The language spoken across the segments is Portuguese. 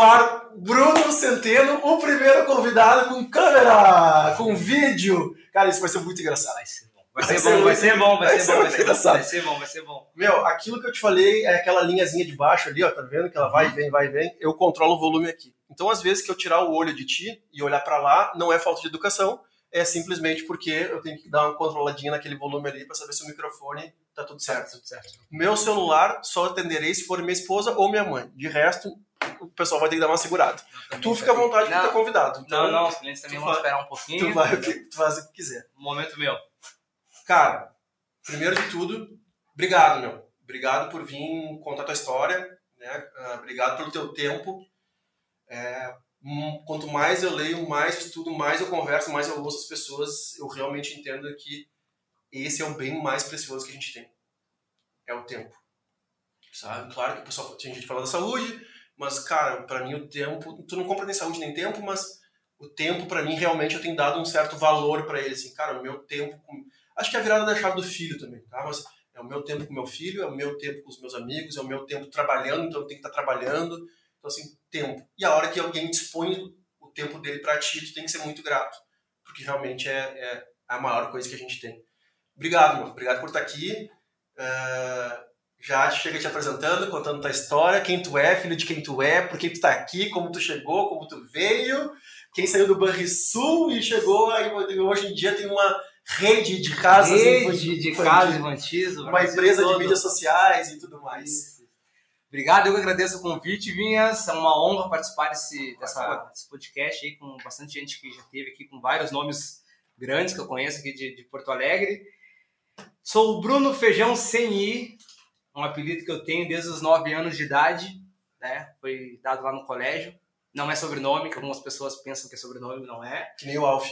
No ar, Bruno Centeno, o primeiro convidado com câmera, com vídeo. Cara, isso vai ser muito engraçado. Vai ser bom, vai ser bom, vai ser bom, vai ser bom, vai ser bom, vai ser bom, vai ser bom. Meu, aquilo que eu te falei é aquela linhazinha de baixo ali, ó, tá vendo? Que ela vai e vem, vai e vem. Eu controlo o volume aqui. Então, às vezes que eu tirar o olho de ti e olhar para lá, não é falta de educação, é simplesmente porque eu tenho que dar uma controladinha naquele volume ali para saber se o microfone tá tudo certo. Tá tudo certo. Meu celular só atenderei se for minha esposa ou minha mãe. De resto, o pessoal vai ter que dar uma segurada. Tu fica à vontade de Não. ter convidado. Então, Não, não, os clientes também vão fa- esperar um pouquinho. Tu, vai, tu faz o que quiser. Momento meu. Cara, primeiro de tudo, obrigado, meu. Obrigado por vir contar tua história, né? Ah, obrigado pelo teu tempo. É, hum, quanto mais eu leio, mais eu estudo, mais eu converso, mais eu ouço as pessoas, eu realmente entendo que esse é o bem mais precioso que a gente tem. É o tempo. Sabe? Claro que o pessoal tem gente que fala da saúde, mas, cara, pra mim o tempo... Tu não compra nem saúde nem tempo, mas o tempo, pra mim, realmente eu tenho dado um certo valor pra ele. Assim, cara, o meu tempo... Com... Acho que é a virada da chave do filho também, tá? Mas é o meu tempo com meu filho, é o meu tempo com os meus amigos, é o meu tempo trabalhando, então eu tenho que estar trabalhando. Então, assim, tempo. E a hora que alguém dispõe o tempo dele pra ti, tu tem que ser muito grato. Porque realmente é, é a maior coisa que a gente tem. Obrigado, meu. Obrigado por estar aqui. Ah, já te chega te apresentando, contando tua história, quem tu é, filho de quem tu é, por que tu tá aqui, como tu chegou, como tu veio, quem saiu do Banrisul e chegou, aí hoje em dia tem uma rede de casas Rede de casas infantis. uma empresa de todo. mídias sociais e tudo mais. Isso. Obrigado, eu que agradeço o convite, Vinhas. É uma honra participar desse, dessa, desse podcast aí com bastante gente que já teve aqui, com vários nomes grandes que eu conheço aqui de, de Porto Alegre. Sou o Bruno Feijão Sem I, um apelido que eu tenho desde os 9 anos de idade, né? Foi dado lá no colégio. Não é sobrenome, que algumas pessoas pensam que é sobrenome, não é. Que nem o Alf.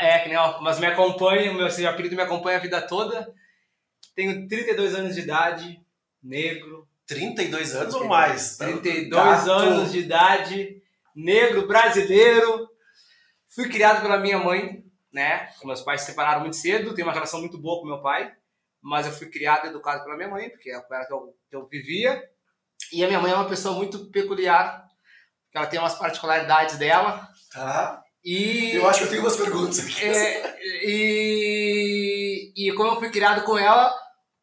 É, que nem, ó, mas me acompanha, o meu esse apelido me acompanha a vida toda. Tenho 32 anos de idade, negro, 32 anos ou mais? tá? 32 Gato. anos de idade, negro, brasileiro. Fui criado pela minha mãe, né? Meus pais se separaram muito cedo, tenho uma relação muito boa com meu pai, mas eu fui criado e educado pela minha mãe, porque é com ela que eu, que eu vivia. E a minha mãe é uma pessoa muito peculiar, ela tem umas particularidades dela. Tá? E Eu acho que eu tenho umas perguntas aqui. é, e, e como eu fui criado com ela,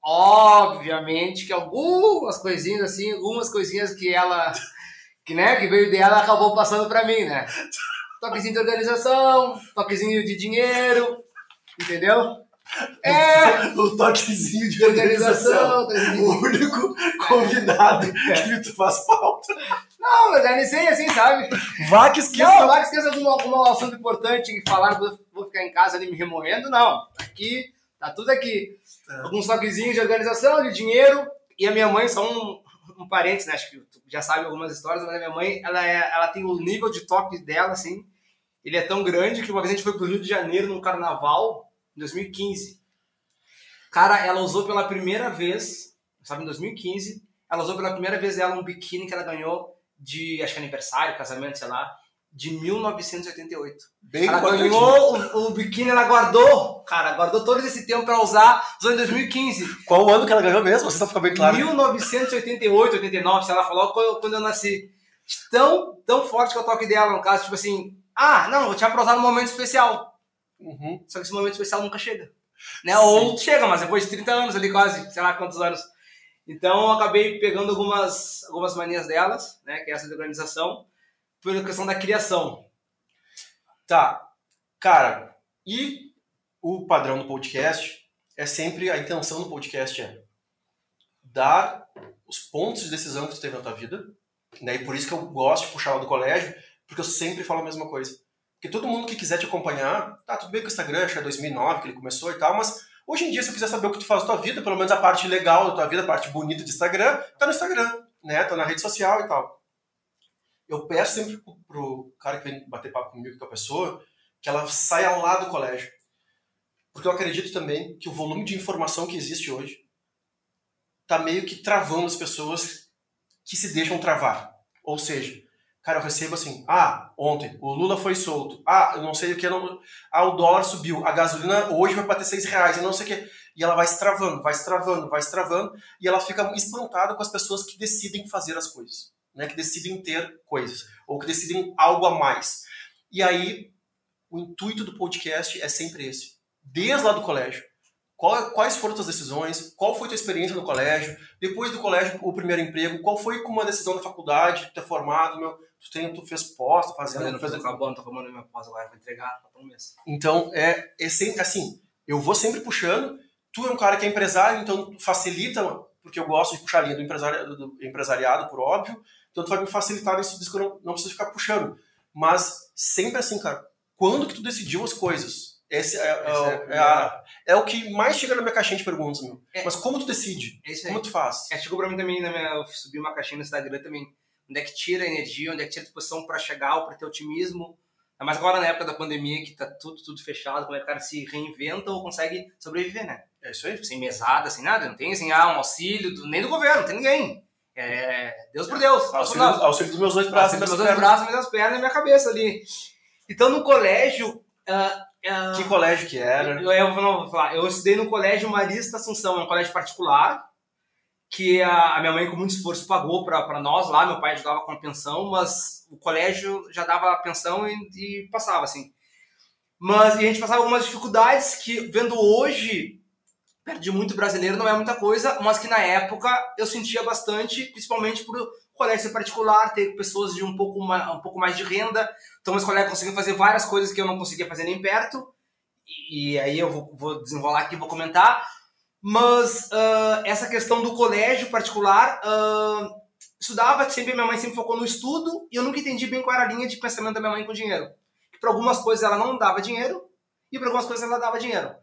obviamente que algumas coisinhas assim, algumas coisinhas que ela, que né, que veio dela acabou passando pra mim, né? Toquezinho de organização, toquezinho de dinheiro, entendeu? É, o toquezinho de de organização. organização, O único convidado que tu faz falta. Não, mas é nem assim, sabe? Vá que esqueça. Não, lá que esqueça algum, algum assunto importante e falar, vou, vou ficar em casa ali me remoendo, não. Tá Aqui, tá tudo aqui. Tá. Alguns toquezinhos de organização, de dinheiro. E a minha mãe, só um, um parênteses, né? Acho que tu já sabe algumas histórias, mas a minha mãe, ela, é, ela tem o nível de toque dela, assim. Ele é tão grande que uma vez a gente foi pro Rio de Janeiro num carnaval, em 2015. Cara, ela usou pela primeira vez, sabe, em 2015, ela usou pela primeira vez ela um biquíni que ela ganhou de, acho que aniversário, casamento, sei lá, de 1988. Bem Ela ganhou o, o biquíni, ela guardou, cara, guardou todo esse tempo pra usar, usou em 2015. Qual o ano que ela ganhou mesmo? Você só fica bem claro. 1988, 89, se ela falou quando, eu nasci. Tão, tão forte que é o toque dela, no caso, tipo assim, ah, não, vou te pra usar num momento especial. Uhum. Só que esse momento especial nunca chega. Né? Sim. Ou chega, mas depois de 30 anos ali, quase, sei lá quantos anos. Então eu acabei pegando algumas, algumas manias delas, né? Que é essa de organização, por questão da criação. Tá. Cara, e o padrão do podcast é sempre, a intenção do podcast é dar os pontos de decisão que tu teve na tua vida, né? E por isso que eu gosto de puxar lá do colégio, porque eu sempre falo a mesma coisa. Porque todo mundo que quiser te acompanhar, tá, tudo bem que o Instagram, acho que é 2009 que ele começou e tal, mas hoje em dia, se eu quiser saber o que tu faz na tua vida, pelo menos a parte legal da tua vida, a parte bonita do Instagram, tá no Instagram, né? Tá na rede social e tal. Eu peço sempre pro, cara que vem bater papo comigo, com a pessoa, que ela saia lá do colégio. Porque eu acredito também que o volume de informação que existe hoje tá meio que travando as pessoas que se deixam travar. Ou seja, cara, eu recebo assim, ah, ontem o Lula foi solto, ah, eu não sei o que, não... ah, o dólar subiu, a gasolina hoje vai bater seis reais, eu não sei o que. E ela vai se travando, vai se travando, vai se travando, e ela fica espantada com as pessoas que decidem fazer as coisas. né, que decidem ter coisas, ou que decidem algo a mais. E aí, o intuito do podcast é sempre esse. Desde lá do colégio. Qual, quais foram tuas decisões? Qual foi tua experiência no colégio? Depois do colégio, o primeiro emprego? Qual foi com uma decisão da faculdade? Tu é formado, meu, tu, tem, tu fez pós, tá fazendo... Fazendo, fazendo... acabando, tô formando minha pós agora, vou entregar, falta um mês. Então, é, é sempre, assim, eu vou sempre puxando. Tu é um cara que é empresário, então facilita, porque eu gosto de puxar a linha do, empresari, do empresariado, por óbvio. Então, tu vai me facilitar nisso, disso que eu não, não preciso ficar puxando. Mas sempre assim, cara, quando que tu decidiu as coisas? Esse é, é, é, é, a, é, o que mais chega na minha caixinha de perguntas, meu. É. Mas como tu decide? como tu faz? É, chegou pra mim também, na minha, eu subi uma caixinha no Instagram também. Onde é que tira a energia, onde é que tira a disposição para chegar, para ter otimismo. Mas agora na época da pandemia, que tá tudo, tudo fechado, como é que o cara se reinventa ou consegue sobreviver, né? É isso aí. Sem mesada, sem nada. Não tem assim, ah, um auxílio, do, nem do governo, não tem ninguém. É Deus por Deus. Auxílio, auxílio dos meus dois braços. Auxílio dos meus dois braços, minhas pernas e minha cabeça ali. Então no colégio, uh, Uh, que colégio que era? Eu, eu, não, vou falar. Eu estudei no Colégio Marista Assunção, é um colégio particular, que a, a minha mãe, com muito esforço, pagou para nós lá. Meu pai ajudava com a pensão, mas o colégio já dava a pensão e, e passava, assim. Mas a gente passava algumas dificuldades que, vendo hoje, perdi muito brasileiro, não é muita coisa, mas que na época eu sentia bastante, principalmente por colégio particular, ter pessoas de um pouco, mais, um pouco mais de renda. Então, meus colegas conseguiam fazer várias coisas que eu não conseguia fazer nem perto. E, aí eu vou, vou, desenrolar aqui, vou comentar. Mas uh, essa questão do colégio particular, uh, estudava, sempre minha mãe sempre focou no estudo, e eu nunca entendi bem qual era a linha de pensamento da minha mãe com dinheiro. Para algumas coisas ela não dava dinheiro, e para algumas coisas ela dava dinheiro.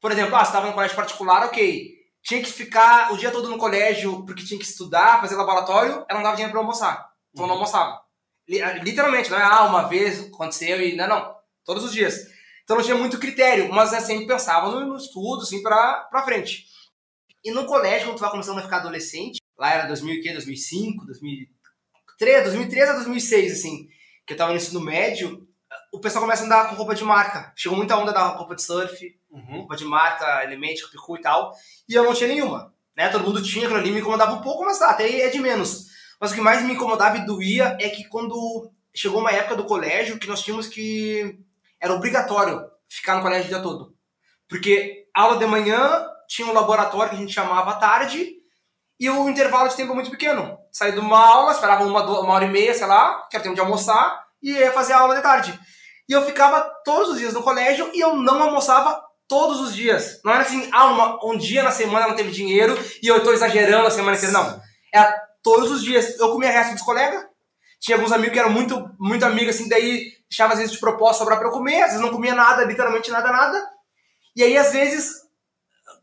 Por exemplo, ah, estava no colégio particular, ok tinha que ficar o dia todo no colégio porque tinha que estudar, fazer laboratório, ela não dava dinheiro para almoçar. Então uhum. não almoçava. Ah, literalmente, não é ah, uma vez aconteceu e não, não. Todos os dias. Então não tinha muito critério, mas né, sempre pensava no, no estudo, assim, pra, pra frente. E no colégio, quando tu vai começando a ficar adolescente, lá era 2000, 2005, 2003, 2003 a 2006, assim, que eu tava no ensino médio, o pessoal começa a andar com roupa de marca. Chegou muita onda da roupa de surf, uhum. de marca, Element, Picu e tal. E eu não tinha nenhuma. Né? Todo mundo tinha, aquilo ali me incomodava um pouco, mas tá, até é de menos. Mas o que mais me incomodava e doía é que quando chegou uma época do colégio que nós tínhamos que. Era obrigatório ficar no colégio o dia todo. Porque aula de manhã tinha um laboratório que a gente chamava à tarde e o intervalo de tempo muito pequeno. Saí de uma aula, esperava uma, uma hora e meia, sei lá, que era tempo de almoçar, e ia fazer a aula de tarde. E eu ficava todos os dias no colégio e eu não almoçava todos os dias. Não era assim, ah, uma, um dia na semana não teve dinheiro e eu estou exagerando a semana inteira. Não. Era todos os dias. Eu comia resto dos colegas. Tinha alguns amigos que eram muito, muito amigos, assim, daí deixava às vezes de propósito sobrar para eu comer, às vezes não comia nada, literalmente nada, nada. E aí, às vezes,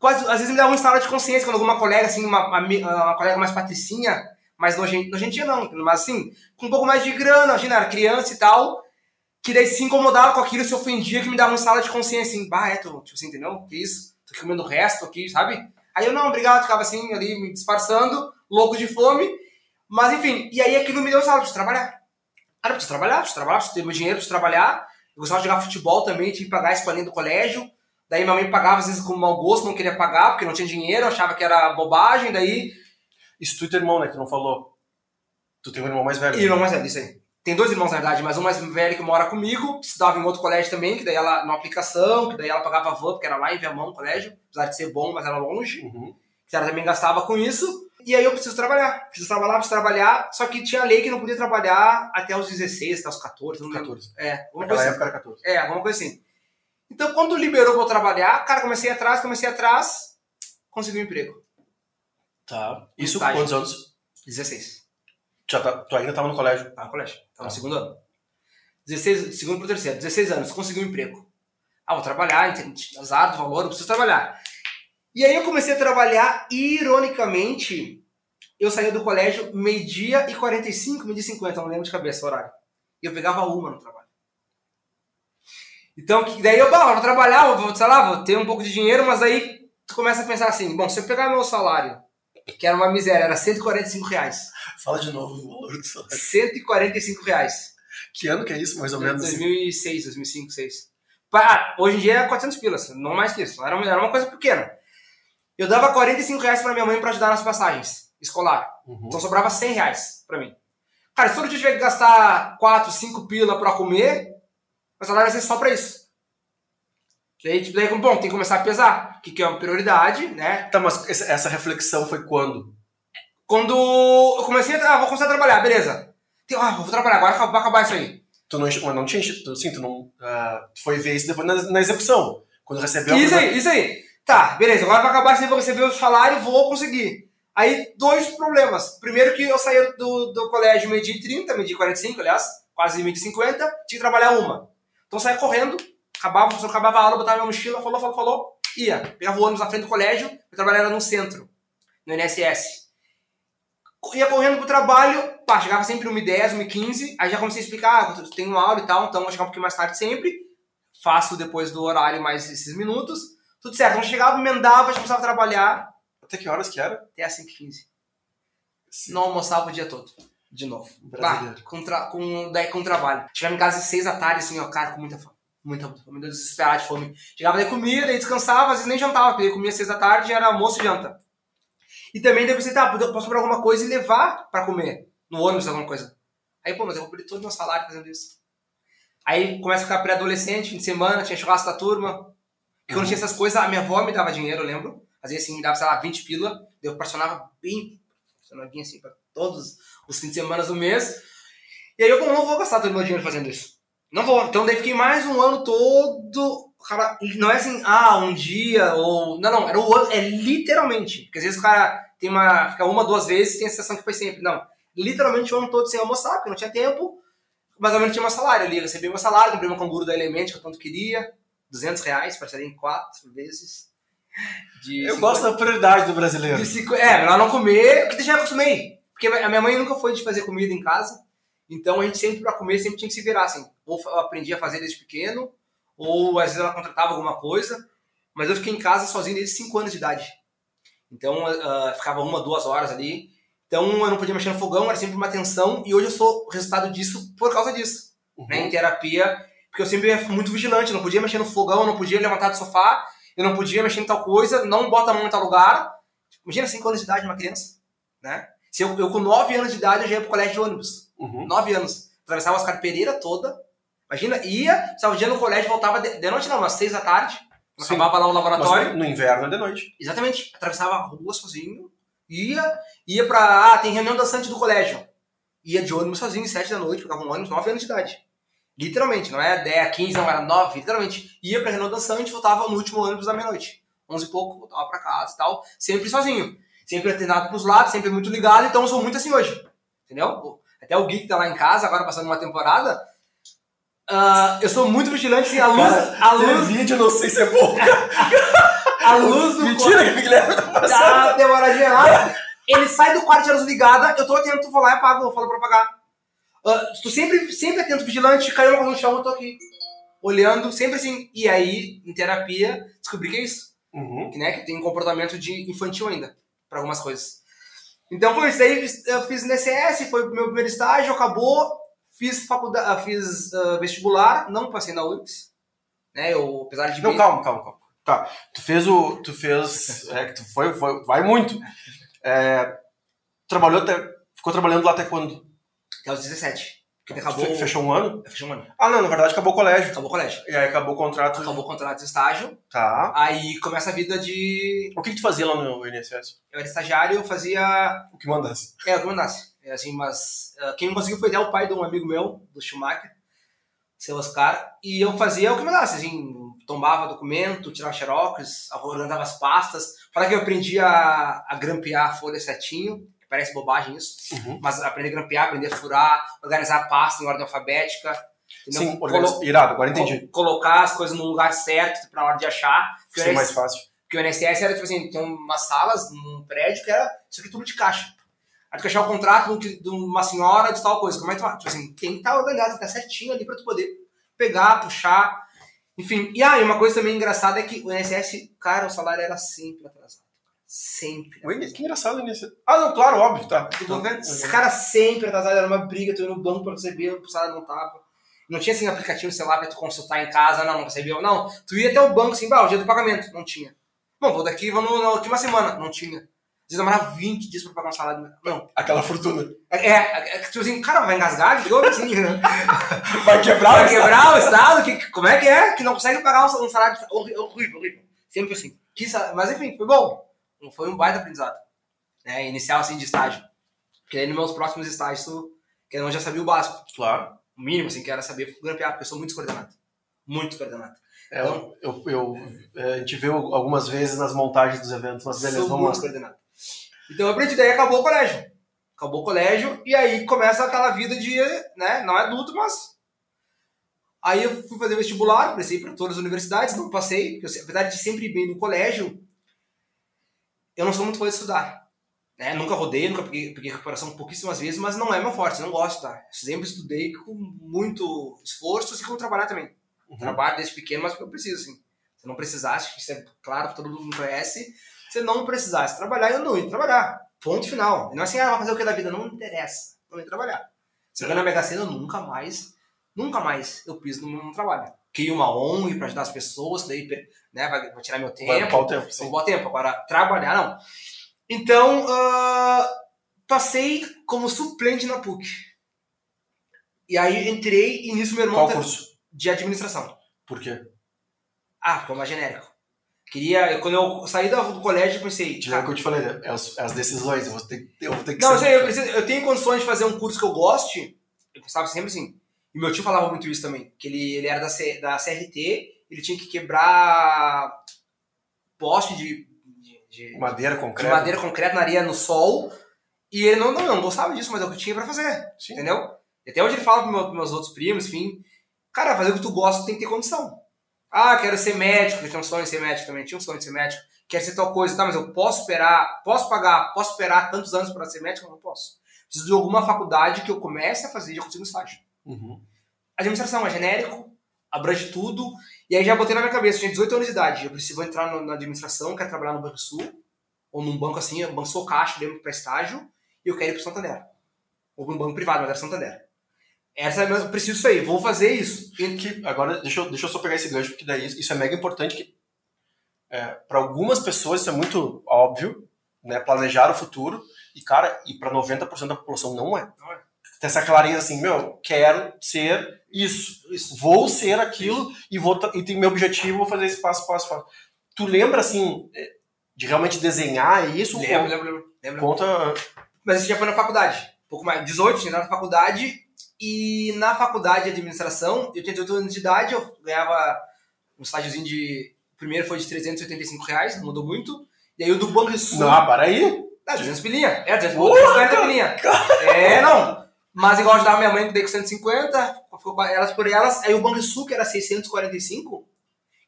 quase, às vezes me dava um estado de consciência quando alguma colega, assim, uma, uma, uma colega mais patricinha, mais nojenta, nojentinha não, mas assim, com um pouco mais de grana, imagina, era criança e tal, que daí se incomodava com aquilo, se ofendia, que me dava um sala de consciência, assim, bah, é, tô, tipo assim, entendeu? Que isso? Tô aqui comendo o resto aqui, sabe? Aí eu, não, obrigado, ficava assim, ali, me disfarçando, louco de fome, mas enfim, e aí aquilo me deu sala de trabalhar. Eu preciso trabalhar, preciso trabalhar, preciso ter meu dinheiro, preciso trabalhar. Eu gostava de jogar futebol também, tinha que pagar a escolinha do colégio. Daí minha mãe pagava, às vezes, com mau gosto, não queria pagar, porque não tinha dinheiro, achava que era bobagem, daí... Isso tu e teu irmão, né, que tu não falou. Tu tem um irmão mais velho. E irmão mais velho, isso aí tem dois irmãos na verdade, mas um mais velho que mora comigo, que estudava em outro colégio também, que daí ela, numa aplicação, que daí ela pagava van, porque era lá em Viamão, o colégio, apesar de ser bom, mas era longe. Uhum. Que ela também gastava com isso. E aí eu preciso trabalhar, preciso trabalhar, preciso trabalhar, só que tinha lei que não podia trabalhar até os 16, até os 14. Não 14. É, alguma coisa assim. época era 14. É, alguma coisa assim. Então quando liberou pra eu trabalhar, cara, comecei atrás, comecei atrás, consegui um emprego. Tá. Isso com quantos anos? 16. Já tá, tu ainda tava no colégio? Tava no colégio, tava no tá. segundo ano. 16, segundo pro terceiro, 16 anos, consegui um emprego. Ah, vou trabalhar, azar do valor, eu preciso trabalhar. E aí eu comecei a trabalhar, ironicamente, eu saía do colégio meio-dia e 45, meio-dia e 50, não lembro de cabeça o horário. E eu pegava uma no trabalho. Então, daí eu, bah, vou trabalhar, vou, sei lá, vou ter um pouco de dinheiro, mas aí tu começa a pensar assim, bom, se eu pegar meu salário, que era uma miséria, era 145 reais. Fala de novo o valor do salário. 145 reais. Que ano que é isso, mais ou menos? 2006, 2005, 2006. Pá, hoje em dia é 400 pilas, não mais que isso. Era uma, era uma coisa pequena. Eu dava 45 reais pra minha mãe para ajudar nas passagens escolar. Uhum. Então sobrava 100 reais pra mim. Cara, se todo dia tiver que gastar 4, 5 pila pra comer, o salário vai ser só pra isso. Daí, tipo, daí, bom, tem que começar a pesar. O que, que é uma prioridade, né? Tá, mas essa reflexão foi quando? Quando eu comecei a. Ah, vou começar a trabalhar, beleza. Ah, vou trabalhar agora, vai acabar isso aí. Tu não, mas não tinha, tu, sim, tu não, ah, tu foi ver isso depois na, na execução. Quando recebeu a Isso aí, isso aí. Tá, beleza, agora vai acabar isso aí, vou receber o salário, vou conseguir. Aí, dois problemas. Primeiro que eu saí do, do colégio meio-dia e 30, meio-dia e 45, aliás, quase meio-dia e 50, tinha que trabalhar uma. Então eu saía correndo, acabava, o professor acabava a aula, botava minha mochila, falou, falou, falou, ia. Pegava o ônibus na frente do colégio, eu trabalhava no centro, no NSS. Ia correndo pro trabalho, pá, chegava sempre 1h10, 1h15, aí já comecei a explicar, ah, eu tenho uma aula e tal, então eu vou chegar um pouquinho mais tarde sempre, faço depois do horário mais esses minutos, tudo certo. Então eu chegava, emendava, já começava a trabalhar Até que horas que era? até as 5h15. Não almoçava o dia todo, de novo. Brasileiro. Bah, com, tra com, daí com trabalho. Chegava em casa às 6 da tarde, assim, ó, cara, com muita fome. Muita, muita fome, meu Deus, desesperado de fome. Chegava, daí comia, daí descansava, às vezes nem jantava, porque daí comia às 6 da tarde, era almoço e janta. E também daí eu pensei, tá, eu posso comprar alguma coisa e levar pra comer, no ônibus, alguma coisa. Aí, pô, mas eu vou perder todo o meu salário fazendo isso. Aí começa a ficar pré-adolescente, fim de semana, tinha churrasco da turma. E quando tinha essas coisas, a minha avó me dava dinheiro, eu lembro. Às vezes, assim, me dava, sei lá, 20 pila. Eu personava bem, personavinha assim, pra todos os fins de semana do mês. E aí eu não vou gastar todo o meu dinheiro fazendo isso. Não vou. Então daí fiquei mais um ano todo. Cara, não é assim, ah, um dia, ou. Não, não, era o ano, é literalmente. Porque às vezes o cara tem uma. fica uma, duas vezes tem a sensação que foi sempre. Não. Literalmente o ano todo sem almoçar, porque não tinha tempo. Mais ou menos tinha meu salário ali. Eu recebi meu salário, comprei meu canguru da Element, que eu tanto queria. 200 reais, parcelei em quatro vezes. Eu 50 gosto da prioridade do brasileiro. cinco- É, melhor não comer, porque já acostumei. Porque a minha mãe nunca foi de fazer comida em casa. Então a gente sempre, pra comer, sempre tinha que se virar, assim. Ou eu aprendi a fazer desde pequeno, ou às vezes ela contratava alguma coisa. Mas eu fiquei em casa sozinho desde 5 anos de idade. Então ah, ficava uma, duas horas ali. Então eu não podia mexer no fogão, era sempre uma tensão. E hoje eu sou resultado disso por causa disso. Uhum. Né, em terapia, porque eu sempre ia muito vigilante. Eu não podia mexer no fogão, eu não podia levantar do sofá, eu não podia mexer em tal coisa, não bota a mão em tal lugar. Imagina 5 anos de idade de uma criança, né? Se eu, eu com 9 anos de idade eu já ia pro colégio de ônibus. Uhum. 9 anos. Atravessava as Pereira toda. Imagina, ia, estava o dia no colégio, voltava de, de noite não, umas 6 da tarde. Sim. Acabava lá o Mas laboratório. no, no inverno é de noite. Exatamente. Atravessava a rua sozinho. Ia, ia pra. Ah, tem reunião dançante do colégio. Ia de ônibus sozinho, 7 da noite, pegava um ônibus, 9 anos de idade. Literalmente, não é 10, 15, não, era 9, literalmente. Ia pra reunião dançante, voltava no último ônibus da meia-noite. 11 e pouco, voltava pra casa e tal. Sempre sozinho. Sempre atendido pros lados, sempre muito ligado, então eu sou muito assim hoje. Entendeu? Até o Gui que tá lá em casa, agora passando uma temporada. Ah, eu sou muito vigilante, assim, a luz, Cara, a luz, vídeo, não sei se é bom. a luz do Mentira que o Guilherme tá passando. Tá, demoradinha lá. Ele sai do quarto de luz ligada, eu tô atento, vou lá e apago, eu falo pra apagar. Tu sempre, sempre atento, vigilante, caiu uma coisa no chão, eu tô aqui. Olhando, sempre assim. E aí, em terapia, descobri que é isso. Uhum. Que, né, que tem um comportamento de infantil ainda, pra algumas coisas. Então foi isso aí, eu fiz no ECS, foi o meu primeiro estágio, acabou. Fiz faculdade, fiz ah, vestibular, não passei na UFS. Né, eu, apesar de Não, bem- calma, calma, calma. Tá. Tu fez o. Tu fez. É que tu foi, foi. Vai muito. É, trabalhou até. Ficou trabalhando lá até quando? até os 17. Porque Tu acabou. fe- Fechou um ano? Fechou um ano. Ah, não, na verdade acabou o colégio. Acabou o colégio. E aí acabou o contrato. Acabou o contrato de estágio. Tá. Aí começa a vida de. O que, que tu fazia lá no INSS? Eu era estagiário, eu fazia. O que mandasse? É, o que mandasse. É assim, mas. ah, quem me conseguiu foi o pai de um amigo meu, do Schumacher, seu Oscar. E eu fazia o que mandasse, assim. Tombava documento, tirava xerox, organizava as pastas. Fala que eu aprendi a, a grampear a folha certinho. que Parece bobagem isso. Uhum. Mas aprender a grampear, aprender a furar, organizar a pasta em ordem alfabética. entendeu? Sim, Colo- organiz... irado, agora entendi. co- colocar as coisas no lugar certo pra hora de achar. Porque Sim, o mais fácil. Porque o INSS era, tipo assim, tem umas salas num prédio que era isso aqui tudo de caixa. Quer achar o contrato de uma senhora de tal coisa. Como é que tu? Tipo assim, tem que estar organizado, tem que estar certinho ali pra tu poder pegar, puxar. Enfim, e aí, uma coisa também engraçada é que o INSS, cara, o salário era sempre atrasado. Sempre. Oi, Que engraçado o INSS. Ah, não, claro, óbvio, tá. Vendo? Os caras sempre atrasados, era uma briga, tu ia no banco pra receber, o salário não tava. Não tinha assim aplicativo celular pra tu consultar em casa, não, não recebeu, não. Tu ia até o banco assim, bah, o dia do pagamento, não tinha. Bom, vou daqui, vou no, aqui uma semana, não tinha. Vezes demorava 20 dias pra pagar um salário. Não. Aquela fortuna. É, é, é tipo assim, cara, vai engasgar de novo, assim, né? Vai quebrar Vai quebrar o Estado? Que, como é que é? Que não consegue pagar um salário de... horrível, horrível. Sempre assim. Mas enfim, foi bom. Foi um baita aprendizado. Né? Inicial, assim, de estágio. Porque aí nos meus próximos estágios, eu, que eu já sabia o básico. Claro. O mínimo, assim, que era saber grampear, porque eu sou muito descoordenado. Muito descoordenado. É, eu, eu, eu- é, a gente viu algumas vezes nas montagens dos eventos, mas beleza, sou muito descoordenado. Então eu aprendi, daí acabou o colégio. Acabou o colégio, e aí começa aquela vida de, né, não é adulto, mas... Aí eu fui fazer vestibular, prestei para todas as universidades, não passei, porque eu, apesar de sempre ir bem no colégio, eu não sou muito fã de estudar. Né? Nunca rodei, nunca peguei, peguei recuperação pouquíssimas vezes, mas não é meu forte, não gosto estudar. Sempre estudei com muito esforço, assim como trabalhar também. Uhum. Trabalho desde pequeno, mas porque eu preciso, assim. Se eu não precisasse, isso é claro, todo mundo me conhece, se eu não precisasse trabalhar, eu não ia trabalhar. Ponto final. E não é assim, ah, vai fazer o que da vida? Não me interessa. Não ia trabalhar. Se eu ganhar na Mega Sena, eu nunca mais, nunca mais eu piso no meu trabalho. Crio uma ONG pra ajudar as pessoas, daí né, vai, vai tirar meu tempo. Vai ocupar o tempo, sim. Vou ocupar o tempo. Agora, trabalhar, não. Então, ah, passei como suplente na PUC. E aí entrei e nisso meu irmão Qual tá- curso? de administração. Por quê? Ah, ficou mais genérico. Queria, quando eu saí do, colégio, eu pensei, Tipo, é o cara, que eu te falei, né? É as, é as decisões, eu vou ter, eu vou ter que não, ser- sei, eu, preciso- eu tenho condições de fazer um curso que eu goste. Eu pensava sempre assim. E meu tio falava muito isso também, que ele, ele era da, C- da CRT, ele tinha que quebrar poste de, de, de- Madeira de concreta. madeira concreta na areia no sol. E ele não, não, não gostava disso, mas é o que tinha pra fazer. Sim. Entendeu? E até hoje ele fala pros meu- meus outros primos, enfim. Cara, fazer o que tu gosta tem que ter condição. Ah, quero ser médico, eu tinha um sonho de ser médico também, tinha um sonho de ser médico. Quero ser tal coisa, tá, mas eu posso esperar, posso pagar, posso esperar tantos anos para ser médico? Não posso. Preciso de alguma faculdade que eu comece a fazer e já consigo um estágio. Uhum. Administração é genérico, abrange tudo. E aí já botei na minha cabeça, eu tinha 18 anos de idade, eu preciso entrar no- na administração, quero trabalhar no Banco Sul, ou num banco assim, eu sou caixa, lembro para estágio, e eu quero ir pro Santander. Ou num banco privado, mas era Santander. Essa é a minha, eu preciso disso aí, vou fazer isso. E- Que, agora, deixa eu, deixa eu só pegar esse gancho, porque daí isso é mega importante. que para algumas pessoas isso é muito óbvio, né? Planejar o futuro, e cara, e para 90% da população não é. Não é. Tem essa clareza assim, meu, quero ser isso. Isso. Vou ser aquilo e vou e tem meu objetivo, vou fazer esse passo, passo, passo. Tu lembra, assim, eh, de realmente desenhar isso? Lembro, lembro, lembro. Conta. Mas isso já foi na faculdade. Um pouco mais. 18, tinha entrado na faculdade. E na faculdade de administração, eu tinha 18 anos de idade, eu ganhava um estágiozinho de. O primeiro foi de 385 reais, não mudou muito. E aí o do Banrisul. Não, ah, para aí. Ah, 200 pilinha. É, 200 Porra, 240 pilinha. É, não. Mas igual ajudava minha mãe, dei com 150, ficou com elas por elas. Aí o Banrisul, que era 645,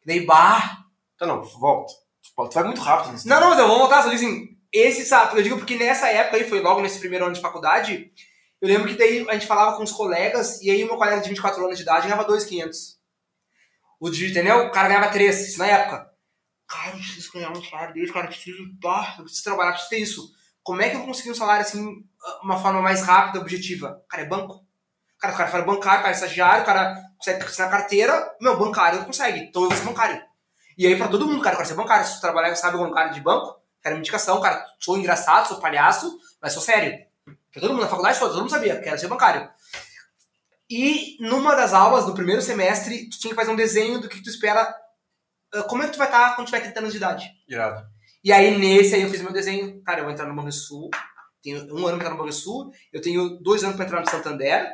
daí, bah, Tá, não, volta. Tu vai muito rápido nisso. Não, não, mas eu vou voltar, só assim, esse sabe, eu digo porque nessa época aí, foi logo nesse primeiro ano de faculdade, eu lembro que daí a gente falava com os colegas, e aí o meu colega de 24 anos de idade ganhava 2,500. O de, entendeu? O cara ganhava 3, isso na época. Cara, eu preciso ganhar um salário desse, cara, eu preciso, pá, eu preciso trabalhar, eu preciso ter isso. Como é que eu consegui um salário assim, uma forma mais rápida, objetiva? Cara, é banco. Cara, o cara fala bancário, o cara é estagiário, o cara consegue assinar carteira, meu, bancário não consegue, então eu vou ser bancário. E aí, pra todo mundo, cara, eu quero ser bancário. Se tu trabalhar, sabe, como de banco, quero uma indicação, cara, sou engraçado, sou palhaço, mas sou sério. Todo mundo na faculdade, todo mundo sabia, quero ser bancário. E numa das aulas do primeiro semestre, tu tinha que fazer um desenho do que tu espera, ah, como é que tu vai estar quando tiver 30 anos de idade. Irado. E aí, nesse aí, eu fiz meu desenho. Cara, eu vou entrar no Banco Sul. Tenho um ano pra entrar no Banco Sul. Eu tenho dois anos pra entrar no Santander.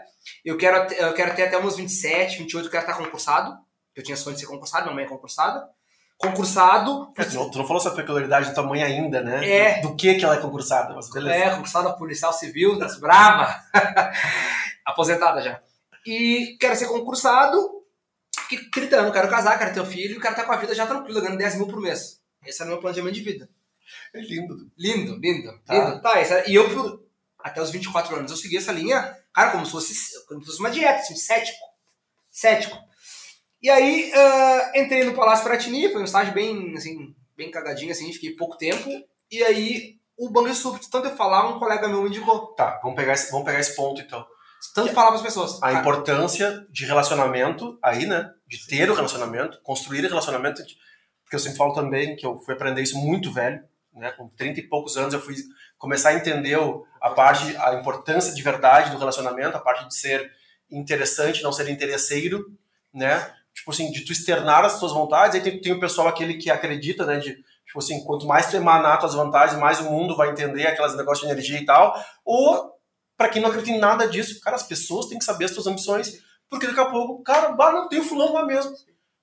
Eu quero, eu quero ter até uns 27, 28, eu quero estar concursado. Eu tinha sonho de ser concursado, minha mãe é concursada. Concursado. É, tu, não, falou essa peculiaridade da tua mãe ainda, né? É. Do que que ela é concursada, mas beleza. É, concursada policial civil, das brava. Aposentada já. E quero ser concursado. Que 30 anos, quero casar, quero ter um filho, quero estar com a vida já tranquila, ganhando 10 mil por mês. Esse era o meu planejamento de vida. É lindo. Lindo, lindo, Tá. lindo. Tá, essa, e eu, por, até os 24 anos, eu segui essa linha, cara, como se fosse, como se fosse uma dieta, assim, cético. Cético. E aí, ah, entrei no Palácio Piratini, foi um estágio bem, assim, bem cagadinho, assim, fiquei pouco tempo. E aí, o Banrisul, de tanto eu falar, um colega meu me indicou. Tá, vamos pegar esse, vamos pegar esse ponto então. Tanto falar pras pessoas. A Cara, importância de relacionamento aí, né? De ter o relacionamento, construir o relacionamento. Porque eu sempre falo também que eu fui aprender isso muito velho, né? Com 30 e poucos anos eu fui começar a entender a parte, a importância de verdade do relacionamento, a parte de ser interessante, não ser interesseiro, né? Tipo assim, de tu externar as tuas vontades. Aí tem, tem o pessoal aquele que acredita, né? De, tipo assim, quanto mais tu emanar tuas vantagens, mais o mundo vai entender aquelas negócios de energia e tal. Ou, para quem não acredita em nada disso, cara, as pessoas têm que saber as tuas ambições, porque daqui a pouco, cara, bah, não tem o fulano lá mesmo.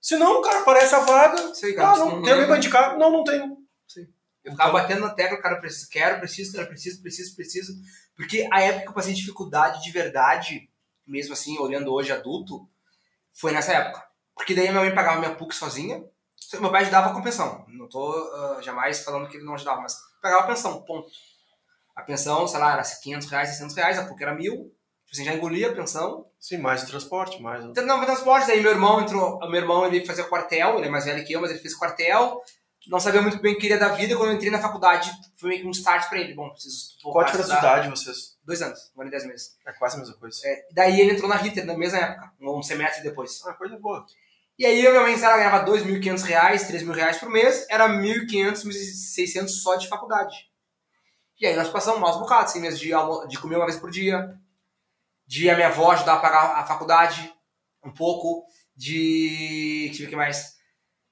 Se não, cara, aparece a vaga, Sei, cara, ah, não, não- tem alguém pra indicar? Não, não tenho. Eu ficava batendo na tecla, cara, preciso, quero, preciso, cara, preciso, preciso, preciso. Porque a época que eu passei dificuldade de verdade, mesmo assim, olhando hoje adulto, foi nessa época. Porque daí minha mãe pagava minha PUC sozinha, meu pai ajudava com pensão. Não tô ah, jamais falando que ele não ajudava, mas pagava a pensão, ponto. A pensão, sei lá, era 500 reais, 600 reais, a PUC era mil. Tipo assim, já engolia a pensão. Sim, mais o transporte, mais. Então, Não, foi transporte, aí meu irmão entrou, meu irmão ele fazia quartel, ele é mais velho que eu, mas ele fez quartel, não sabia muito bem o que queria da vida, quando eu entrei na faculdade, foi meio que um start pra ele, bom, preciso Qual a a diferença de idade vocês? Dois anos, um ano e dez meses. É quase a mesma coisa. É, daí ele entrou na Ritter, na mesma época, um semestre depois. Ah, coisa boa. E aí a minha mãe, ela ganhava 2.500 reais, 3 mil reais por mês, era 1.500, 1.600 só de faculdade. E aí nós passamos maus bocados, assim, mesmo de, de comer uma vez por dia, de a minha avó ajudar a pagar a faculdade um pouco, de... deixa eu ver o que mais.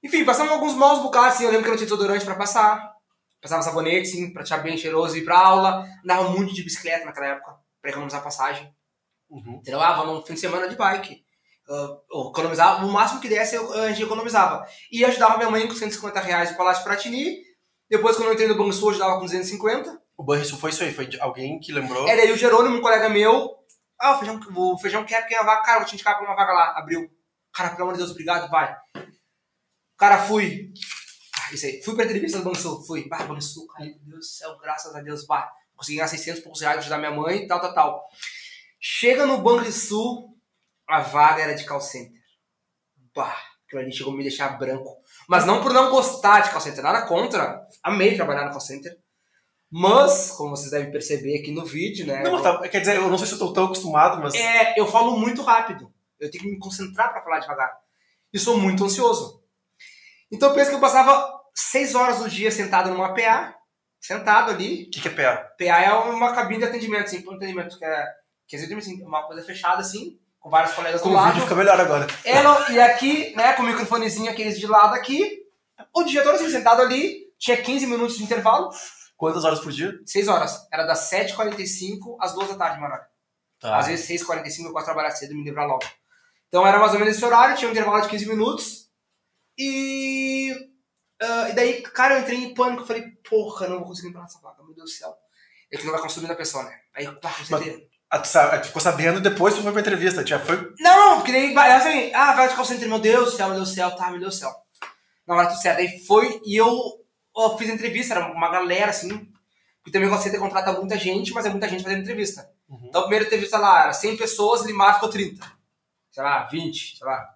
Enfim, passamos alguns maus bocados, assim, eu lembro que eu não tinha desodorante pra passar, passava sabonete, assim, pra deixar bem cheiroso e ir pra aula, andava muito de bicicleta naquela época, pra economizar passagem. Uhum. Entendeu? Ah, vamos no fim de semana de bike. Eu economizava, o máximo que desse eu, a gente economizava. E ajudava minha mãe com 150 reais no Palácio Piratini. Depois, quando eu entrei no Banco Sul, eu ajudava com 250. O Banrisul foi isso aí, foi alguém que lembrou. É, daí o Jerônimo, um colega meu, ah, o feijão, o feijão quer quem é a vaga, cara, vou te indicar pra uma vaga lá. Abriu. Cara, pelo amor de Deus, obrigado, vai. Cara, fui. Ah, isso aí. Fui pra entrevista do Banco Sul. Fui. Bah, Banco Sul, cara, meu Deus do céu, graças a Deus, bah. Consegui ganhar 600 e poucos reais ajudar minha mãe, tal, tal, tal. Chega no Banco Sul, a vaga era de call center. Bah, aquilo ali chegou a me deixar branco. Mas não por não gostar de call center, nada contra. Amei trabalhar no call center. Mas, como vocês devem perceber aqui no vídeo, né? Não, tá, quer dizer, eu não sei se eu tô tão acostumado, mas. É, eu falo muito rápido. Eu tenho que me concentrar para falar devagar. E sou muito ansioso. Então eu penso que eu passava seis horas do dia sentado numa PA, sentado ali. O que, que é PA? PA é uma cabine de atendimento, assim, para atendimento, que é, que é assim, uma coisa fechada, assim, com vários colegas do Com o lado. vídeo fica melhor agora. Não, e aqui, né, com o microfonezinho aqueles de lado aqui, o dia todo assim, sentado ali, tinha 15 minutos de intervalo, Quantas horas por dia? 6 horas. Era das 7h45 às 2 da tarde, mano. Tá. Às vezes 6h45 eu posso trabalhar cedo e me livrar logo. Então era mais ou menos esse horário, tinha um intervalo de 15 minutos. E. ah, e daí, cara, eu entrei em pânico. Eu falei, porra, não vou conseguir entrar nessa placa, meu Deus do céu. É que não vai consumir na pessoa, né? Aí, pá, concentrei. Ah, tu, ficou sabendo depois que tu foi pra entrevista. Já foi. Não, porque daí, vai, assim, ah, vai de call center, meu Deus do céu, meu Deus do céu, tá, meu Deus do céu. Não, era tudo certo. Aí foi e eu, eu fiz entrevista, era uma galera, assim. Porque também o center contrata muita gente, mas é muita gente fazendo entrevista. Uhum. Então, a primeira entrevista lá era 100 pessoas, Limar ficou 30. Sei lá, 20, sei lá.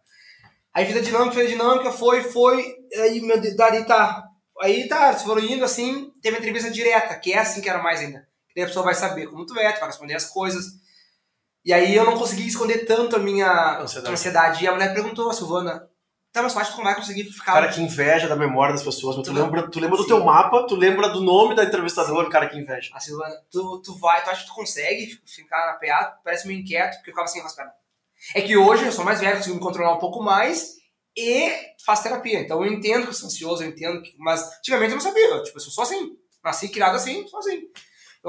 Aí fiz a dinâmica, fiz a dinâmica, foi, foi. Aí, meu Deus, dali tá. Aí tá, eles foram indo assim, teve a entrevista direta, que é assim que era mais ainda. Daí a pessoa vai saber como tu é, tu vai responder as coisas. E aí eu não consegui esconder tanto a minha Ansiedade. ansiedade. E a mulher perguntou, a Silvana, tá, mas tu acha que tu vai conseguir ficar. Cara, que inveja da memória das pessoas. mas Tu Tu lembra, tu lembra do Sim. teu mapa, tu lembra do nome da entrevistadora, cara, que inveja. A Silvana, tu, tu vai, tu acha que tu consegue ficar na PA? Parece meio inquieto, porque eu ficava assim pernas. É que hoje eu sou mais velho, consigo me controlar um pouco mais e faço terapia. Então eu entendo que eu sou ansioso, eu entendo que. Mas antigamente eu não sabia. eu, Tipo, eu sou só assim. Nasci criado assim, só assim.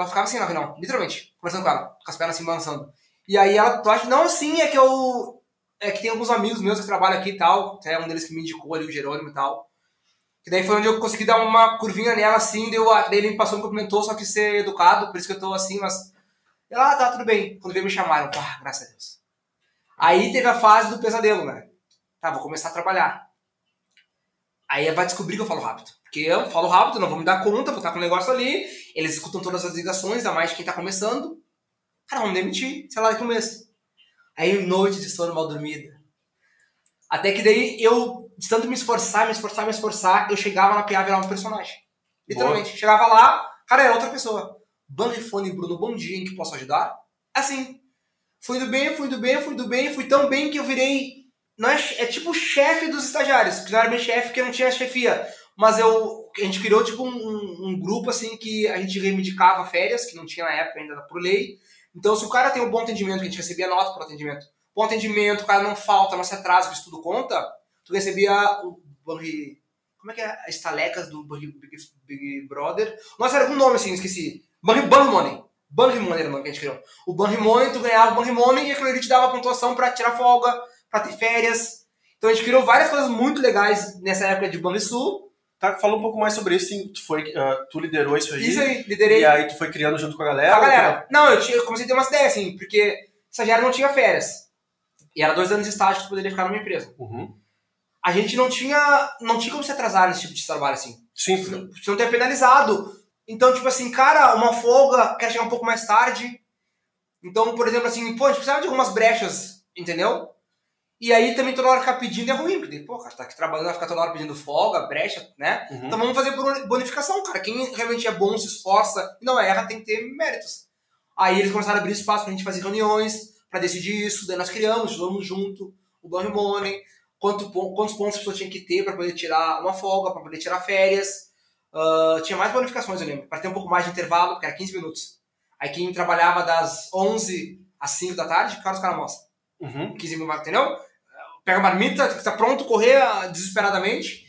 Eu ficava assim na reunião, literalmente, conversando com ela, com as pernas assim balançando. E aí ela, tu acha, não, assim, é que eu. É que tem alguns amigos meus que trabalham aqui e tal. Até um deles que me indicou ali, o Jerônimo e tal. Que daí foi onde eu consegui dar uma curvinha nela assim, deu, daí ele me passou, me cumprimentou, só que ser educado, por isso que eu tô assim, mas. Ela, ah, tá, tudo bem. Quando veio me chamaram, pá, graças a Deus. Aí teve a fase do pesadelo, né? Tá, vou começar a trabalhar. Aí vai descobrir que eu falo rápido. Porque eu falo rápido, não vou me dar conta, vou estar com o negócio ali. Eles escutam todas as ligações, ainda mais de quem tá começando. Cara, vamos demitir, sei lá, daqui um mês. Aí noite de sono mal dormida. Até que daí eu, de tanto me esforçar, me esforçar, me esforçar, eu chegava na PA virava um personagem. Literalmente. Chegava lá, cara, era outra pessoa. Banrifone Bruno, bom dia, em que posso ajudar? Assim. Fui indo bem, fui indo bem, fui indo bem, fui tão bem que eu virei. Não é, é tipo chefe dos estagiários, que não era bem chefe, porque não tinha chefia. Mas eu, a gente criou tipo um, um grupo assim que a gente reivindicava férias, que não tinha na época ainda por lei. Então, se o cara tem um bom atendimento, que a gente recebia nota por atendimento, bom atendimento, o cara não falta, não se atrasa, isso tudo conta, tu recebia o Burry. Como é que é? As estalecas do Burry Big, Big Brother. Nossa, era algum nome assim, esqueci. Burry Money. Burry Money era o nome que a gente criou. O Burry Money, tu ganhava o Burry Money e aquilo ali te dava pontuação pra tirar folga, pra ter férias. Então a gente criou várias coisas muito legais nessa época de Banrisul. Tá, fala um pouco mais sobre isso, sim. Tu, foi, uh, tu liderou isso aí. Isso aí, liderei. E aí tu foi criando junto com a galera? A galera. Não, eu, tinha, eu comecei a ter umas ideias, assim, porque estagiário não tinha férias. E era dois anos de estágio que tu poderia ficar numa empresa. Uhum. A gente não tinha, não tinha como se atrasar nesse tipo de trabalho, assim. Sim. Você não ter penalizado. Então, tipo assim, cara, uma folga, quer chegar um pouco mais tarde. Então, por exemplo, assim, pô, a gente precisava de algumas brechas, entendeu? E aí também toda hora ficar pedindo é ruim, porque, pô, cara, tá aqui trabalhando, vai ficar toda hora pedindo folga, brecha, né? Uhum. Então vamos fazer bonificação, cara. Quem realmente é bom, se esforça e não erra, tem que ter méritos. Aí eles começaram a abrir espaço pra gente fazer reuniões, pra decidir isso, daí nós criamos, estudamos junto, o Don Money, quanto, quantos pontos a pessoa tinha que ter pra poder tirar uma folga, pra poder tirar férias. Uh, tinha mais bonificações, eu lembro, pra ter um pouco mais de intervalo, que era 15 minutos. Aí quem trabalhava das 11 às 5 da tarde, Carlos Caramossa. Uhum. 15 minutos, entendeu? Pega a marmita, tá pronto, correr ah, desesperadamente.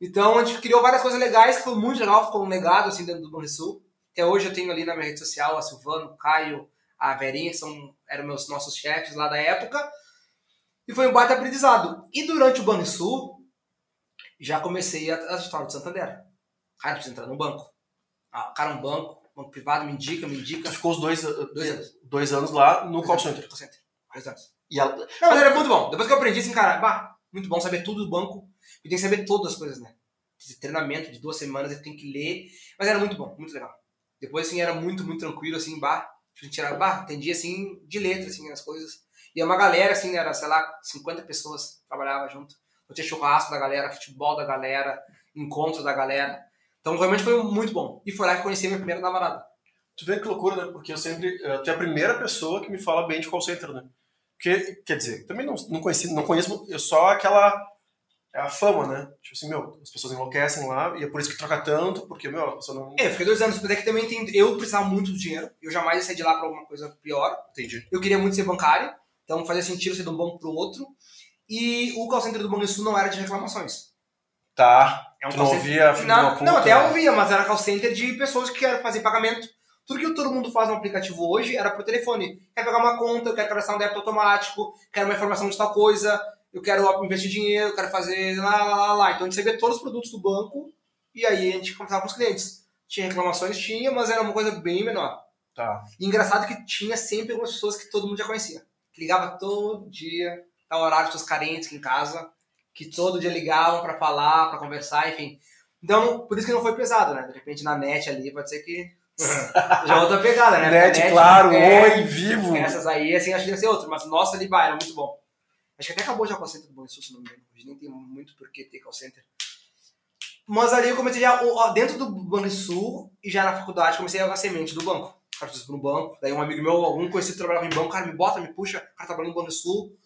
Então a gente criou várias coisas legais, que foi muito legal, ficou um legado assim dentro do Banrisul. Até hoje eu tenho ali na minha rede social a Silvano, o Caio, a Verinha, que são, eram meus nossos chefes lá da época. E foi um baita aprendizado. E durante o Banrisul, já comecei a, a história do Santander. Cara, precisa entrar no banco. Ah, cara, um banco, banco privado, me indica, me indica. Tu ficou os dois, Dois anos. dois anos lá no call center. Call center. Dois anos. E a, Não, mas era muito bom. Depois que eu aprendi, assim, cara, bah, muito bom saber tudo do banco. E tem que saber todas as coisas, né? Esse treinamento de duas semanas, eu tenho que ler. Mas era muito bom, muito legal. Depois, assim, era muito, muito tranquilo, assim, bah. A gente era, bah, entendia, assim, de letra, assim, as coisas. E é uma galera, assim, era, sei lá, 50 pessoas trabalhava junto. Eu tinha churrasco da galera, futebol da galera, encontro da galera. Então, realmente foi muito bom. E foi lá que eu conheci minha primeira namorada. Tu vê que loucura, né? Porque eu sempre. eh, Tu é a primeira pessoa que me fala bem de call center, né? Porque, quer dizer, também não, não conheci, não conheço, eu só aquela. É a fama, né? Tipo assim, meu, as pessoas enlouquecem lá e é por isso que troca tanto, porque, meu, a pessoa não. É, eu fiquei dois anos, mas é que também tem, eu precisava muito do dinheiro. Eu jamais sair de lá pra alguma coisa pior. Entendi. Eu queria muito ser bancário, então fazia sentido ser de um banco pro outro. E o call center do Banrisul não era de reclamações. Tá. É um tu não center- ouvia uma Não, não, até ouvia, mas era call center de pessoas que querem fazer pagamento. Tudo que todo mundo faz no aplicativo hoje era pro telefone. Quer pegar uma conta, eu quero cadastrar um débito automático, quero uma informação de tal coisa, eu quero investir dinheiro, eu quero fazer lá, lá, lá, lá. Então a gente sabia todos os produtos do banco e aí a gente conversava com os clientes. Tinha reclamações? Tinha, mas era uma coisa bem menor. Tá. E engraçado que tinha sempre algumas pessoas que todo mundo já conhecia. Que ligava todo dia, tal horário de pessoas carentes aqui em casa, que todo dia ligavam pra falar, pra conversar, enfim. Então, por isso que não foi pesado, né? De repente na net ali pode ser que. já é outra pegada, né? Net, a claro, é, oi, vivo. Essas aí, assim, acho que ia ser outra. Mas nossa, ali vai, era muito bom. Acho que até acabou já o call center do Banrisul, se não me engano. Hoje nem tem muito por que ter call center. Mas ali eu comecei já, dentro do Banrisul, e já na faculdade, comecei a jogar semente do banco. Cara, preciso no banco. Daí um amigo meu, algum conhecido trabalhava em banco, cara, me bota, me puxa, cara, trabalhando no Banrisul.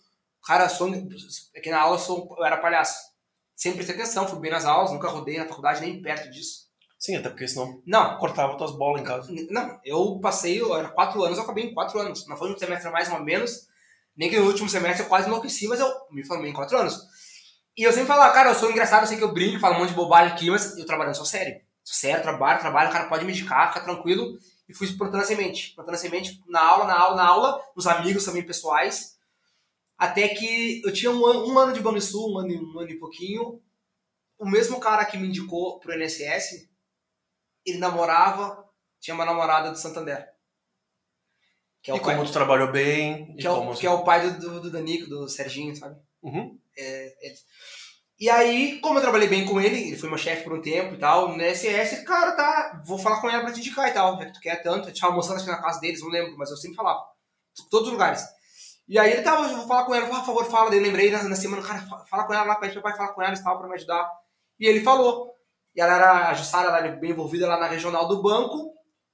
Cara, sonho, é que na aula eu, sou, eu era palhaço. Sempre prestei atenção, fui bem nas aulas, nunca rodei na faculdade nem perto disso. Sim, até porque senão Não, cortava tuas bolas em casa. não, eu passei, eu era quatro anos, eu acabei em quatro anos. Não foi um semestre mais ou menos, nem que no último semestre eu quase enlouqueci, mas eu me formei em quatro anos. E eu sempre falava, cara, eu sou engraçado, eu sei que eu brinco, falo um monte de bobagem aqui, mas eu trabalhando sou sério. Sou sério, trabalho, trabalho, o cara pode me indicar, fica tranquilo. E fui plantando a semente. Plantando a semente na aula, na aula, na aula, nos amigos também pessoais. Até que eu tinha um ano, um ano de Banrisul, um ano, um ano e pouquinho. O mesmo cara que me indicou pro NSS, ele namorava, tinha uma namorada do Santander. Que é E o pai, como tu trabalhou bem. que e é o, que é o pai do, do, Danico, do Serginho, sabe? Uhum. E aí, como eu trabalhei bem com ele, ele foi meu chefe por um tempo e tal, no NSS, cara, tá, vou falar com ela pra te indicar e tal, já que tu quer tanto. A gente tava almoçando que na casa deles, não lembro, mas eu sempre falava. Todos os lugares. E aí ele tava, eu vou falar com ela, por favor, fala. Daí eu lembrei na, na semana, cara, fa- fala com ela lá, pede pro pai falar com ela e tal, pra me ajudar. E ele falou. E ela era, a Jussara, ela era bem envolvida lá na regional do banco.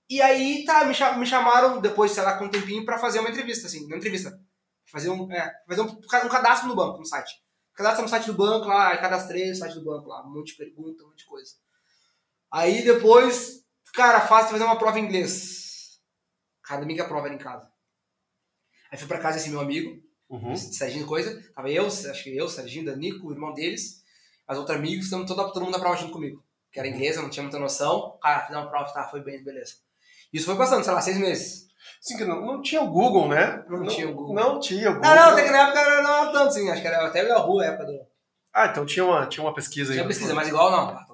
E aí, tá, me, cha- me chamaram depois, sei lá, com um tempinho pra fazer uma entrevista, assim, uma entrevista. Fazer um, é, fazer um, um cadastro no banco, no site. cadastra no site do banco lá, cadastrei no site do banco lá, um monte de pergunta, um monte de coisa. Aí depois, cara, fácil fazer uma prova em inglês. Cara, domingo a prova era em casa. Aí fui pra casa desse meu amigo, Uhum. Serginho coisa. Tava eu, acho que eu, Serginho, Danico, o irmão deles, as outros amigos, estamos todo, todo mundo na prova junto comigo. Que era inglês, eu não tinha muita noção. Cara, fiz uma prova, tá, foi bem, beleza. Isso foi passando, sei lá, seis meses. Sim, que não, não tinha o Google, né? Não tinha o Google. Não tinha o Google. Não, não, até que na época não era tanto, sim. Acho que era até a rua, a época do. Ah, então tinha uma, tinha uma pesquisa aí. Tinha pesquisa, mas igual não. Tá.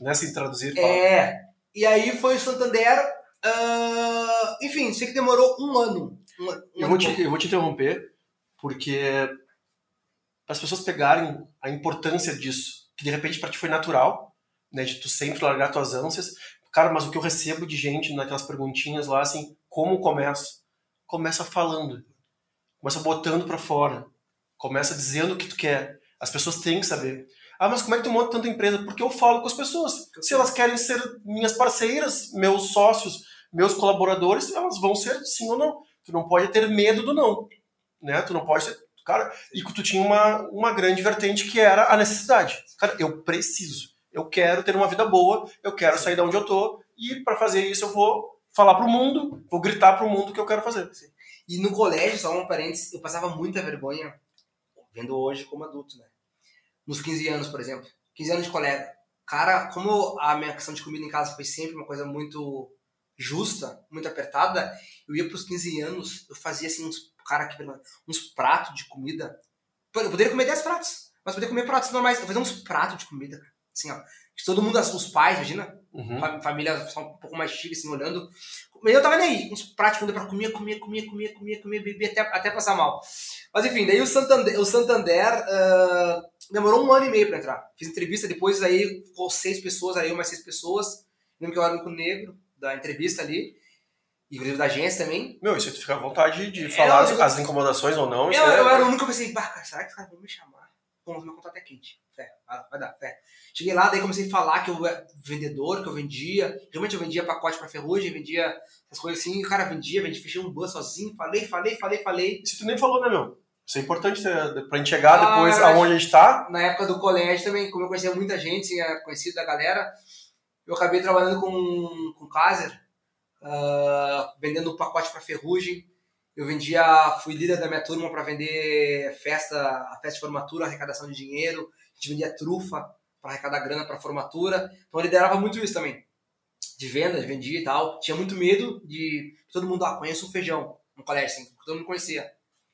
Nessa em traduzir. fala. É. E aí foi o Santander. ah, enfim, sei que demorou um ano. Um, um Eu vou, te, pouco. eu vou te interromper, porque para as pessoas pegarem a importância disso, que de repente para ti foi natural, né, de tu sempre largar tuas ânsias. Cara, mas o que eu recebo de gente naquelas perguntinhas lá, assim, como começa? Começa falando. Começa botando para fora. Começa dizendo o que tu quer. As pessoas têm que saber. Ah, mas como é que tu monta tanta empresa? Porque eu falo com as pessoas. Se elas querem ser minhas parceiras, meus sócios, meus colaboradores, elas vão ser sim ou não. Tu não pode ter medo do não. Né? Tu não pode ser. Cara, e tu tinha uma, uma grande vertente que era a necessidade. Cara, eu preciso. Eu quero ter uma vida boa, eu quero sair de onde eu tô, e para fazer isso eu vou falar pro mundo, vou gritar pro mundo o que eu quero fazer. E no colégio, só um parênteses, eu passava muita vergonha, vendo hoje como adulto, né? Nos 15 anos, por exemplo. 15 anos de colega. Cara, como a minha questão de comida em casa foi sempre uma coisa muito justa, muito apertada, eu ia pros 15 anos, eu fazia assim uns, cara, que uns pratos de comida. Eu poderia comer 10 pratos, mas poderia comer pratos normais. Eu fazia uns pratos de comida, cara. Assim, ó. Todo mundo, os pais, imagina, Uhum. Fam- família só um pouco mais chique, assim, olhando. Mas eu tava nem aí, uns pratos pra comer, comer, comer, comer, comer, comer, beber até, até passar mal. Mas enfim, daí o Santander, o Santander ah, demorou um ano e meio pra entrar. Fiz entrevista, depois aí ficou seis pessoas, aí eu mais seis pessoas. Lembro que eu era o único negro da entrevista ali, inclusive da agência também. Meu, isso aí tu fica à vontade de falar eu- as, as incomodações ou não. isso Eu, é- eu era o único que pensei, bah, será que os caras vão me chamar? Vamos, meu contato é quente. Fé, vai dar, fé. Cheguei lá, daí comecei a falar que eu era vendedor, que eu vendia. Realmente eu vendia pacote pra ferrugem, vendia essas coisas assim. O cara vendia, vendia, fechei um bus sozinho, falei, falei, falei, falei. Isso tu nem falou, né, meu? Isso é importante né, pra gente chegar Ah, depois verdade. aonde a gente tá. Na época do colégio também, como eu conhecia muita gente, tinha conhecido da galera, eu acabei trabalhando com, com o Kaiser, ah, vendendo pacote pra ferrugem. Eu vendia, fui líder da minha turma para vender festa, a festa de formatura, arrecadação de dinheiro. A gente vendia trufa para arrecadar grana para formatura. Então eu liderava muito isso também. De venda, de vendia e tal. Tinha muito medo de todo mundo, ah, conheço o feijão no colégio, assim, todo mundo conhecia.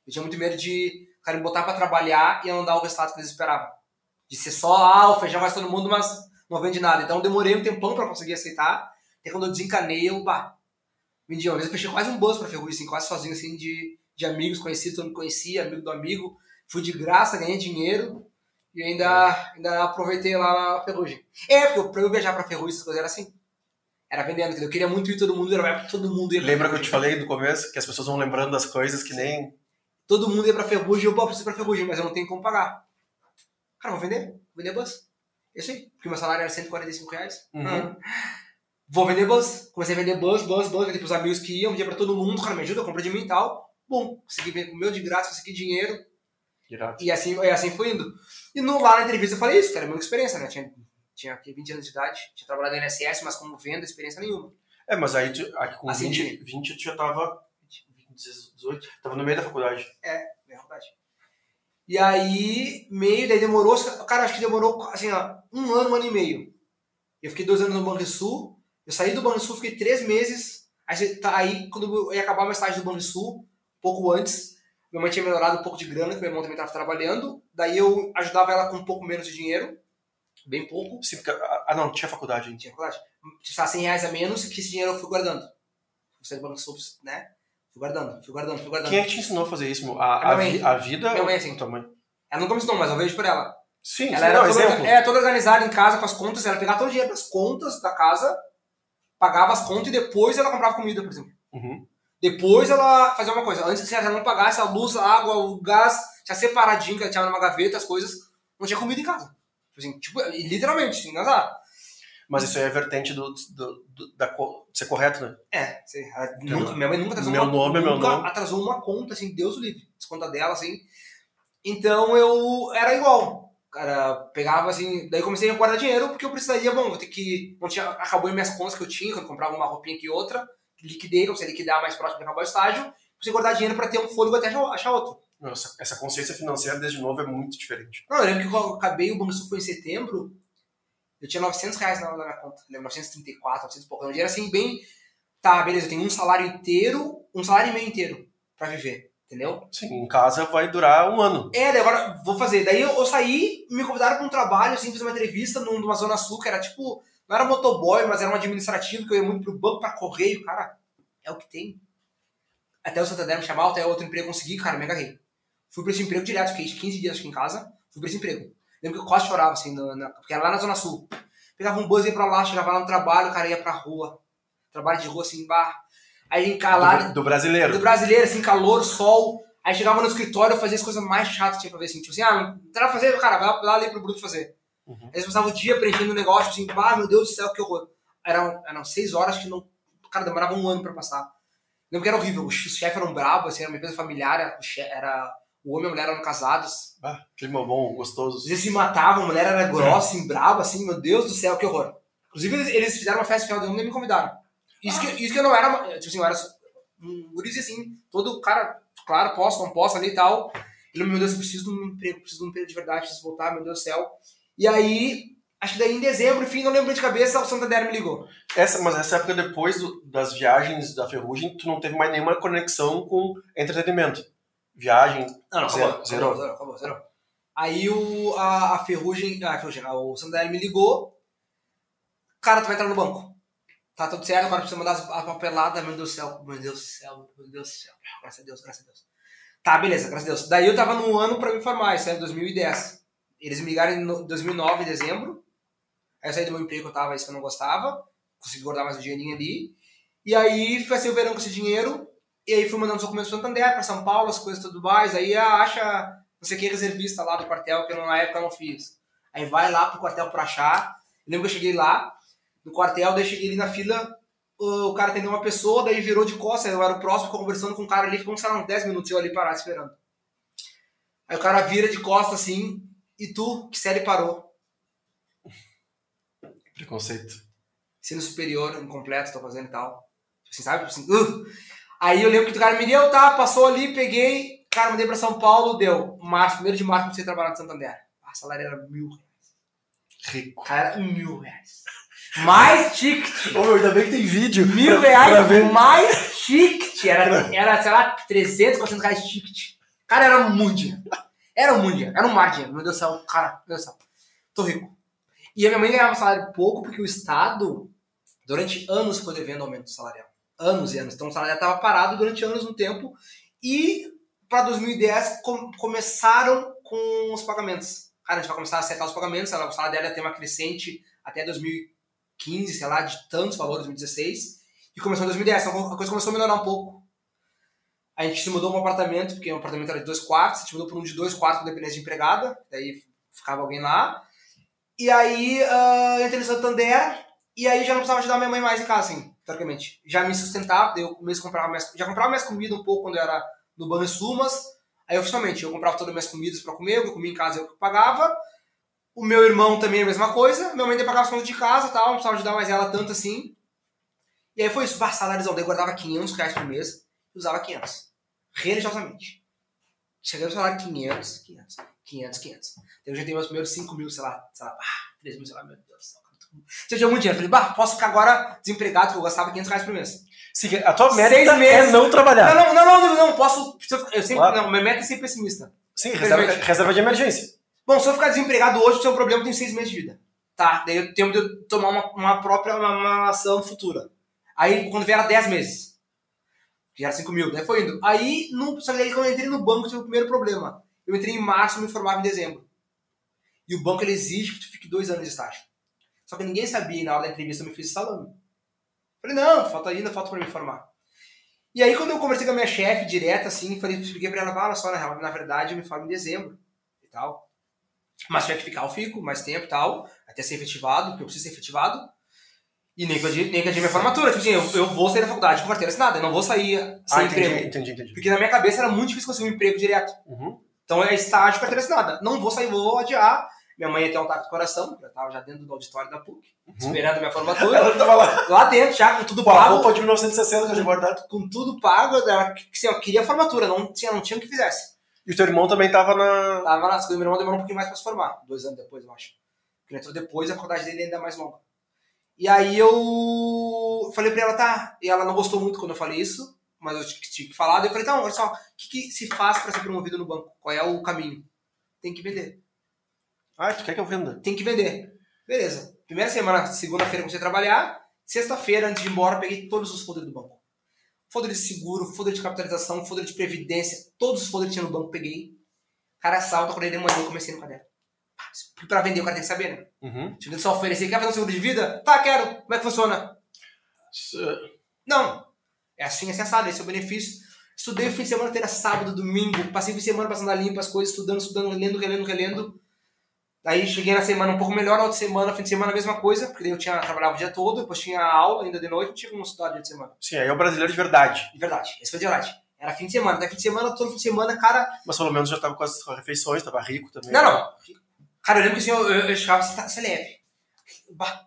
Eu tinha muito medo de cara me botar para trabalhar e não dar o resultado que eles esperavam. De ser só, ah, o feijão faz todo mundo, mas não vende nada. Então demorei um tempão para conseguir aceitar. E quando eu desencanei, eu, bah, vendi. Uma vez eu fechei quase um bus pra Ferrugem, assim, quase sozinho, assim, de, de amigos conhecidos, todo mundo conhecia, amigo do amigo. Fui de graça, ganhei dinheiro e ainda, ainda aproveitei lá na Ferrugem. É, porque eu- pra eu viajar pra Ferrugem, essas coisas era assim. Era vendendo, entendeu? Eu queria muito ir todo mundo, era que todo mundo ia pra Lembra que eu te falei no começo que as pessoas vão lembrando das coisas que nem. Todo mundo ia pra Ferrugem, eu, preciso ir pra Ferrugem, mas eu não tenho como pagar. Cara, vou vender, vou vender bus. Isso aí, porque meu salário era 145 reais. Uhum. Ah. Vou vender bus. Comecei a vender bus, bus, bus, vendi pros amigos que iam, vendia pra todo mundo, cara, me ajuda, compra de mim e tal. Bom, consegui vender o meu de graça, consegui dinheiro, Irado. e assim, e assim foi indo. E no, lá na entrevista eu falei isso, cara, é muita experiência, né? Tinha, tinha aqui 20 anos de idade, tinha trabalhado no INSS, mas como venda, experiência nenhuma. É, mas aí tu, aqui com Assim, 20, 20 tu já tava. 18, tava no meio da faculdade. É verdade. E aí, meio, daí demorou, cara, acho que demorou, assim, ó, um ano, um ano e meio. Eu fiquei dois anos no Banrisul, eu saí do Banrisul, fiquei três meses, aí, você- tá, aí quando eu ia acabar meu estágio do Banrisul, pouco antes, minha mãe tinha melhorado um pouco de grana, que meu irmão também estava trabalhando, daí eu ajudava ela com um pouco menos de dinheiro, bem pouco, Sim, porque, ah, não, tinha faculdade ainda. tinha faculdade, tinha 100 reais a menos, que esse dinheiro eu fui guardando. Saí do Banrisul, né, fui guardando, fui guardando, fui guardando. Quem é que te ensinou a fazer isso? A, A a, vi- a vida Minha mãe, sim. tua mãe? Ela nunca me ensinou, mas eu vejo por ela. Sim, Ela sim, era não, toda, exemplo. é, toda organizada em casa com as contas, ela pegava todo o dinheiro das contas da casa, pagava as contas e depois ela comprava comida, por exemplo. Uhum. Depois ela fazia uma coisa, antes se ela não pagasse a luz, a água, o gás, tinha separadinho, que ela tinha numa gaveta, as coisas, não tinha comida em casa. Tipo Assim, tipo, literalmente, assim, azar. Mas isso aí é vertente do, do, do- da, co- ser correto, né? É, ela nunca- minha mãe nunca atrasou Meu uma, nome é meu nome. atrasou uma conta, assim, Deus o livre, as contas dela, assim. Então eu era igual. Cara, pegava assim, daí comecei a guardar dinheiro porque eu precisaria, bom, vou ter que. Não tinha, acabou em minhas contas que eu tinha, quando eu comprava uma roupinha aqui e outra, liquidei, comecei a liquidar mais próximo de acabar o estágio, comecei a guardar dinheiro para ter um fôlego até achar outro. Nossa, essa consciência financeira desde novo é muito diferente. Não, eu lembro que quando eu acabei o Banco foi em setembro, eu tinha 900 reais na, na minha conta. Lembro, 934, 900 e pouco. Dinheiro assim, bem. Tá, beleza, eu tenho um salário inteiro, um salário e meio inteiro pra viver. Entendeu? Sim, em casa vai durar um ano. É, daí agora vou fazer. Daí eu, eu saí, me convidaram pra um trabalho, assim, fiz uma entrevista numa zona sul, que era tipo. Não era motoboy, mas era um administrativo, que eu ia muito pro banco pra correio. Cara, é o que tem. Até o Santander me chamar, até outro emprego consegui, cara, me agarrei. Fui pra esse emprego direto, fiquei 15 dias aqui em casa, fui pra esse emprego. Lembro que eu quase chorava, assim, na, na, porque era lá na Zona Sul. Pegava um bus, ia pra lá, chegava lá no trabalho, o cara ia pra rua. Trabalho de rua, assim, bar. Aí encalado. Do, do brasileiro. Do brasileiro, assim, calor, sol. Aí chegava no escritório, fazia as coisas mais chatas que tinha pra ver, assim. Tipo assim, ah, não pra fazer, cara, vai lá ali pro Bruto fazer. Uhum. Aí eles passavam o dia preenchendo o negócio, assim, ah, meu Deus do céu, que horror. Eram, eram seis horas que não. Cara, demorava um ano pra passar. Lembro que era horrível, os chefes eram bravos, assim, era uma empresa familiar, era o homem e a mulher eram casados. Ah, clima bom, gostoso. Eles se matavam, a mulher era grossa, assim, brava, assim, meu Deus do céu, que horror. Inclusive, eles, eles fizeram uma festa final de ano e me convidaram. Isso, ah. que, isso que eu não era, tipo assim, eu era um guriz assim, todo cara, claro, posso, não posso ali e tal. Ele, meu Deus, eu preciso de um emprego, preciso de um emprego de verdade, preciso voltar, meu Deus do céu. E aí, acho que daí em dezembro, enfim, não lembro de cabeça, o Santander me ligou. Essa, mas essa época depois do, das viagens da Ferrugem, tu não teve mais nenhuma conexão com entretenimento viagem. Não, não, zero, acabou, zero. Acabou, acabou, zero. Aí o, a, a Ferrugem, a Ferrugem, o Santander me ligou. Cara, tu vai entrar no banco. Tá tudo certo, agora precisa mandar a papelada. Meu Deus do céu, meu Deus do céu, meu Deus do céu. Graças a Deus, graças a Deus. Tá, beleza, graças a Deus. Daí eu tava no ano pra me formar, isso é 2010. Eles me ligaram em 2009, em dezembro. Aí eu saí do meu emprego que eu tava, isso que eu não gostava. Consegui guardar mais um dinheirinho ali. E aí, passei o verão com esse dinheiro. E aí fui mandando os documentos para Santander, para São Paulo, as coisas tudo mais. Aí acha, não sei que, reservista lá do quartel, que eu, na época eu não fiz. Aí vai lá pro quartel para achar. Eu lembro que eu cheguei lá, no quartel, daí cheguei ali na fila, o cara atendeu uma pessoa, daí virou de costas, eu era o próximo, ficou conversando com um cara ali, ficou, sei lá, uns 10 minutos eu ali parado esperando. Aí o cara vira de costas assim, e tu, que série parou? Preconceito. Sendo superior, incompleto, tô fazendo e tal. Assim, sabe? Assim, uh! Aí eu lembro que o cara me deu, tá, passou ali, peguei, cara, mandei pra São Paulo, deu. Março, primeiro de março, comecei a trabalhar no Santander. A salário era mil reais. Rico. Cara, era mil reais. Mais ticket. Ô, ainda bem que tem vídeo. Mil pra, reais, pra ver. mais ticket. Era, era, sei lá, 300, 400 reais ticket. Cara, era muito dinheiro. Era muito dinheiro. Era um mar de dinheiro. Meu Deus do céu, cara, meu Deus do céu. Tô rico. E a minha mãe ganhava salário pouco porque o Estado, durante anos, ficou devendo aumento salarial anos e anos. Então o salário estava parado durante anos no tempo. E para 2010 com, começaram com os pagamentos. Cara, a gente vai começar a acertar os pagamentos. O salário dela ia ter uma crescente até 2015, sei lá, de tantos valores, 2016. E começou em 2010. Então a coisa começou a melhorar um pouco. A gente se mudou para um apartamento, porque o um apartamento era de dois quartos. A gente mudou para um de dois quartos com dependência de empregada. Daí ficava alguém lá. E aí uh, eu entrei no Santander. E aí já não precisava ajudar minha mãe mais em casa, assim teoricamente, já me sustentava, eu comecei a comprar já comprava mais comida um pouco quando eu era no Banco Sumas, aí oficialmente eu comprava todas as minhas comidas para comer, eu comia em casa eu que pagava, o meu irmão também a mesma coisa, minha mãe pagava as contas de casa tal, não precisava ajudar mais ela tanto assim, e aí foi isso, bah, saláriozão, daí eu guardava 500 reais por mês e usava 500, religiosamente. Cheguei no salário 500, 500, 500, 500. Eu já tenho meus primeiros 5 mil, sei lá, sei lá, ah, 3 mil, sei lá, meu Deus do céu. Se eu tinha muito dinheiro, falei, bah, posso ficar agora desempregado, porque eu gastava 500 reais por mês. Sim, a tua meta Seis é meses. é não trabalhar. Não, não, não, não, não, posso. Eu sempre, claro. não, minha meta é ser pessimista. Sim, reserva, reserva de emergência. Bom, se eu ficar desempregado hoje, o seu problema tem seis meses de vida. Tá, daí eu tenho que tomar uma, uma própria uma, uma ação futura. Aí, quando vier 10 meses, que era 5 mil, daí foi indo. Aí, no, só que aí, quando eu entrei no banco, tive o primeiro problema. Eu entrei em março me formava em dezembro. E o banco ele exige que tu fique dois anos de estágio. Só que ninguém sabia e na hora da entrevista eu me fiz salame. Falei, não, falta ainda, falta para me formar. E aí quando eu conversei com a minha chefe direto, assim, falei, expliquei pra ela, olha só, na real, na verdade eu me formo em dezembro e tal. Mas se tiver que ficar, eu fico mais tempo e tal, até ser efetivado, porque eu preciso ser efetivado. E nem que eu nem que eu diga minha formatura. Tipo assim, eu, eu vou sair da faculdade com carteira assinada, eu não vou sair sem ah, entendi, emprego. Entendi, entendi. Porque na minha cabeça era muito difícil conseguir um emprego direto. Uhum. Então é estágio carteira assinada. Não vou sair, vou adiar. Minha mãe ia ter um ataque do coração, eu tava já dentro do auditório da PUC, Uhum. esperando a minha formatura. Ela tava lá lá dentro, já com tudo com a pago. roupa de 1960 que eu tinha guardado. Com tudo pago, ela, assim, eu queria a formatura, não tinha, não tinha o que fizesse. E o teu irmão também tava na. Tava nas coisas, meu irmão demorou um pouquinho mais pra se formar. Dois anos depois, eu acho. Porque ele entrou depois, a faculdade dele ainda é mais longa. E aí eu falei pra ela, tá. E ela não gostou muito quando eu falei isso, mas eu tinha que- falar. Daí eu falei, então, olha só, o que, que se faz pra ser promovido no banco? Qual é o caminho? Tem que vender. Ah, tu quer que eu venda? Tem que vender. Beleza. Primeira semana, segunda-feira, comecei a trabalhar. Sexta-feira, antes de ir embora, peguei todos os folders do banco. Folder de seguro, folder de capitalização, folder de previdência, todos os folders que tinha no banco, peguei. Cara, salto, acordei de manhã e comecei no caderno. Pra vender, o cara tem que saber, né? Uhum. Tipo, só oferecer, quer fazer um seguro de vida? Tá, quero. Como é que funciona? Não. É assim, assim, assado, esse é o benefício. Estudei o fim de semana inteira, sábado, domingo. Passei o fim de semana passando a limpa as coisas, estudando, estudando, relendo, relendo, relendo. Aí cheguei na semana um pouco melhor, na outra semana, fim de semana a mesma coisa, porque daí eu tinha, trabalhava o dia todo, depois tinha aula ainda de noite, não tinha como estudar dia de semana. Sim, aí é o brasileiro de verdade. De verdade, esse foi de verdade. Era fim de semana, até fim de semana, todo fim de semana, cara. Mas pelo menos já tava com as refeições, tava rico também. Não, não. Cara, eu lembro que assim, eu, eu, eu chegava, você, tá, você é leve. Bah,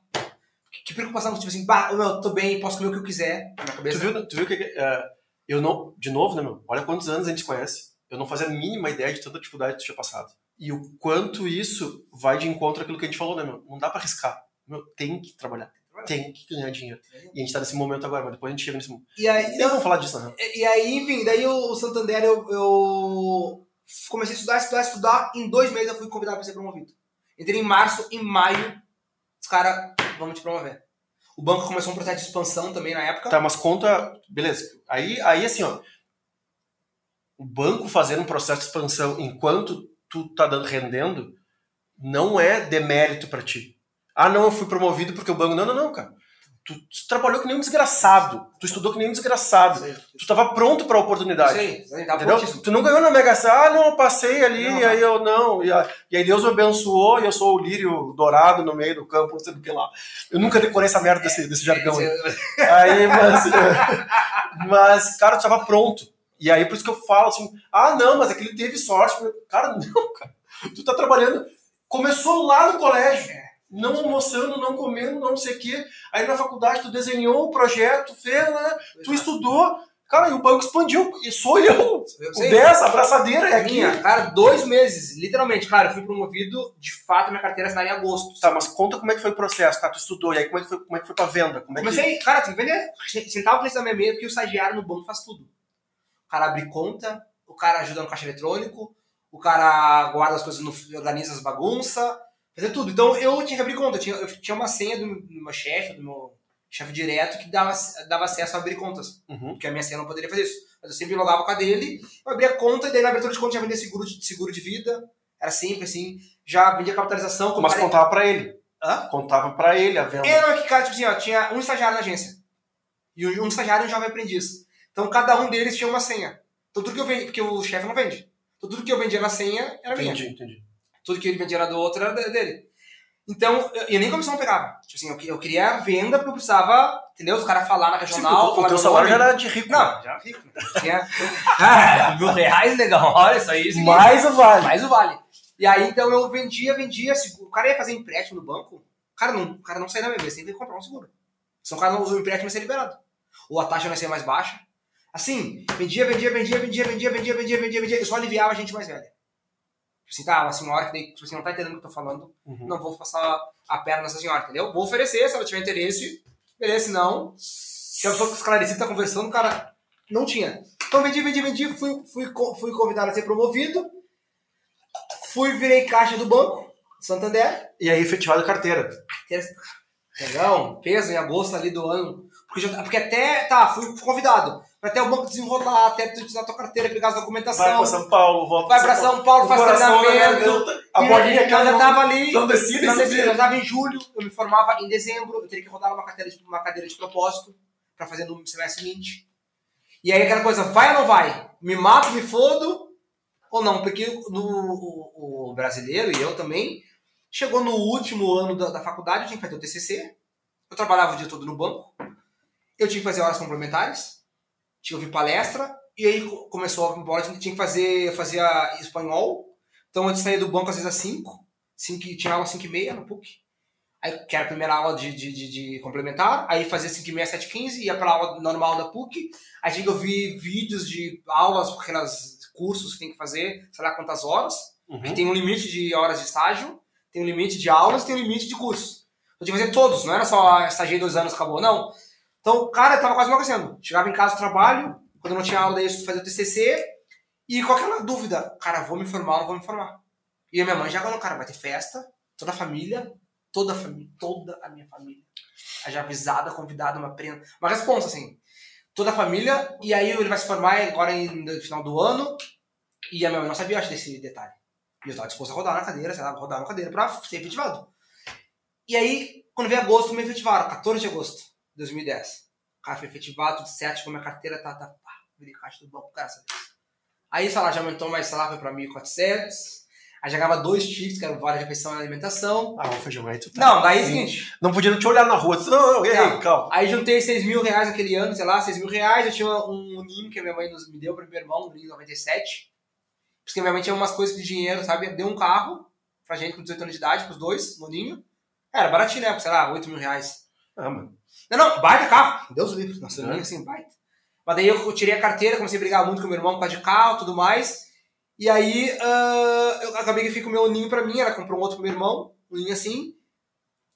que, preocupação, tipo assim, bah, meu, tô bem, posso comer o que eu quiser. Na minha Tu cabeça. viu, tu viu que. é, eu não. De novo, né, meu? Olha quantos anos a gente conhece. Eu não fazia a mínima ideia de tanta dificuldade que tu tinha passado. E o quanto isso vai de encontro àquilo que a gente falou, né, meu? Não dá pra arriscar. Meu, tem que trabalhar. Tem que ganhar dinheiro. E a gente tá nesse momento agora, mas depois a gente chega nesse momento. E aí, não vamos falar disso, né? E aí, enfim, daí o Santander eu, eu comecei a estudar, estudar, estudar. Em dois meses eu fui convidado para ser promovido. Entrei em março, em maio, os caras, vamos te promover. O banco começou um processo de expansão também na época. Tá, mas conta. Beleza. Aí, aí assim, ó. O banco fazendo um processo de expansão enquanto tu tá dando, rendendo, não é demérito pra ti. Ah, não, eu fui promovido porque o banco. Não, não, não, cara. Tu, tu trabalhou que nem um desgraçado. Tu estudou que nem um desgraçado. Tu tava pronto pra oportunidade. Isso aí, tá Entendeu? prontíssimo. Tu não ganhou na Mega Sena, ah, não, eu passei ali, Não, e aí eu não. E, a- e aí Deus me abençoou, e eu sou o lírio dourado no meio do campo, não sei do que lá. Eu nunca decorei essa merda desse, desse jargão aí. Aí, mas, mas, cara, tu estava pronto. E aí, por isso que eu falo assim, ah, não, mas é que ele teve sorte. Cara, não, cara. Tu tá trabalhando. Começou lá no colégio. Não almoçando, não comendo, não sei o quê. Aí na faculdade tu desenhou o projeto, fez, né? Tu estudou. Cara, e o banco expandiu. E sou eu. Eu O sei. 10, a abraçadeira é aqui. minha, cara, dois meses, literalmente. Cara, eu fui promovido, de fato, minha carteira assinada em agosto. Tá, mas conta como é que foi o processo, tá? Tu estudou, e aí como é que foi, como é que foi pra venda? Como é que... Comecei, cara, tem que vender. Sentava pra da minha meia, porque o estagiário no banco faz tudo. O cara abre conta, o cara ajuda no caixa eletrônico, o cara guarda as coisas, no, organiza as bagunças, fazer tudo. Então eu tinha que abrir conta. Eu tinha, eu tinha uma senha do, do meu chefe, do meu chefe direto, que dava, dava acesso a abrir contas. Uhum. Porque a minha senha não poderia fazer isso. Mas eu sempre logava com a dele, eu abria a conta, e daí na abertura de conta já vendia seguro de, seguro de vida. Era sempre assim. Já vendia capitalização. como Mas contava pra ele. Hã? Contava pra ele a venda. É que, cara, tipo assim, ó, tinha um estagiário na agência. E um um estagiário e um jovem aprendiz. Então cada um deles tinha uma senha. Então tudo que eu vendi, porque o chefe não vende. Então tudo que eu vendia na senha era minha. Entendi, entendi. Tudo que ele vendia era do outro era de- dele. Então, eu, eu nem comissão pegava. Tipo assim, eu, eu queria a venda porque eu precisava, entendeu? Os caras falar na Sim, regional. o, o teu salário já era de rico. Não, já rico. Tinha. Ah, mil reais, legal. Olha isso aí. Isso aqui. Mais o vale. Mais o vale. E aí, então, eu vendia, vendia. seguro. O cara ia fazer empréstimo no banco. O cara não, o cara não saía da minha vez, tem que comprar um seguro. Senão o cara não usa o empréstimo vai ser liberado. Ou a taxa vai ser mais baixa. Assim, vendia, vendia, vendia, vendia, vendia, vendia, vendia, vendia, vendia. Eu só aliviava a gente mais velha. Tipo assim, tá, uma senhora que daí, tipo assim, não tá entendendo o que eu tô falando. Uhum. Não vou passar a perna nessa senhora, entendeu? Vou oferecer, se ela tiver interesse. Beleza, se não. Se a pessoa esclarecida tá conversando, o cara não tinha. Então vendi, vendi, vendi, fui, fui, fui convidado a ser promovido. Fui, virei caixa do banco, Santander. E aí, efetivado carteira. Legal, peso em agosto ali do ano. Porque, já- porque até, tá, fui convidado. Pra até o banco desenrolar, até tu utilizar tua carteira, pegar as Vai documentação. pra São Paulo, volta Vai pra São Paulo, O faz treinamento. A bolinha eu já cai tava ali. Não decide Não, eu estava em julho, eu me formava em dezembro, eu teria que rodar uma cadeira de, uma cadeira de propósito para fazer no semestre seguinte. E aí aquela coisa, vai ou não vai? Me mato, me fodo ou não? Porque no, o, o brasileiro e eu também, chegou no último ano da, da faculdade, eu tinha que fazer o TCC, eu trabalhava o dia todo no banco, eu tinha que fazer horas complementares, tinha que ouvir palestra, E aí começou a embora, tinha que fazer, fazia espanhol. Então antes de sair do banco, às vezes às 5. 5 tinha aula às 5 e meia no PUC. Aí, que era a primeira aula de, de, de, de complementar. Aí fazia 5 e meia, 7 15 ia pra aula normal da PUC. Aí tinha que ouvir vídeos de aulas, aquelas cursos que tem que fazer, sei lá quantas horas. Uhum. Tem um limite de horas de estágio, tem um limite de aulas, tem um limite de curso. Eu tinha que fazer todos, não era só estagiei dois anos, acabou, não. Então, cara, tava quase enlouquecendo. Chegava em casa do trabalho, quando não tinha aula, daí eu fazia o TCC, e com aquela dúvida, cara, vou me formar ou não vou me formar? E a minha mãe já falou, cara, vai ter festa, toda a família, toda a família, toda a minha família. Já avisada, convidada, uma prenda, uma resposta, assim. Toda a família, e aí ele vai se formar agora no final do ano, e a minha mãe não sabia, acho, desse detalhe. E eu estava disposto a rodar na cadeira, sei lá, rodar na cadeira pra ser efetivado. E aí, quando veio agosto, me efetivaram, 14 de agosto de 2010. Cara, foi efetivado, tudo certo, com minha carteira, tá, tá, pá, virei caixa do banco, graças a Deus. Aí o salário já aumentou mais, sei lá, foi pra 1.400. Aí já ganhava dois tickets, que eram vale refeição e alimentação. Ah, o feijão aí tu tá. Não, daí é o seguinte, Não podia te olhar na rua. Tu, Não, não, ei, Não. calma. aí juntei 6 mil reais naquele ano, sei lá, 6 mil reais. Eu tinha um ninho que a minha mãe nos- me deu pro meu irmão, um ninho 97. Porque minha mãe tinha umas coisas de dinheiro, sabe? Deu um carro pra gente com 18 anos de idade, pros dois, no ninho. Era baratinho, né? Sei lá, 8 mil reais. Ah, mano. Não, não, baita carro. Deus livre. Nossa, ninho assim, baita. Mas daí eu tirei a carteira, comecei a brigar muito com meu irmão por causa de carro e tudo mais. E aí ah, eu acabei que fico o meu ninho pra mim, ela comprou um outro pro meu irmão, um ninho assim.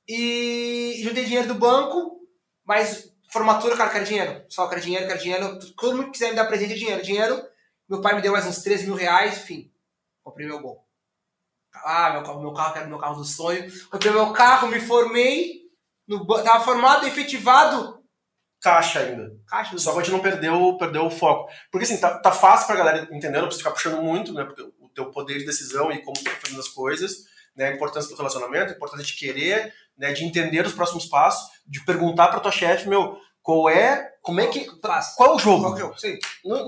E juntei dinheiro do banco, mas formatura, cara, quero dinheiro. Só quero dinheiro, quero dinheiro. Todo mundo que quiser me dar presente é dinheiro. Dinheiro. Meu pai me deu mais uns 13 mil reais, enfim. Comprei meu gol. Ah, meu carro, meu carro, quero meu carro do sonho. Comprei meu carro, me formei. No, tava formado, efetivado. Caixa ainda. Caixa Só que a gente não perdeu, perdeu o foco. Porque assim, tá, tá fácil pra galera entender, não precisa ficar puxando muito, né? Porque o teu poder de decisão e como tu tá fazendo as coisas, né? A importância do relacionamento, a importância de querer, né? De entender os próximos passos, de perguntar pra tua chefe, meu, qual é, como é que, qual é o jogo? Qual é o jogo? Sim.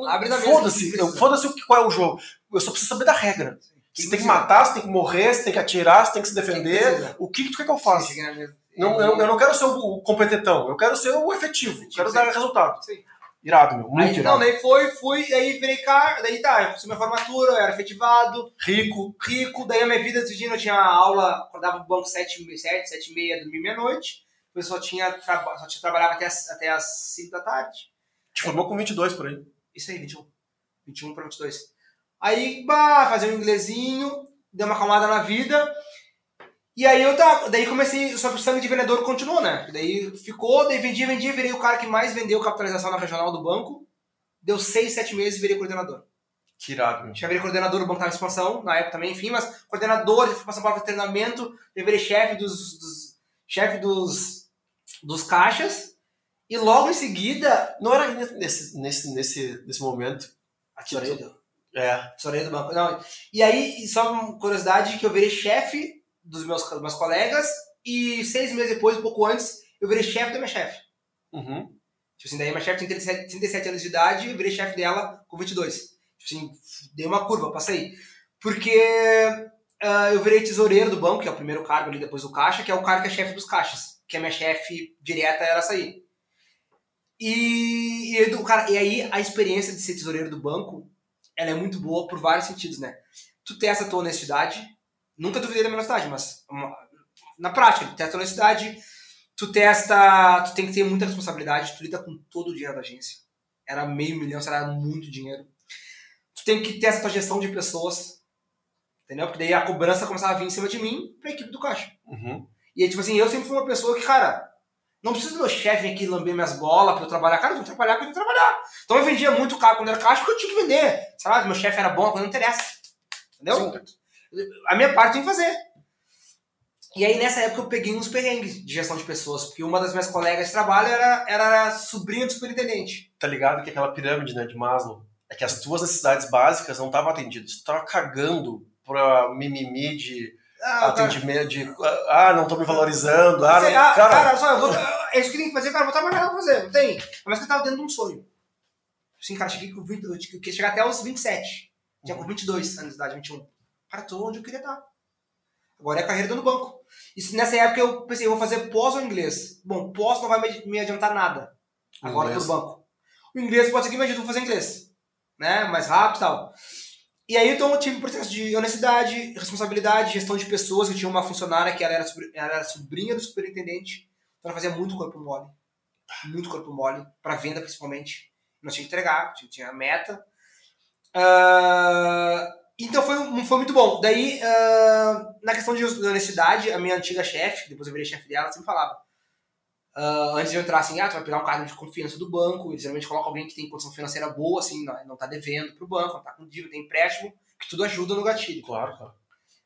Abre na mesa, Foda-se, foda-se qual é o jogo. Eu só preciso saber da regra. Você Sim, tem que matar, você tem que morrer, você tem que atirar, você tem que se defender. O que, que tu quer que eu faça? Sim. Não, eu, eu não quero ser o competentão, eu quero ser o efetivo, eu quero sim. dar resultado. Sim. Irado, meu, muito Aí, irado. não, daí foi, fui, aí virei cara, daí tá, eu fiz minha formatura, eu era efetivado, Rico. rico, daí a minha vida decidindo, eu tinha aula, acordava no banco 7, 7, 7 e meia, dormia meia-noite, depois só tinha, só tinha trabalhava até as, até as 5 da tarde. Te formou com 22 por aí. Isso aí, 21. 21 para 22. Aí, bah, fazer um inglesinho, deu uma acalmada na vida. E aí eu tá, daí comecei, só que o sangue de vendedor continuou, né? Daí ficou, daí vendia, vendia, virei o cara que mais vendeu capitalização na regional do banco. Deu 6, 7 meses e virei coordenador. Que irado, meu. Já virei coordenador do banco em expansão, na época também, enfim, mas coordenador, passando para treinamento, eu virei chefe dos, dos chefe dos dos caixas. E logo em seguida, Não era nesse, nesse, nesse, nesse momento. a tesoureira É. tesoureira do banco. Não. E aí, só uma curiosidade, que eu virei chefe dos meus, dos meus colegas e seis meses depois, um pouco antes, eu virei chefe da minha chefe. Uhum. Tipo assim, daí minha chefe tem 37, 37 anos de idade e eu virei chefe dela com 22. Tipo assim, dei uma curva, passei. Porque ah, eu virei tesoureiro do banco, que é o primeiro cargo ali depois do caixa, que é o cara que é chefe dos caixas. Que a minha chefe direta era aí. E, e, do- cara, e aí a experiência de ser tesoureiro do banco, ela é muito boa por vários sentidos, né? Tu testa a tua honestidade, nunca duvidei da minha honestidade, mas uma- na prática, tu testa a honestidade, tu testa, tu tem que ter muita responsabilidade, tu lida com todo o dinheiro da agência. Era meio milhão, era muito dinheiro. Tu tem que ter essa tua gestão de pessoas, entendeu? Porque daí a cobrança começava a vir em cima de mim pra equipe do caixa. Uhum. E aí, tipo assim, eu sempre fui uma pessoa que, cara, não preciso do meu chefe vir aqui lamber minhas bolas pra eu trabalhar. Cara, eu vou trabalhar porque eu tenho que trabalhar. Então eu vendia muito carro quando era caixa porque eu tinha que vender. Sabe? Meu chefe era bom, quando não interessa. Entendeu? A minha parte tem que fazer. E aí, nessa época, eu peguei uns perrengues de gestão de pessoas, porque uma das minhas colegas de trabalho era, era sobrinha do superintendente. Tá ligado que aquela pirâmide, né, de Maslow, é que as tuas necessidades básicas não estavam atendidas. Tu tava cagando pra mimimi de Ah, cara, atendimento, de ah, não tô me valorizando, ah, não, Sei, ah, cara, cara, só, eu vou, é isso que tem que fazer, cara, vou trabalhar pra fazer, não tem. Mas que eu tava dentro de um sonho. Assim, cara, cheguei com 20, eu chegar até os 27. Tinha com 22 anos de idade, 21. Cara, tô onde eu queria estar. Agora é a carreira dentro do banco. E nessa época eu pensei, eu vou fazer pós ou inglês? Bom, pós não vai me- adiantar nada. Agora Inglês. pro banco. O inglês pode ser que me ajude, vou fazer inglês. né? Mais rápido e tal. E aí, então, eu tive um processo de honestidade, responsabilidade, gestão de pessoas. Eu tinha uma funcionária que ela era, ela era sobrinha do superintendente, então ela fazia muito corpo mole. Muito corpo mole, para venda principalmente. Nós tinha que entregar, tinha, tinha meta. Uh, então foi, foi muito bom. Daí, uh, na questão de honestidade, a minha antiga chefe, depois eu virei chefe dela, sempre falava: Uh, antes de eu entrar assim, ah, tu vai pegar um cargo de confiança do banco, eles geralmente colocam alguém que tem condição financeira boa, assim, não, não tá devendo pro banco, não tá com dívida, tem empréstimo, que tudo ajuda no gatilho. Claro, claro.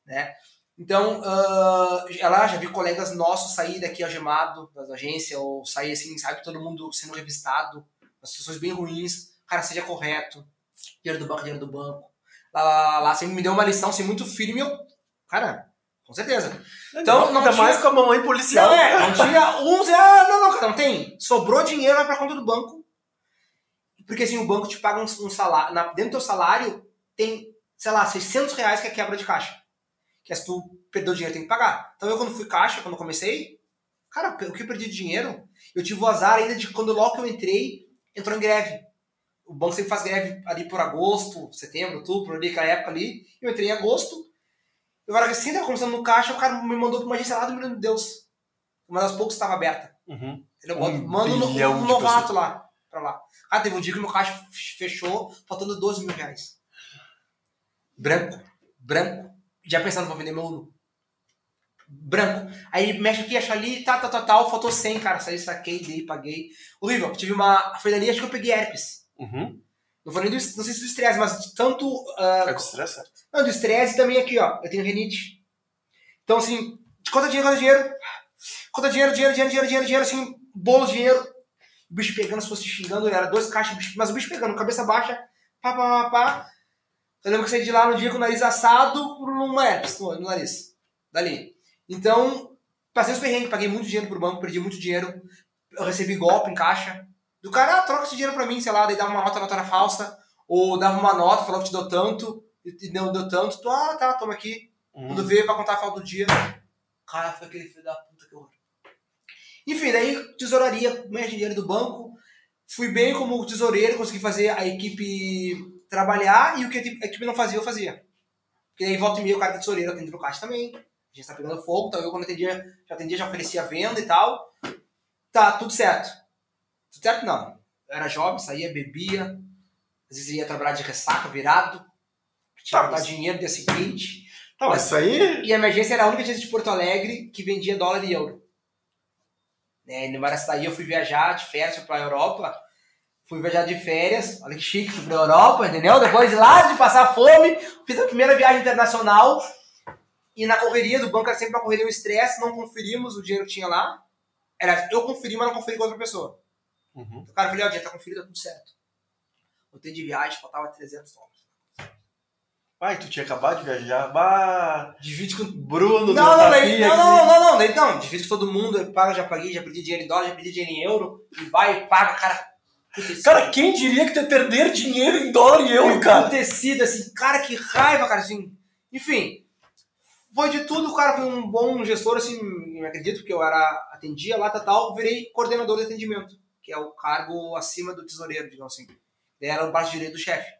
Né? Então, uh, ela já vi colegas nossos sair daqui algemado da agência, ou sair assim, sabe, todo mundo sendo revistado, as situações bem ruins, cara, seja correto, dinheiro do banco, dinheiro do banco. Lá, lá, lá, lá, sempre me deu uma lição assim, muito firme, eu, cara, com certeza. Então, não, ainda tinha... mais com a mamãe policial. Não, é, não tinha uns. Ah, não, não, cara, não tem. Sobrou dinheiro, vai pra conta do banco. Porque assim, o banco te paga um, um salário. Na, dentro do teu salário, tem, sei lá, 600 reais que é quebra de caixa. Que é se tu perdeu dinheiro, tem que pagar. Então eu, quando fui caixa, quando comecei, cara, o que eu perdi de dinheiro, eu tive o azar ainda de quando logo que eu entrei, entrou em greve. O banco sempre faz greve ali por agosto, setembro, outubro, ali, aquela época ali. Eu entrei em agosto, eu era assim, tava começando no caixa, o cara me mandou pra uma agência lá do Menino de Deus. Uma das poucas estava aberta. Uhum. Ele um manda um, um novato lá, pra lá. Ah, teve um dia que meu caixa fechou, faltando 12 mil reais. Branco. Branco. Já pensando, vou vender meu Uno. Branco. Aí mexe aqui, acha ali, tá, tá, tá, tal, faltou 100, cara. Saí, saquei, dei, paguei. Horrível. Tive uma. Foi dali, acho que eu peguei herpes. Uhum. Não nem do, não sei se do estresse, mas tanto. Uh, é do estresse, certo? Não, do estresse também aqui, ó. Eu tenho renite. Então, assim, conta dinheiro, conta dinheiro. Conta dinheiro, dinheiro, dinheiro, dinheiro, dinheiro, dinheiro, assim, bolo de dinheiro. O bicho pegando, se fosse xingando, era dois caixas, mas o bicho pegando, cabeça baixa, pá, pá, pá, pá. Eu lembro que saí de lá no dia com o nariz assado por uma herpes no, no nariz. Dali. Então, passei os perrengues, paguei muito dinheiro pro banco, perdi muito dinheiro. Eu recebi golpe em caixa. Do cara, ah, troca esse dinheiro pra mim, sei lá, daí dava uma nota, nota era falsa, ou dava uma nota, falou que te deu tanto, e não deu tanto, tu, ah, tá, toma aqui. Uhum. Quando veio pra contar a falta do dia, cara, foi aquele filho da puta que horror. Enfim, daí tesouraria, ganhei dinheiro do banco, fui bem como tesoureiro, consegui fazer a equipe trabalhar, e o que a equipe não fazia, eu fazia. Porque aí volta e meia o cara da tesoureiro atende no caixa também, a gente tá pegando fogo, então eu quando atendia, já atendia, já oferecia venda e tal. Tá, tudo certo. Tudo certo não. Eu era jovem, saía, bebia, às vezes ia trabalhar de ressaca, virado, tinha tá, mas... dinheiro no dia seguinte. Tá, mas isso aí... E a emergência era a única agência de Porto Alegre que vendia dólar e euro. Né, no Maraçaí eu fui viajar de férias para a Europa, fui viajar de férias, olha que chique, fui pra Europa, entendeu? Depois de lá de passar fome, fiz a primeira viagem internacional e na correria do banco era sempre uma correria, um estresse, não conferimos o dinheiro que tinha lá. Era, eu conferi, mas não conferi com outra pessoa. Uhum. O cara falou, ó, oh, tá conferido, tá tudo certo. Voltei de viagem, faltava 300 dólares. Ai, tu tinha acabado de viajar, bah... Divide com... Bruno, não, não, daí, não, não, não, não, daí não, divide com todo mundo, paga, já paguei, já pedi dinheiro em dólar, já pedi dinheiro em euro, e vai e paga, cara... Cara, quem diria que tu ia perder dinheiro em dólar e euro, cara? Tecido, assim, cara, que raiva, cara, assim... Enfim, foi de tudo, o cara foi um bom gestor, assim, me acredito, porque eu era, atendia lá, tal, tal, virei coordenador de atendimento, que é o cargo acima do tesoureiro, digamos assim. Era o braço direito do chefe.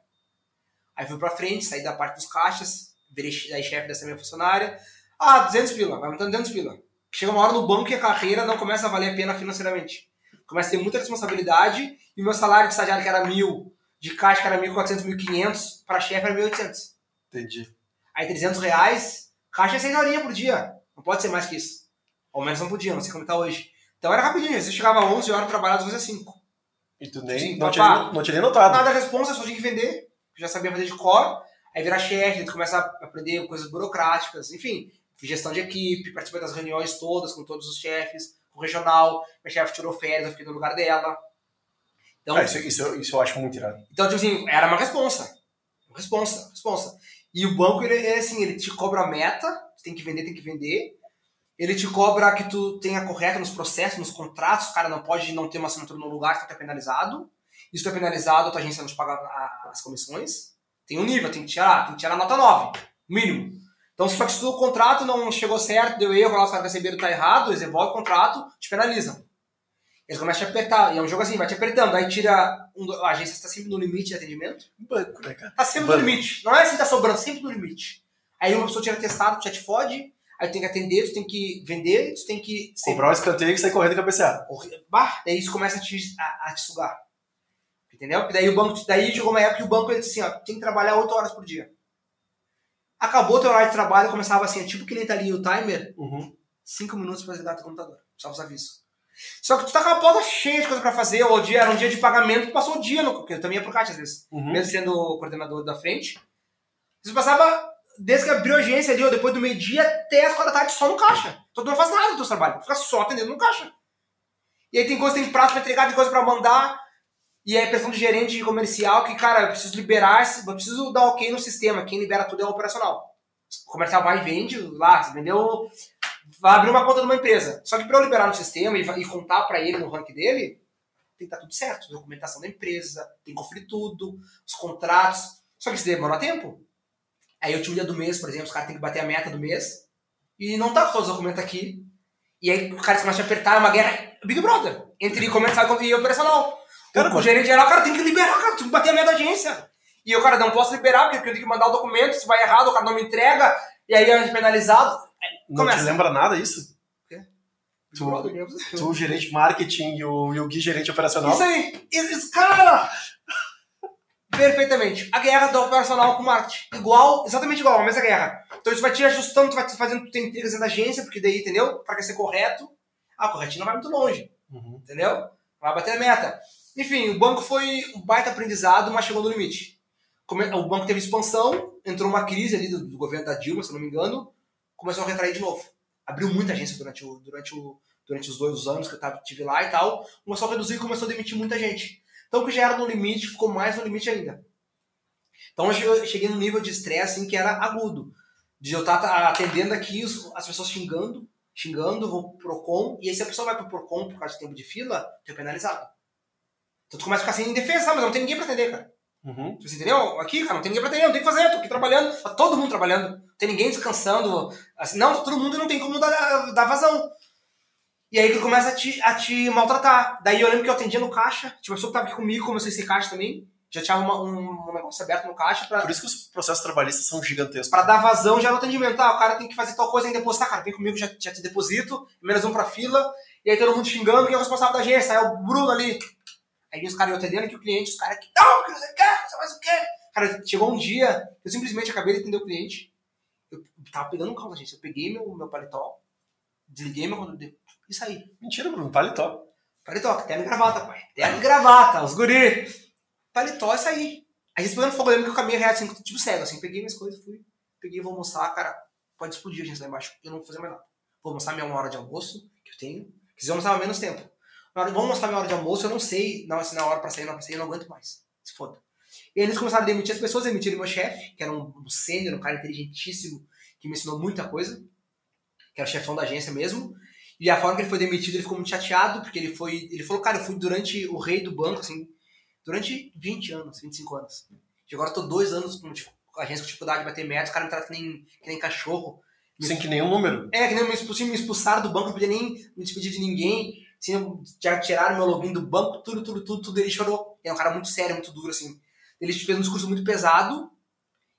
Aí fui pra frente, saí da parte dos caixas, virei chefe dessa minha funcionária. Ah, 200 pila, vai aumentando 200 pila. Chega uma hora no banco que a carreira não começa a valer a pena financeiramente. Começa a ter muita responsabilidade e o meu salário de estagiário que era mil, de caixa que era 1.400, 1.500, para chefe era 1.800. Entendi. Aí 300 reais, caixa é 6 horinhas por dia. Não pode ser mais que isso. Ao menos não podia, não sei como tá hoje. Então era rapidinho, você chegava 11 horas trabalhar, às vezes 5. E tu nem, Sim, não, tinha, não tinha nem notado. Nada responsa, só tinha que vender. Já sabia fazer de core. Aí virar chefe, tu começa a aprender coisas burocráticas, enfim, gestão de equipe, participei das reuniões todas com todos os chefes, com o regional, minha chefe tirou férias, eu fiquei no lugar dela. Então, ah, isso, isso, isso, eu acho muito irado. Então, tipo assim, era uma responsa. Responsa, responsa. E o banco, ele é assim, ele te cobra a meta, tem que vender, tem que vender. Ele te cobra que tu tenha correto nos processos, nos contratos, o cara não pode não ter uma assinatura no lugar, que tu é penalizado. Isso tu é penalizado, a tua agência não te paga as comissões. Tem um nível, tem que tirar, tem que tirar nota 9, mínimo. Então, se tu o contrato não chegou certo, deu erro, lá os caras receberam tá errado, eles devolvem o contrato, te penalizam. Eles começam a te apertar. E é um jogo assim, vai te apertando. Aí tira. Um, a agência está sempre no limite de atendimento. Banco, né, cara? Tá sempre Banco. no limite. Não é assim, tá sobrando, sempre no limite. Aí uma pessoa tira testado, já te fode. Aí tu tem que atender, tu tem que vender, tu tem que. ser- Comprar um escanteio e sair correndo e cabecear. Bah, daí isso começa a te, a, a te sugar. Entendeu? Porque daí o banco, daí chegou uma época que o banco ele disse assim, ó, tem que trabalhar 8 horas por dia. Acabou teu horário de trabalho, começava assim, tipo que nem tá ali o timer, Uhum. 5 minutos pra desligar teu computador. Só os avisos. Só que tu tá com a pauta cheia de coisa pra fazer, ou o dia era um dia de pagamento, tu passou o dia no. Porque eu também ia pro caixa às vezes. Uhum. Mesmo sendo o coordenador da frente. Você passava, desde que abriu a agência ali, ou depois do meio-dia até as quatro da tarde, só no caixa. Então tu não faz nada do teu trabalho, fica só atendendo no caixa. E aí tem coisa, tem prazo pra entregar, tem coisa pra mandar. E aí pressão de gerente de comercial que, cara, eu preciso liberar, eu preciso dar ok no sistema. Quem libera tudo é o operacional. O comercial vai e vende lá, vendeu, vai abrir uma conta numa empresa. Só que pra eu liberar no sistema e, e contar pra ele no rank dele, tem que estar tudo certo. Documentação da empresa, tem que conferir tudo, os contratos. Só que isso demora tempo. Aí o último dia do mês, por exemplo, os caras têm que bater a meta do mês e não tá com todos os documentos aqui. E aí os caras começam a apertar, é uma guerra Big Brother entre comercial e operacional. Cara, o, o gerente geral, cara, tem que liberar, cara, tem que bater a meta da agência. E o cara não posso liberar porque eu tenho que mandar o documento, se vai errado, o cara não me entrega, e aí é penalizado. Não Começa. te lembra nada isso? Tu-. Tu, gerente de marketing e o, e o Gui, gerente operacional. Isso aí, isso, cara! Perfeitamente. A guerra do operacional com o marketing. Igual, exatamente igual, a mesma guerra. Então isso vai te ajustando, tu vai te fazendo, tu tem intrigas da agência, porque daí, entendeu? Pra que ser correto. Ah, corretinho não vai muito longe, Uhum. entendeu? Vai bater a meta. Enfim, o banco foi um baita aprendizado, mas chegou no limite. O banco teve expansão, entrou uma crise ali do, do governo da Dilma, se eu não me engano, começou a retrair de novo. Abriu muita agência durante, o, durante, o, durante os dois anos que eu tava, tive lá e tal, começou a reduzir e começou a demitir muita gente. Então, o que já era no limite, ficou mais no limite ainda. Então, eu cheguei num nível de estresse assim, que era agudo. De eu estar atendendo aqui as pessoas xingando, xingando, vou pro Procon, e aí se a pessoa vai pro Procon por causa de tempo de fila, tu é penalizado. Então tu começa a ficar sem defesa? Mas não tem ninguém pra atender, cara. Uhum. Você entendeu? Aqui, cara, não tem ninguém pra atender, não tem o que fazer, tô aqui trabalhando, tá todo mundo trabalhando, não tem ninguém descansando. Assim, não, tá todo mundo e não tem como dar, dar vazão. E aí que começa a te, a te maltratar. Daí eu lembro que eu atendia no caixa, tipo, a pessoa que tava aqui comigo começou a ser caixa também, já tinha uma- um, um negócio aberto no caixa pra, Por isso que os processos trabalhistas são gigantescos. pra dar vazão já no atendimento. Ah, o cara tem que fazer tal coisa, que depositar, cara, vem comigo, já, já te deposito, menos um pra fila, e aí todo mundo xingando, quem é o responsável da agência? Aí é o Bruno ali. Aí os caras iam atendendo aqui o cliente, os caras aqui, não, que não sei o que, você faz o quê? Cara, chegou um dia, eu simplesmente acabei de atender o cliente, eu tava pegando um carro da agência, eu peguei meu, meu paletó, desliguei meu e saí. Mentira, Bruno, paletó. Paletó, terno e gravata, pai. Terno e gravata, os guri. Paletó e saí. A gente pegando fogo, lembro que eu caminhei reto, assim, tipo cego, assim. Peguei minhas coisas, fui. Peguei, vou almoçar, cara. Pode explodir a gente lá embaixo. Eu não vou fazer mais nada. Vou almoçar minha uma hora de almoço, que eu tenho. Quiser almoçar menos tempo. Hora- Vamos almoçar minha hora de almoço, eu não sei não, se na hora pra sair, não pra sair, eu não aguento mais. Se foda. E aí eles começaram a demitir as pessoas, demitiram meu chefe, que era um, um sênior, um cara inteligentíssimo, que me ensinou muita coisa, que era o chefão da agência mesmo. E a forma que ele foi demitido, ele ficou muito chateado, porque ele foi. Ele falou, cara, eu fui durante o rei do banco, assim, durante 20 anos, 25 anos. E agora eu tô dois anos com, tipo, agência com dificuldade de bater meta, os caras me tratam que nem, que nem cachorro. Sem que nenhum número. É, que nem me expulsaram, me expulsaram do banco, não podia nem me despedir de ninguém. Assim, já tiraram meu login do banco, tudo, tudo, tudo, tudo. Ele chorou. É um cara muito sério, muito duro, assim. Ele fez um discurso muito pesado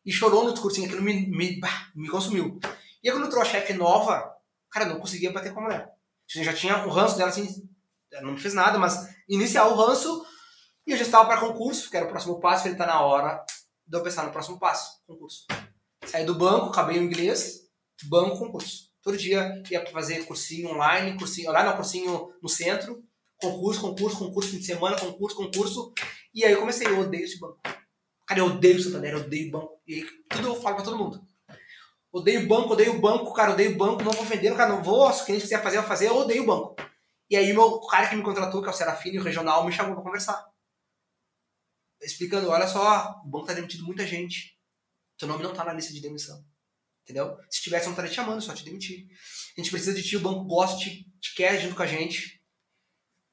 e chorou no discursinho. Aquilo me, me, bah, me consumiu. E aí, quando entrou a chefe nova, cara, eu não conseguia bater com a mulher. Assim, já tinha o ranço dela, assim, não fez nada, mas iniciar o ranço e eu já estava para concurso, que era o próximo passo, ele tá na hora de eu pensar no próximo passo, concurso. Saí do banco, acabei o inglês, banco, concurso. Todo dia ia pra fazer cursinho online, cursinho online, não, cursinho no centro, concurso, concurso, concurso, fim de semana, concurso, concurso. E aí eu comecei, eu odeio esse banco. Cara, eu odeio o Santander, eu odeio banco. E aí, tudo eu falo pra todo mundo. Odeio banco, odeio banco, cara, odeio banco, não vou vender, cara, não vou, se o cliente quiser fazer, eu vou fazer, eu odeio banco. E aí o cara que me contratou, que é o Serafine, o regional, me chamou pra conversar. Explicando, olha só, o banco tá demitindo muita gente. Teu nome não tá na lista de demissão. Entendeu? Se tivesse, eu não estaria te chamando, só te demitir. A gente precisa de ti, o banco gosta, te, te quer junto com a gente.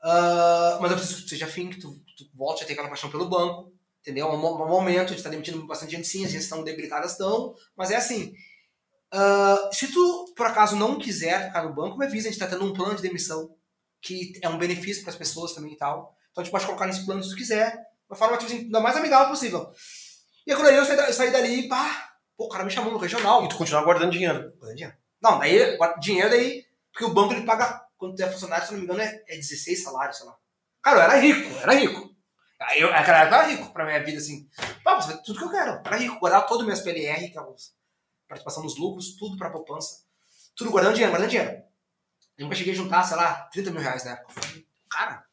Ah, mas eu preciso que tu seja afim, que tu, tu volte a ter aquela paixão pelo banco. Entendeu? É um, mo- um momento, a gente tá demitindo bastante gente sim, as gente estão debilitadas, estão. Mas é assim, ah, se tu, por acaso, não quiser ficar no banco, me avisa, a gente tá tendo um plano de demissão que é um benefício para as pessoas também e tal. Então a gente pode colocar nesse plano se tu quiser, de uma forma tipo assim, da mais amigável possível. E aí, quando eu saí, da- eu saí dali, pá, pô, o cara me chamou no regional. E tu continuar guardando dinheiro. Ganha dinheiro. Não, daí, dinheiro daí, porque o banco ele paga, quando tu é funcionário, se não me engano, é, é 16 salários, sei lá. Cara, eu era rico, era rico. Eu, naquela época eu era rico pra minha vida, assim. Pá, você tudo que eu quero. Eu era rico, guardava todo o meu PLR, que é participação nos lucros, tudo pra poupança. Tudo guardando dinheiro, guardando dinheiro. Eu nunca cheguei a juntar, sei lá, 30 mil reais na época. Eu falei, Cara,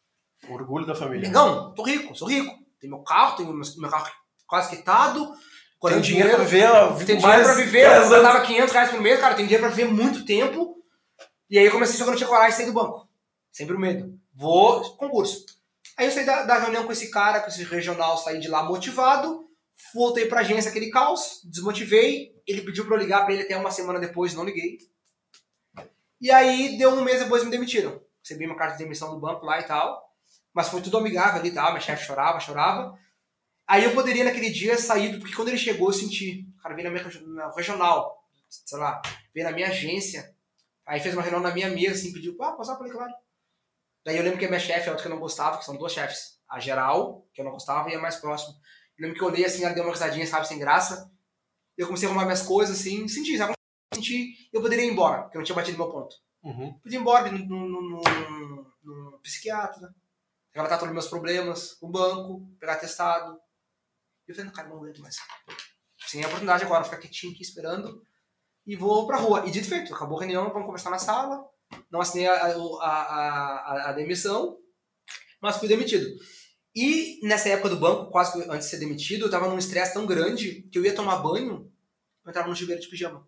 Orgulho da família. Negão, tô rico, sou rico. Tenho meu carro, tenho meu, carro quase quitado. Tem dinheiro pra viver, tem dinheiro pra viver, 10 eu ganhava 500 reais por mês, cara, tem dinheiro pra viver muito tempo. E aí eu comecei só que eu não tinha coragem de sair do banco. Sempre o medo. Vou, concurso. Aí eu saí da, da reunião com esse cara, com esse regional, saí de lá motivado, voltei pra agência, aquele caos, desmotivei. Ele pediu pra eu ligar pra ele até uma semana depois, não liguei. E aí, deu um mês depois, me demitiram. Recebi uma carta de demissão do banco lá e tal. Mas foi tudo amigável ali e tal. Minha chefe chorava, chorava. Aí eu poderia naquele dia sair, porque quando ele chegou eu senti. O cara veio na minha regi- na regional, sei lá, veio na minha agência. Aí fez uma reunião na minha mesa, assim, pediu, ah, passar por aí, claro. Daí eu lembro que a minha chefe, a outra que eu não gostava, que são duas chefes. A geral, que eu não gostava, e a mais próxima. Eu lembro que eu olhei assim, ela deu uma risadinha, sabe, sem graça. Eu comecei a arrumar minhas coisas, assim, senti, sabe? Senti, eu poderia ir embora, porque eu não tinha batido meu ponto. Uhum. Podia ir embora no, no, no, no- psiquiatra, relatar todos os meus problemas, o banco, pegar testado. E eu falei, não, cara, não aguento mais. Sem a oportunidade agora, ficar quietinho aqui esperando e vou pra rua. E dito feito, acabou a reunião, vamos conversar na sala. Não assinei a, a, a- a demissão, mas fui demitido. E nessa época do banco, quase que antes de ser demitido, eu tava num estresse tão grande que eu ia tomar banho, eu entrava no chuveiro de pijama.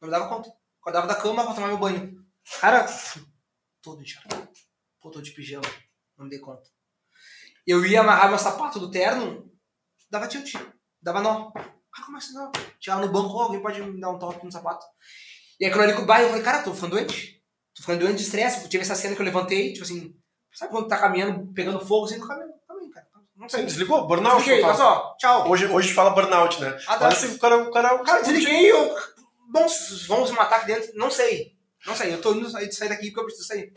Não me dava conta. Acordava da cama pra tomar meu banho. Cara, todo encharcado. Pô, tô de pijama. Não me dei conta. Eu ia amarrar meu sapato do terno, dava tilt, dava nó. Cara, como assim não? Chegava no banco, "Ô, alguém pode me dar um toque no sapato. E aí quando eu olhei com o bairro, eu falei, cara, tô ficando doente. Tô ficando doente de estresse. Tive essa cena que eu levantei, tipo assim, sabe quando tá caminhando, pegando fogo assim, cara. Não sei. Sim, desligou? Burnout. Desliguei, total. olha só, tchau. Hoje, hoje fala burnout, né? Ah, tá. Se o cara, o cara, Cara, desliguei, eu. Bom, vamos me matar aqui dentro? Não sei. Não sei, eu tô indo sair, sair daqui porque eu preciso sair.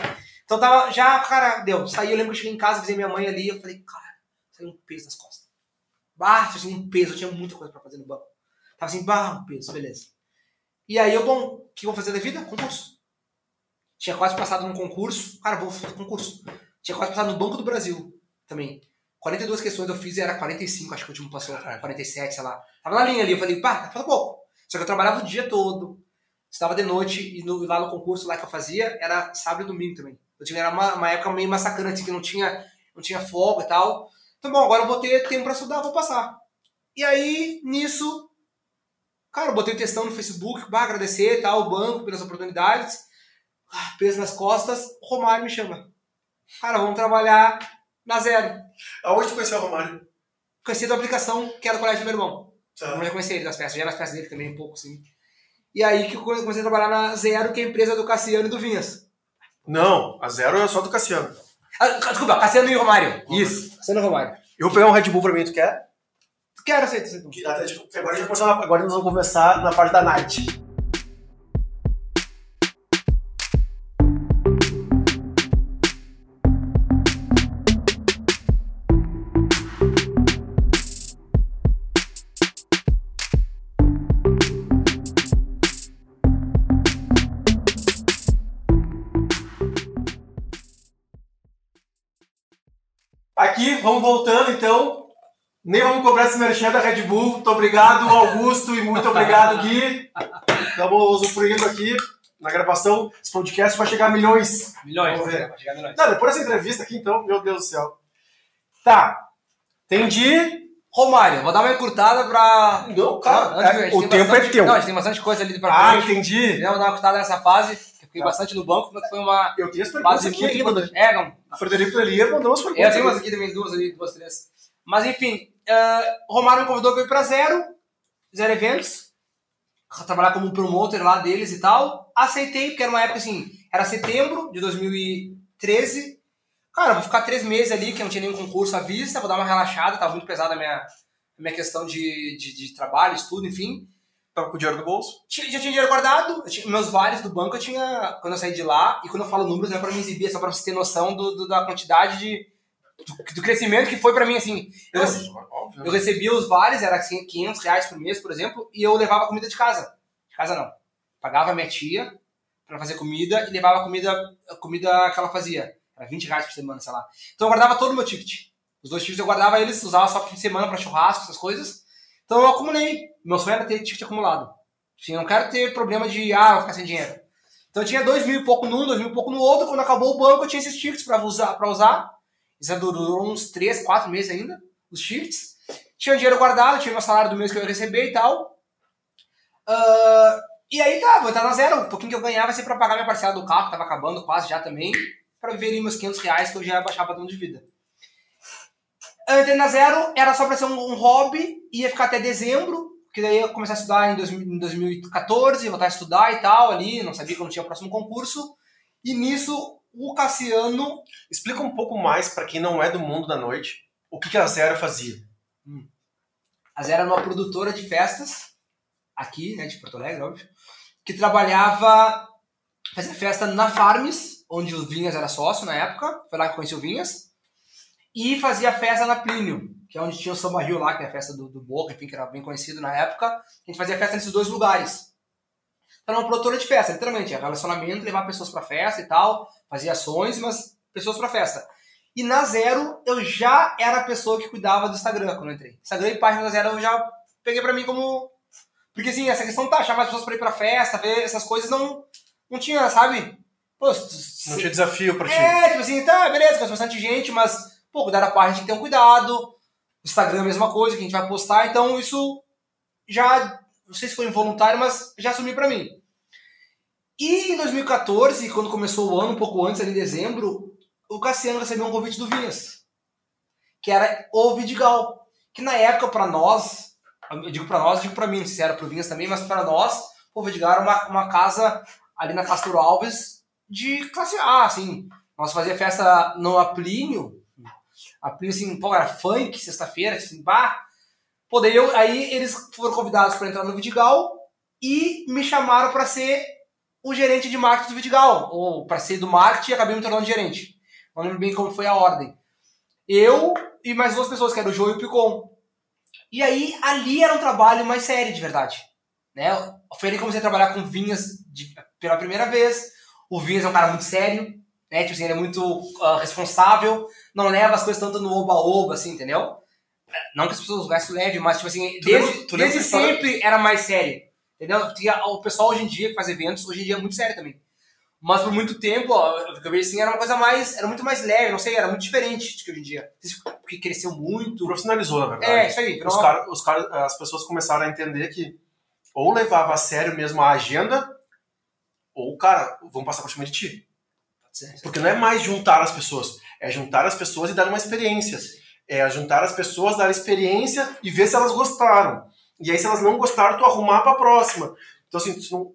Então tava, já, cara, deu. Saí, eu lembro que eu cheguei em casa, visei minha mãe ali, eu falei, cara, saiu um peso nas costas. Bah, assim, um peso, eu tinha muita coisa pra fazer no banco. Tava assim, bah, um peso, beleza. E aí eu, bom, o que eu vou fazer da vida? Concurso. Tinha quase passado num concurso, cara, vou fazer concurso. Tinha quase passado no Banco do Brasil também. 42 questões eu fiz e era 45, acho que o último passou, Caralho. 47, sei lá. Tava na linha ali, eu falei, pá, falta pouco. Só que eu trabalhava o dia todo, estava de noite, e no- lá no concurso lá que eu fazia, era sábado e domingo também. Eu tinha, era uma, uma época meio massacrante, assim, que não tinha, não tinha folga e tal. Então, bom, agora eu vou ter tempo pra estudar, vou passar. E aí, nisso, cara, eu botei o textão no Facebook, bah, agradecer e tal, o banco pelas oportunidades. Ah, peso nas costas, o Romário me chama. Cara, vamos trabalhar na zero. Aonde tu conheceu o Romário? Conheci da aplicação que era do colégio do meu irmão. Eu já conheci ele das peças, já nas peças dele também um pouco, assim. E aí que eu comecei a trabalhar na Zero, que é a empresa do Cassiano e do Vinhas. Não, a zero é só do Cassiano. Ah, desculpa, Cassiano e Romário. Isso, Cassiano e Romário. Eu vou pegar um Red Bull pra mim, tu quer? Quero, aceito, aceito. Tipo, agora, a gente vai agora nós vamos conversar na parte da night. Vamos voltando então. Nem vamos cobrar esse merchan da Red Bull. Muito obrigado, Augusto, e muito obrigado, Gui. Estamos usufruindo aqui na gravação. Esse podcast vai chegar a milhões. Milhões, Vamos ver. vai chegar a milhões. Não, depois dessa entrevista aqui, então, meu Deus do céu. Tá. Entendi. Romário, vou dar uma encurtada pra. Não, Não, antes, a gente o tem tempo bastante- é teu. Não, a gente tem bastante coisa ali pra Ah, frente. entendi. Eu vou dar uma encurtada nessa fase, fiquei Tá. bastante no banco, mas foi uma Eu tenho as perguntas aqui ainda. importante. É, não. O Frederico Lelia mandou umas perguntas. Eu tenho umas aqui também, duas ali, duas, três. Mas enfim, o Romário me convidou para ir pra Zero, Zero Eventos, trabalhar como promotor lá deles e tal. Aceitei, porque era uma época assim, era setembro de 2013. Cara, vou ficar três meses ali, que não tinha nenhum concurso à vista, vou dar uma relaxada, tava muito pesada a minha, a minha questão de, de, de trabalho, estudo, enfim. Tava com dinheiro no bolso. Tinha- Já tinha dinheiro guardado, tinha- meus vales do banco eu tinha, quando eu saí de lá, e quando eu falo números não é pra me exibir, é só pra você ter noção do, do- da quantidade de, do, do crescimento que foi pra mim, assim. Eu, óbvio. eu recebia os vales, era assim, 500 reais por mês, por exemplo, e eu levava comida de casa. De casa não. Pagava a minha tia pra fazer comida e levava a comida, a comida que ela fazia. Era 20 reais por semana, sei lá. Então eu guardava todo o meu ticket. Os dois tickets eu guardava eles, usava só fim de semana pra churrasco, essas coisas. Então eu acumulei. Meu sonho era ter ticket acumulado. Assim, não quero ter problema de, ah, vou ficar sem dinheiro. Então eu tinha dois mil e pouco num, dois mil e pouco no outro. Quando acabou o banco, eu tinha esses tickets pra usar. Pra usar. Isso durou uns três, quatro meses ainda, os tickets. Tinha dinheiro guardado, tinha meu salário do mês que eu ia receber e tal. Ah, e aí tá, vou entrar na zero. Um pouquinho que eu ganhava vai ser pra pagar minha parcela do carro, que tava acabando quase já também. Pra viver ali meus 500 reais que eu já ia baixar padrão de vida. Eu entrei na zero, era só pra ser um, um hobby, ia ficar até dezembro, que daí eu começar a estudar em, 2000 em 2014, voltar a estudar e tal, ali, não sabia quando tinha o próximo concurso. E nisso, o Cassiano. Explica um pouco mais pra quem não é do mundo da noite o que, que a Zero fazia. A Zero era uma produtora de festas, aqui, né, de Porto Alegre, óbvio, que trabalhava, fazia festa na Farms, onde o Vinhas era sócio na época, foi lá que conheci o Vinhas, e fazia festa na Plínio, que é onde tinha o Samba Rio lá, que é a festa do, do Boca, enfim, que era bem conhecido na época. A gente fazia festa nesses dois lugares. Então era uma produtora de festa, literalmente. Era relacionamento, levar pessoas pra festa e tal, fazia ações, mas pessoas pra festa. E na Zero, eu já era a pessoa que cuidava do Instagram quando eu entrei. Instagram e página da Zero eu já peguei pra mim como. Porque assim, essa questão tá, chamar as pessoas pra ir pra festa, ver essas coisas, não, não tinha, sabe? Pô, se- Não tinha desafio pra ti. é, tipo assim, tá, beleza, conheço bastante gente, mas, pô, cuidar da página tem que ter um cuidado. O Instagram é a mesma coisa que a gente vai postar, então isso já, não sei se foi involuntário, mas já assumiu pra mim. E em 2014, quando começou o ano, um pouco antes, ali em dezembro, o Cassiano recebeu um convite do Vinhas, que era o Vidigal. Que na época, pra nós, eu digo pra nós, digo pra mim, não sei se era pro Vinhas também, mas pra nós, o Vidigal era uma, uma casa ali na Castro Alves de classe A, assim. Nós fazia festa no Aplínio. Aplínio, assim, pô, era funk, sexta-feira, assim, daí eu, aí eles foram convidados para entrar no Vidigal e me chamaram para ser o gerente de marketing do Vidigal. Ou para ser do marketing e acabei me tornando gerente. Não lembro bem como foi a ordem. Eu e mais duas pessoas, que era o João e o Picon. E aí, ali era um trabalho mais sério, de verdade. Né? Foi ali que comecei a trabalhar com vinhas de- pela primeira vez. O Vinhas é um cara muito sério, né? Tipo assim, ele é muito ah, responsável, não leva as coisas tanto no oba-oba, assim, entendeu? Não que as pessoas gostem leve, mas, tipo assim, Tu desde, lembra- desde a história- sempre era mais sério, entendeu? Porque o pessoal hoje em dia que faz eventos, hoje em dia é muito sério também. Mas por muito tempo, ó, eu vejo assim, era uma coisa mais, era muito mais leve, não sei, era muito diferente do que hoje em dia. Porque cresceu muito. Profissionalizou, na verdade. É, isso aí. os cara, os cara, as pessoas começaram a entender que ou levava a sério mesmo a agenda, ou, cara, vão passar por cima de ti. Porque não é mais juntar as pessoas, é juntar as pessoas e dar uma experiência. É juntar as pessoas, dar experiência e ver se elas gostaram. E aí, se elas não gostaram, tu arrumar pra próxima. Então, assim, se não,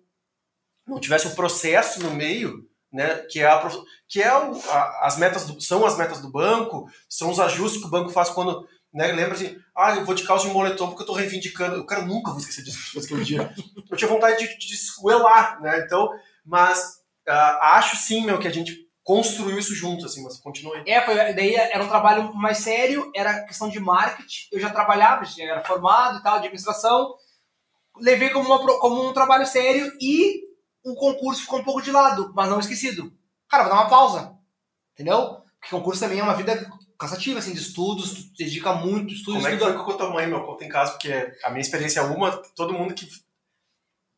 não tivesse um processo no meio, né, que é, a, que é o, a- as metas do, são as metas do banco, são os ajustes que o banco faz quando, né, lembra assim, ah, eu vou de calça de moletom porque eu tô reivindicando, eu cara nunca vou esquecer disso, aquele dia. Eu tinha vontade de, de esgoelar, né, então, mas ah, acho sim, meu, que a gente construiu isso junto, assim, mas continue. É, foi, daí era um trabalho mais sério, era questão de marketing. Eu já trabalhava, já era formado e tal, de administração. Levei como, uma como um trabalho sério e o concurso ficou um pouco de lado, mas não esquecido. Cara, vou dar uma pausa, entendeu? Porque concurso também é uma vida cansativa, assim, de estudos, tu dedica muito, estudo, Como é que foi com a tua mãe, meu? Conta em casa, porque a minha experiência é uma, todo mundo que,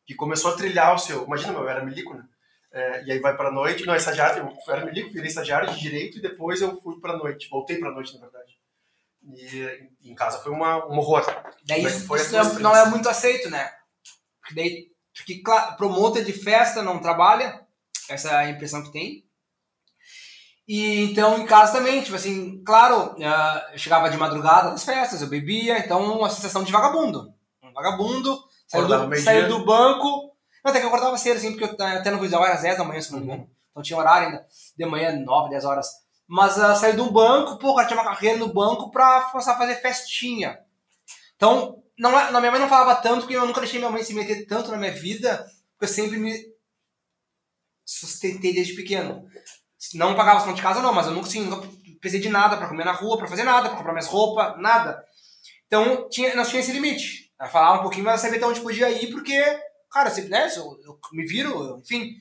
que começou a trilhar o seu. Imagina, meu, eu era milico, né? É, e aí vai pra noite, não, é estagiário, eu era milico, virei estagiário de direito e depois eu fui pra noite, voltei pra noite, na verdade. E em casa foi uma, um horror. Daí Como é isso, foi isso não, é, não é muito aceito, né? Porque daí, porque, claro, promotor de festa não trabalha, essa é a impressão que tem. E então em casa também, tipo assim, claro, ah, eu chegava de madrugada nas festas, eu bebia, então uma sensação de vagabundo. Um vagabundo, saiu do, saiu do banco. Não, até que eu acordava cedo, assim, porque eu, até no vídeo era às 10 da manhã, se não me engano. Então tinha horário ainda, de manhã, 9, 10 horas. Mas uh, saiu do banco, pô, cara tinha uma carreira no banco pra começar a fazer festinha. Então, não, é- não, minha mãe não falava tanto, porque eu nunca deixei minha mãe se meter tanto na minha vida, porque eu sempre me sustentei desde pequeno. Não pagava as contas de casa, não, mas eu nunca, assim, nunca precisei de nada pra comer na rua, pra fazer nada, pra comprar minhas roupas, nada. Então, tinha, nós tinha esse limite. Ela falava um pouquinho, mas eu sabia até onde podia ir, porque, cara, sempre, né, eu, eu me viro, eu- enfim.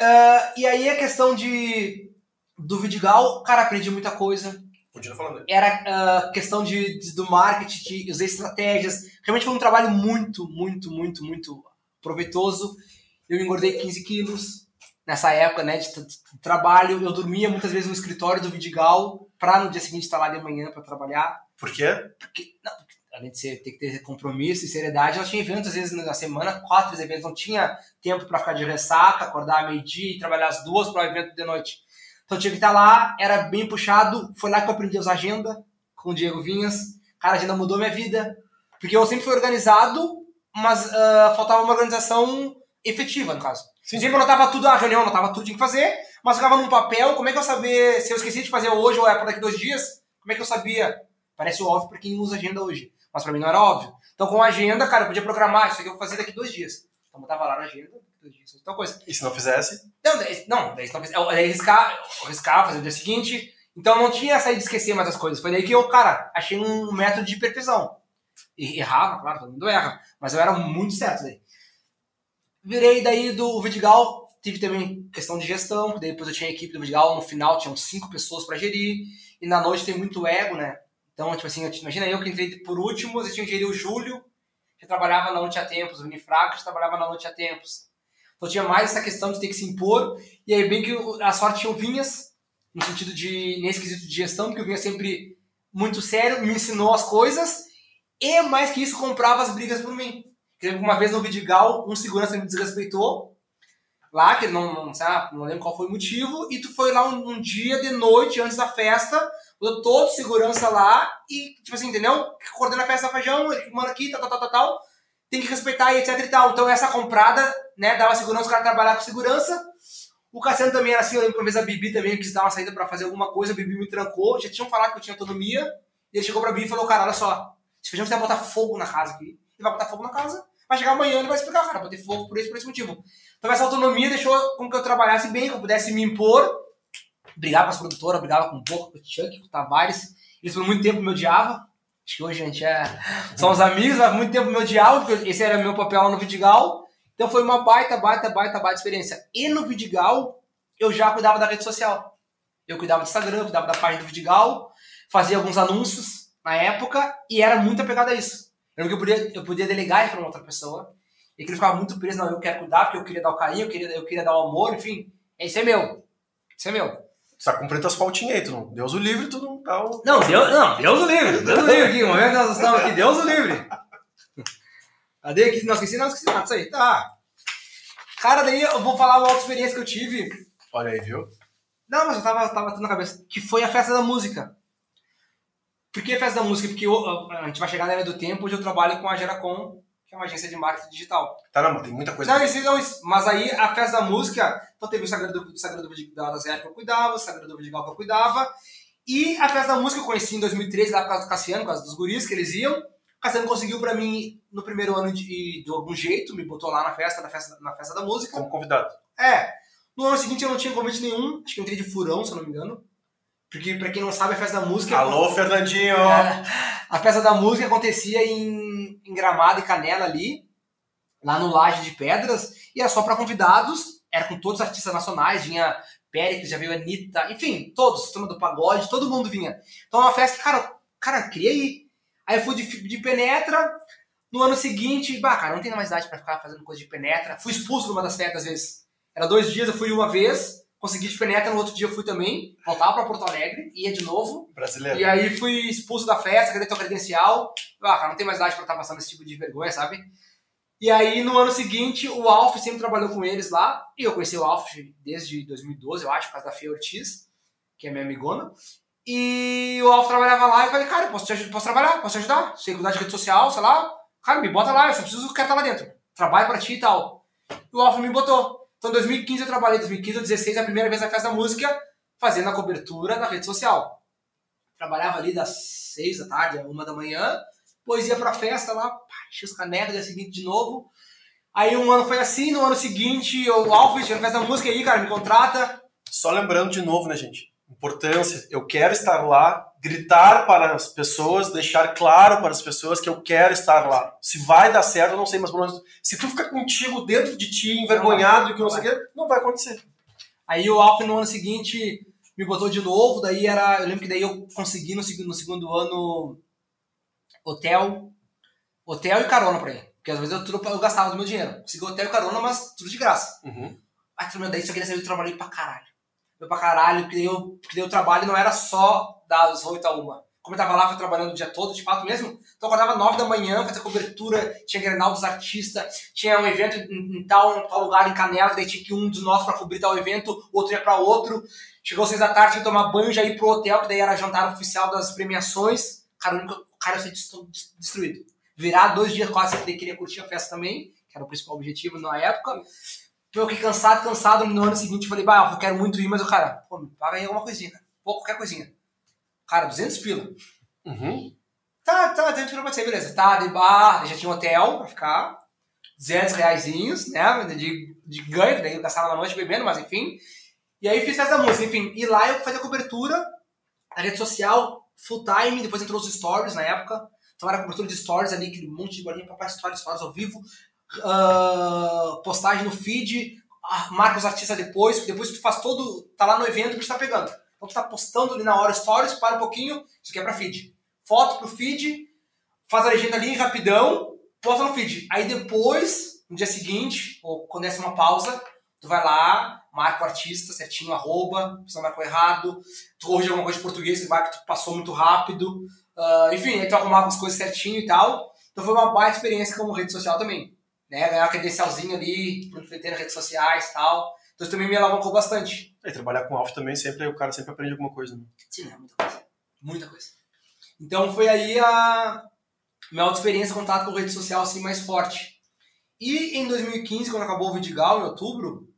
Ah, e aí a questão de do Vidigal, cara, aprendi muita coisa Continua falando era ah, questão de, de- do marketing, de usar estratégias. Realmente foi um trabalho muito, muito, muito, muito proveitoso. Eu engordei 15 quilos nessa época né, de, de trabalho. Eu dormia muitas vezes no escritório do Vidigal para no dia seguinte estar lá de manhã para trabalhar. Por quê? Porque, não, além de ser, ter que ter compromisso e seriedade, nós tinha eventos às vezes na semana, quatro três eventos. Não tinha tempo para ficar de ressaca, acordar meio-dia e trabalhar às duas para o evento de noite. Então tinha que estar lá, era bem puxado. Foi lá que eu aprendi a usar agenda com o Diego Vinhas. Cara, a agenda mudou minha vida. Porque eu sempre fui organizado, mas ah, faltava uma organização efetiva, no caso. Sim. Sempre eu anotava tudo, a reunião eu anotava tudo tinha que fazer, mas ficava num papel, como é que eu sabia se eu esqueci de fazer hoje ou é para daqui dois dias? Como é que eu sabia? Parece óbvio para quem usa agenda hoje, mas para mim não era óbvio. Então com a agenda, cara, eu podia programar, isso aqui eu vou fazer daqui dois dias. Então botava lá na agenda, dois dias, tal coisa. E se não fizesse? Não, daí, não, daí, talvez- eu, daí riscar, eu riscar, fazer o dia seguinte. Então não tinha essa aí de esquecer mais as coisas. Foi daí que eu, cara, achei um método de perfeição. E errava, claro, todo mundo erra. Mas eu era muito certo daí. Virei daí do Vidigal, tive também questão de gestão, depois eu tinha a equipe do Vidigal, no final tinham cinco pessoas pra gerir, e na noite tem muito ego, né? Então, tipo assim, imagina eu que entrei por último, eu tinha o Júlio, que trabalhava na Noite a Tempos, o Unifraco, que trabalhava na Noite a Tempos. Então tinha mais essa questão de ter que se impor, e aí bem que a sorte tinha o Vinhas, no sentido de, nesse quesito de gestão, porque o Vinhas sempre muito sério, me ensinou as coisas, e mais que isso, comprava as brigas por mim. Uma vez no Vidigal, um segurança me desrespeitou, lá, que não, sei não lembro qual foi o motivo, e tu foi lá um, um dia de noite, antes da festa, todo segurança lá, e, tipo assim, entendeu? Coordena a festa da feijão, ele manda aqui, tal, tal, tal, tal, tem que respeitar e etc e tal. Então essa comprada, né, dava segurança, o cara trabalhar com segurança. O Cassiano também era assim, eu lembro uma vez a Bibi também quis dar uma saída pra fazer alguma coisa, a Bibi me trancou, já tinham falado que eu tinha autonomia, e ele chegou pra Bibi e falou, cara, olha só, esse feijão vai botar fogo na casa aqui, ele vai botar fogo na casa, vai chegar amanhã e ele vai explicar, cara, botei fogo por esse, por esse motivo. Então essa autonomia deixou com que eu trabalhasse bem, que eu pudesse me impor, brigava com as produtoras, brigava com o Pouco, com o Chuck, com o Tavares, eles por muito tempo me odiavam, acho que hoje a gente é... São os amigos, mas muito tempo me odiavam, porque esse era meu papel no Vidigal, então foi uma baita, baita, baita, baita experiência. E no Vidigal, eu já cuidava da rede social. Eu cuidava do Instagram, cuidava da página do Vidigal, fazia alguns anúncios na época e era muito apegado a isso. Eu que eu podia, eu podia delegar para uma outra pessoa e que ele ficava muito preso, não, eu quero cuidar porque eu queria dar o carinho, eu queria, eu queria dar o amor, enfim. Isso é meu. Isso é meu. Você tá cumprindo as pautinhas aí, tu não. Deus o livre, tu não tá. o- Não, Deus, não, Deus o livre, Deus o livre aqui, o momento que nós estamos aqui, Deus o livre. Cadê aqui? Não esqueci, não esqueci nada disso aí. Tá. Cara, daí eu vou falar uma outra experiência que eu tive. Olha aí, viu? Não, mas eu tava, tava tendo na cabeça. Que foi a festa da música. Por que a festa da música? Porque eu- a gente vai chegar na era do tempo, hoje eu trabalho com a Geracom, que é uma agência de marketing digital. Tá, não, mas tem muita coisa. Não, isso, não, isso. Mas aí a festa da música, então teve o Sagrado do, Sagrado da Zé que eu cuidava, o Sagrado do Vidigal que eu cuidava. E a festa da música eu conheci em 2013, lá por causa do Cassiano, por causa dos guris que eles iam. O Cassiano conseguiu pra mim, no primeiro ano, de, de algum jeito, me botou lá na festa, na festa, na festa da música. Como convidado. É. No ano seguinte eu não tinha convite nenhum, acho que eu entrei de furão, se eu não me engano. Porque, pra quem não sabe, a festa da música. Alô, Fernandinho! É, a festa da música acontecia em, em Gramado e Canela ali, lá no Laje de Pedras, e era só para convidados, era com todos os artistas nacionais, vinha Péricles, já veio Anitta, enfim, todos, turma do pagode, todo mundo vinha. Então é uma festa cara, cara, queria ir. Aí eu fui de, de penetra, no ano seguinte, bah, cara, não tenho mais idade pra ficar fazendo coisa de penetra. Fui expulso numa das festas, às vezes. Era dois dias, eu fui uma vez, consegui de penetra, no outro dia eu fui também, voltava pra Porto Alegre, ia de novo. Brasileiro. E aí fui expulso da festa, cadê teu credencial? Ah, cara, não tem mais idade pra estar passando esse tipo de vergonha, sabe? E aí, no ano seguinte, o Alf sempre trabalhou com eles lá. E eu conheci o Alf desde 2012, eu acho, por causa da Fê Ortiz, que é minha amigona. E o Alf trabalhava lá e eu falei, cara, posso, te, aj- posso trabalhar, posso te ajudar? Sei cuidar de rede social, sei lá. Cara, me bota lá, eu só preciso quero estar lá dentro. Trabalho pra ti e tal. E o Alf me botou. Então, em 2015 eu trabalhei, 2015 ou 2016, a primeira vez na Festa da Música, fazendo a cobertura da rede social trabalhava ali das seis da tarde a uma da manhã, Depois ia pra festa lá, pá, enchia os canecos, dia seguinte de novo. Aí um ano foi assim, no ano seguinte, o Alfred, na festa da música aí, cara, me contrata. Só lembrando de novo, né, gente? Importância, eu quero estar lá, gritar para as pessoas, deixar claro para as pessoas que eu quero estar lá. Se vai dar certo, eu não sei, mas pelo menos, se tu ficar contigo dentro de ti, envergonhado e que não sei o quê, não vai acontecer. Aí o Alfred no ano seguinte me botou de novo, daí era. Eu lembro que daí eu consegui no segundo, no segundo ano hotel, hotel e carona pra ir. Porque às vezes eu, tudo, eu gastava do meu dinheiro. Consegui hotel e carona, mas tudo de graça. Uhum. Meu, daí só queria saber, eu trabalhei pra caralho. Eu pra caralho, porque daí, eu, porque daí o trabalho não era só das 8 a 1. Como eu tava lá, fui trabalhando o dia todo, de fato mesmo. Então eu acordava 9 da manhã, fazia cobertura, tinha Grenal dos artistas, tinha um evento em, em tal, tal lugar, em Canela, daí tinha que um dos nossos pra cobrir tal evento, outro ia pra outro. Chegou 6 da tarde, que tomar banho, já ir pro hotel, que daí era jantar oficial das premiações. Cara, o cara ia ser destru- destruído. Virar dois dias quase, que ele queria curtir a festa também, que era o principal objetivo na época. Eu fiquei cansado, cansado. No ano seguinte, eu falei, bah, eu quero muito ir, mas o cara, pô, me paga aí alguma coisinha, cara. Pô, qualquer coisinha. Cara, 200 pila. Uhum. Tá, tá, 200 pila pode ser, beleza. Tá, de bar, já tinha um hotel pra ficar. 200 reaisinhos, né, de, de ganho, daí eu gastava na noite bebendo, mas enfim. E aí fiz da música, enfim. E lá eu fazia cobertura na rede social, full time, depois entrou os stories na época. Então era cobertura de stories ali, aquele monte de bolinha, papai stories, stories ao vivo, ah, postagem no feed, ah, marca os artistas depois, depois tu faz todo, tá lá no evento que tu tá pegando. Então tu tá postando ali na hora stories, para um pouquinho, isso aqui é pra feed. Foto pro feed, faz a legenda ali rapidão, posta no feed. Aí depois, no dia seguinte, ou quando desce uma pausa, tu vai lá, marca o artista certinho, arroba, se não marcou errado, tu corrige alguma coisa de português que tu passou muito rápido. Ah, enfim, aí tu arrumava as coisas certinho e tal. Então foi uma baita experiência como rede social também. Né? Ganhar uma credencialzinho ali, ter nas redes sociais e tal. Então isso também me alavancou bastante. E trabalhar com alfa também, sempre o cara sempre aprende alguma coisa. Né? Sim, é muita coisa. Muita coisa. Então foi aí a minha outra experiência contato com rede social assim mais forte. E em 2015, quando acabou o Vidigal, em outubro,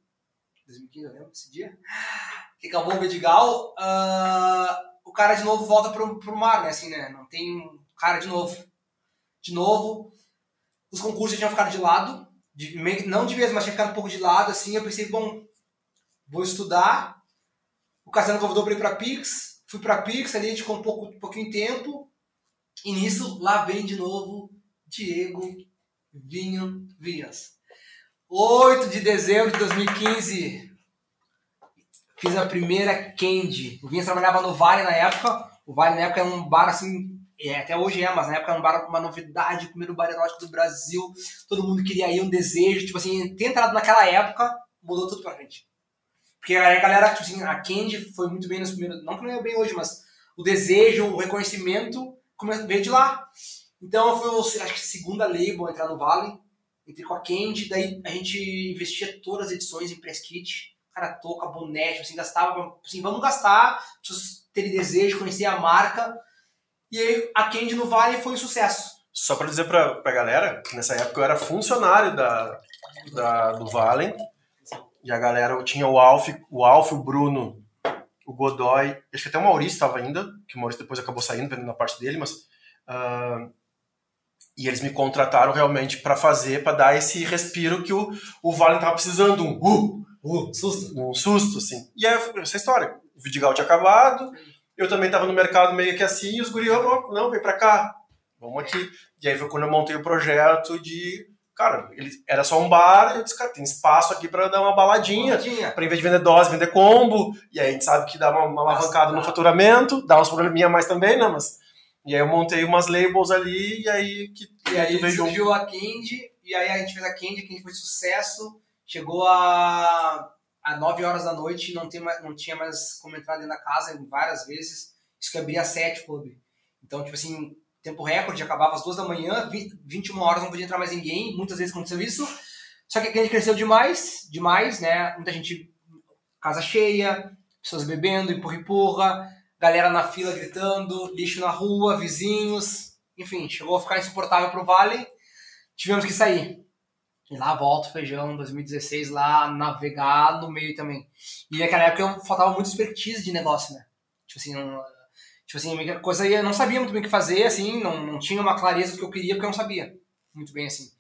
2015, eu lembro desse dia, que acabou o Vidigal, ah, o cara de novo volta pro, pro mar, né? Assim, né? Não tem cara de novo. De novo, os concursos tinham ficado de lado, de, não de vez, mas tinha ficado um pouco de lado, assim, eu pensei, bom, vou estudar. O Cassiano convidou para ir para Pix, fui para Pix, ali a gente ficou um, pouco, um pouquinho tempo, e nisso, lá vem de novo Diego Vinho Vinhas. 8 de dezembro de 2015, fiz a primeira Candy. O Vinhas trabalhava no Vale na época, o Vale na época era um bar assim, é, até hoje é, mas na época era um uma novidade, o primeiro bar erótico do Brasil, todo mundo queria ir, um desejo, tipo assim, ter entrado naquela época, mudou tudo pra gente. Porque a galera, tipo assim, a Candy foi muito bem nos primeiros. Não que não é bem hoje, mas o desejo, o reconhecimento veio de lá. Então foi, acho que, segunda label a entrar no Vale. Entrei com a Candy, daí a gente investia todas as edições em press kit. Cara, touca, boné, assim, gastava, assim, vamos gastar, ter desejo, conhecer a marca. E aí a Candy no Vale foi um sucesso. Só pra dizer pra, pra galera, nessa época eu era funcionário da, da, do Valen. E a galera, tinha o Alf, o Alf, o Bruno, o Godoy, acho que até o Maurício estava ainda, que o Maurício depois acabou saindo, perdendo a parte dele, mas. ah, e eles me contrataram realmente para fazer, para dar esse respiro que o, o Valen tava precisando, um uh, Uh, susto. um susto, assim. E aí, essa história. O Vidigal tinha acabado, eu também tava no mercado meio que assim, e os gurios, "Ó, não, vem pra cá, vamos aqui. E aí foi quando eu montei o projeto de, cara, ele era só um bar, e eu disse, cara, tem espaço aqui pra dar uma baladinha, Tinha. pra em vez de vender dose, vender combo, e aí a gente sabe que dá uma, uma alavancada no Dá. faturamento, dá uns probleminha a mais também, né, mas... E aí eu montei umas labels ali, e aí que E aí veio junto. surgiu a Candy, e aí a gente fez a Candy, a Candy foi sucesso, chegou a, a 9 horas da noite, não, tem mais, não tinha mais como entrar dentro da casa várias vezes, isso que abria às 7 o clube. Então, tipo assim, tempo recorde, acabava às 2 da manhã, 20, 21 horas não podia entrar mais ninguém, muitas vezes aconteceu isso, só que a Candy cresceu demais, demais, né, muita gente, casa cheia, pessoas bebendo, empurra, empurra, galera na fila gritando, lixo na rua, vizinhos, enfim, chegou a ficar insuportável pro Vale, tivemos que sair. E lá volta o feijão, 2016, lá navegar no meio também. E naquela época eu faltava muita expertise de negócio, né? Tipo assim, não- tipo assim, coisa eu não sabia muito bem o que fazer, assim, não, não tinha uma clareza do que eu queria, porque eu não sabia muito bem, assim.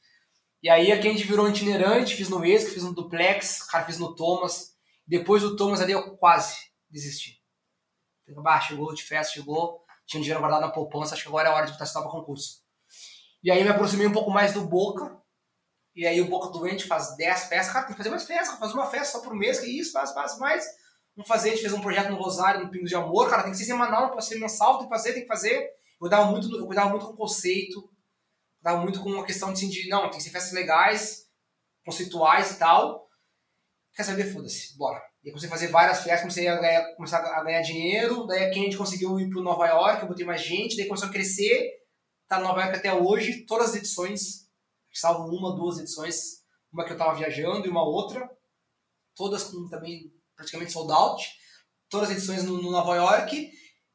E aí aqui a gente virou itinerante, fiz no ESC, fiz no Duplex, cara, fiz no Thomas. Depois do Thomas ali eu quase desisti. Bah, chegou de festa, chegou, tinha dinheiro guardado na poupança, acho que agora é a hora de botar para concurso. E aí me aproximei um pouco mais do Boca, e aí o Boca Doente faz 10 festas, cara, tem que fazer mais festas, faz uma festa só por mês, que isso, faz, faz mais. Vamos fazer, a gente fez um projeto no Rosário, no Pingos de Amor, cara, tem que ser semanal, não pode ser mensal, tem que fazer, tem que fazer. Eu cuidava muito, eu cuidava muito com conceito, cuidava muito com uma questão assim, de, não, tem que ser festas legais, conceituais e tal. Quer saber? Foda-se, bora. E comecei a fazer várias festas, comecei a ganhar, começar a ganhar dinheiro, daí a gente conseguiu ir para Nova York, eu botei mais gente, daí começou a crescer, tá no Nova York até hoje, todas as edições, salvo uma, duas edições, uma que eu tava viajando e uma outra, todas com também praticamente sold out, todas as edições no, no Nova York,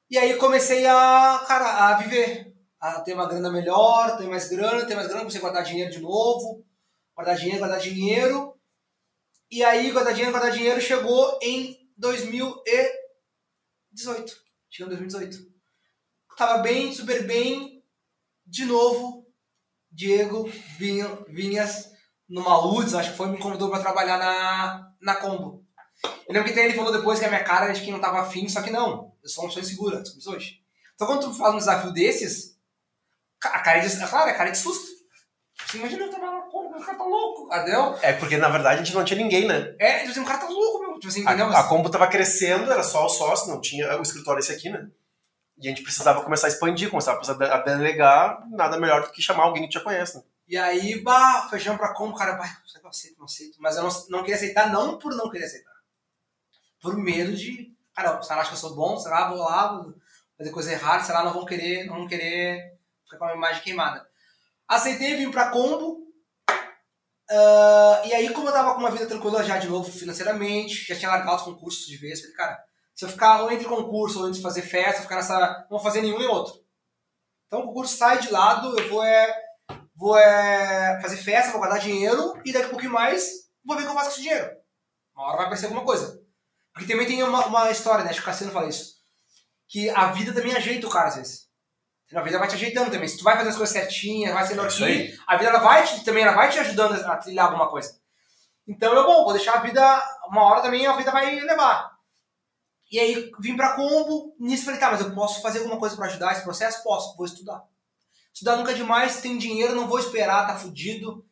e aí comecei a, cara, a viver, a ter uma grana melhor, ter mais grana, ter mais grana, comecei a guardar dinheiro de novo, guardar dinheiro, guardar dinheiro, e aí guardar dinheiro, guardar dinheiro, chegou em 2018, chegou em 2018. Tava bem, super bem, de novo, Diego Vinhas, numa UDS, acho que foi, me convidou para trabalhar na, na Combo. Eu lembro que ele falou depois que a minha cara é de quem não tava afim, só que não. Eu sou uma pessoa insegura, descobri hoje. Então quando tu faz um desafio desses, a cara é de, claro, a cara é de susto. Você imagina eu trabalhar na Kombi, o cara tá louco, entendeu? É porque na verdade a gente não tinha ninguém, né? É, tipo assim, o cara tá louco, meu. Tipo assim, entendeu? A, a Combo tava crescendo, era só o sócio, não tinha o escritório esse aqui, né? E a gente precisava começar a expandir, começar a delegar, nada melhor do que chamar alguém que te conhece, né? E aí, bah, fechamos pra Combo, cara, bah, não aceito, não aceito. Mas eu não, não queria aceitar, não por não querer aceitar por medo de, cara, será que eu sou bom? Será vou lá vou fazer coisa errada? Será não vão querer, não vão querer ficar com a imagem queimada? Aceitei, vim pra combo. Uh, e aí, como eu tava com uma vida tranquila já de novo financeiramente, já tinha largado os concursos de vez, falei, cara, se eu ficar ou entre concurso ou entre fazer festa, ficar nessa. Não vou fazer nenhum nem outro. Então o concurso sai de lado, eu vou é, vou é, fazer festa, vou guardar dinheiro e daqui a pouquinho mais vou ver o que eu faço com esse dinheiro. Uma hora vai aparecer alguma coisa. Porque também tem uma, uma história, né? Acho que o Cassiano fala isso. Que a vida também ajeita o cara às vezes. A vida vai te ajeitando também. Se tu vai fazer as coisas certinhas, vai sendo aqui, a vida ela vai te, também ela vai te ajudando a trilhar alguma coisa. Então é bom, vou deixar a vida, uma hora também a vida vai levar. E aí vim pra combo, nisso falei, tá, mas eu posso fazer alguma coisa para ajudar esse processo? Posso, vou estudar. Estudar nunca é demais, tem dinheiro, não vou esperar, tá fudido,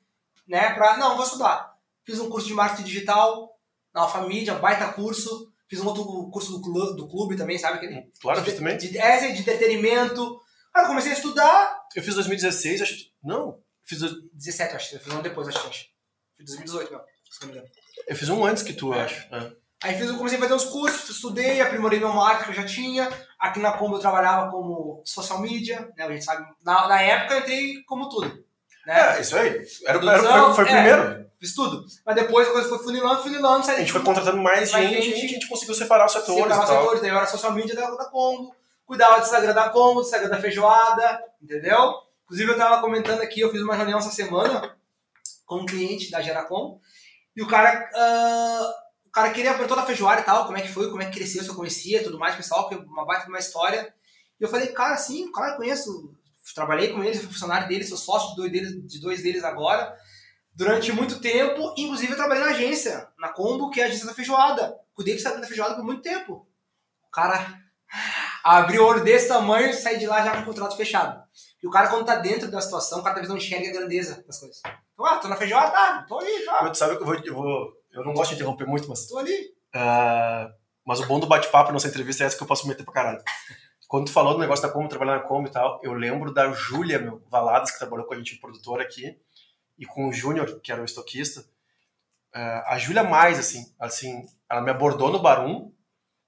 né? Pra, não, vou estudar. Fiz um curso de marketing digital, na Alfamídia, baita curso. Fiz um outro curso do clube, do clube também, sabe? Aquele, claro, de, também. De, é, de entretenimento. Aí eu comecei a estudar. Eu fiz 2016, acho. Não. Fiz 17, acho. Eu fiz um depois, acho. acho. Fiz 2018, não. Se não me engano. Eu fiz um antes que tu, é. acho. É. Aí fiz, eu comecei a fazer uns cursos, estudei, aprimorei meu marketing que eu já tinha. Aqui na Combo eu trabalhava como social media, né? A gente sabe. Na, na época eu entrei como tudo. Né? É, isso aí. Era, era, foi, foi o é, primeiro fiz tudo. Mas depois a coisa foi funilando, funilando. A gente foi contratando mais, mais gente, gente, a gente conseguiu separar os setores. Separar os setores, daí eu era social media da, da Combo, cuidava do Instagram da Combo, do Instagram da Feijoada, entendeu? Inclusive eu tava comentando aqui, eu fiz uma reunião essa semana com um cliente da Geracom, e o cara, uh, cara queria ver toda a feijoada e tal, como é que foi, como é que cresceu, se eu conhecia tudo mais, pessoal, que é uma baita de uma história. E eu falei, cara, sim, claro, conheço, trabalhei com eles, fui funcionário deles, sou sócio de dois deles, de dois deles agora durante muito tempo. Inclusive, eu trabalhei na agência, na Combo, que é a agência da feijoada. Cuidei do da feijoada por muito tempo. O cara abriu o olho desse tamanho e saí de lá já com o contrato fechado. E o cara, quando tá dentro da situação, o cara talvez não enxerga a grandeza das coisas. Então, ah, tô na feijoada, tá, tô ali, tá. Tu sabe que eu vou, eu vou. Eu não gosto de interromper muito, mas. Tô ali. Uh, mas o bom do bate-papo nessa entrevista é essa que eu posso meter pra caralho. Quando tu falou do negócio da Combo, trabalhar na Combo e tal, eu lembro da Júlia, meu, Valadas, que trabalhou com a gente, produtora aqui e com o Júnior, que era o estoquista, uh, a Júlia mais, assim, assim, ela me abordou no Barum,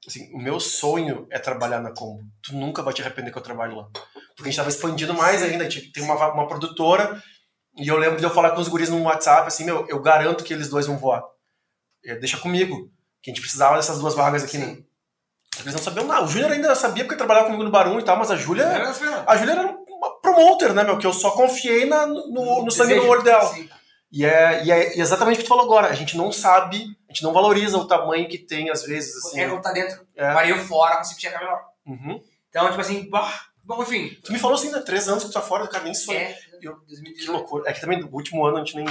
assim, o meu sonho é trabalhar na Combo. Tu nunca vai te arrepender que eu trabalho lá. Porque a gente estava expandindo mais ainda, a gente tem uma, uma produtora, e eu lembro de eu falar com os guris no WhatsApp, assim, meu, eu garanto que eles dois vão voar. É, deixa comigo, que a gente precisava dessas duas vagas aqui, né? Eles não sabiam nada. O Júnior ainda sabia porque trabalhava comigo no Barum e tal, mas a Júlia. A Júlia era promoter, né, meu? Que eu só confiei na, no, no sangue no olho dela. E é, e é exatamente o que tu falou agora. A gente não sabe, a gente não valoriza o tamanho que tem, às vezes. Assim, é, tá dentro. É. Maria fora, você enxergar melhor. Uhum. Então, tipo assim, bah, bom, enfim. Tu me falou assim, há três anos que tu tá fora, cara, nem sonho. É, Eu- 2018. Que loucura. É que também, no último ano, a gente nem...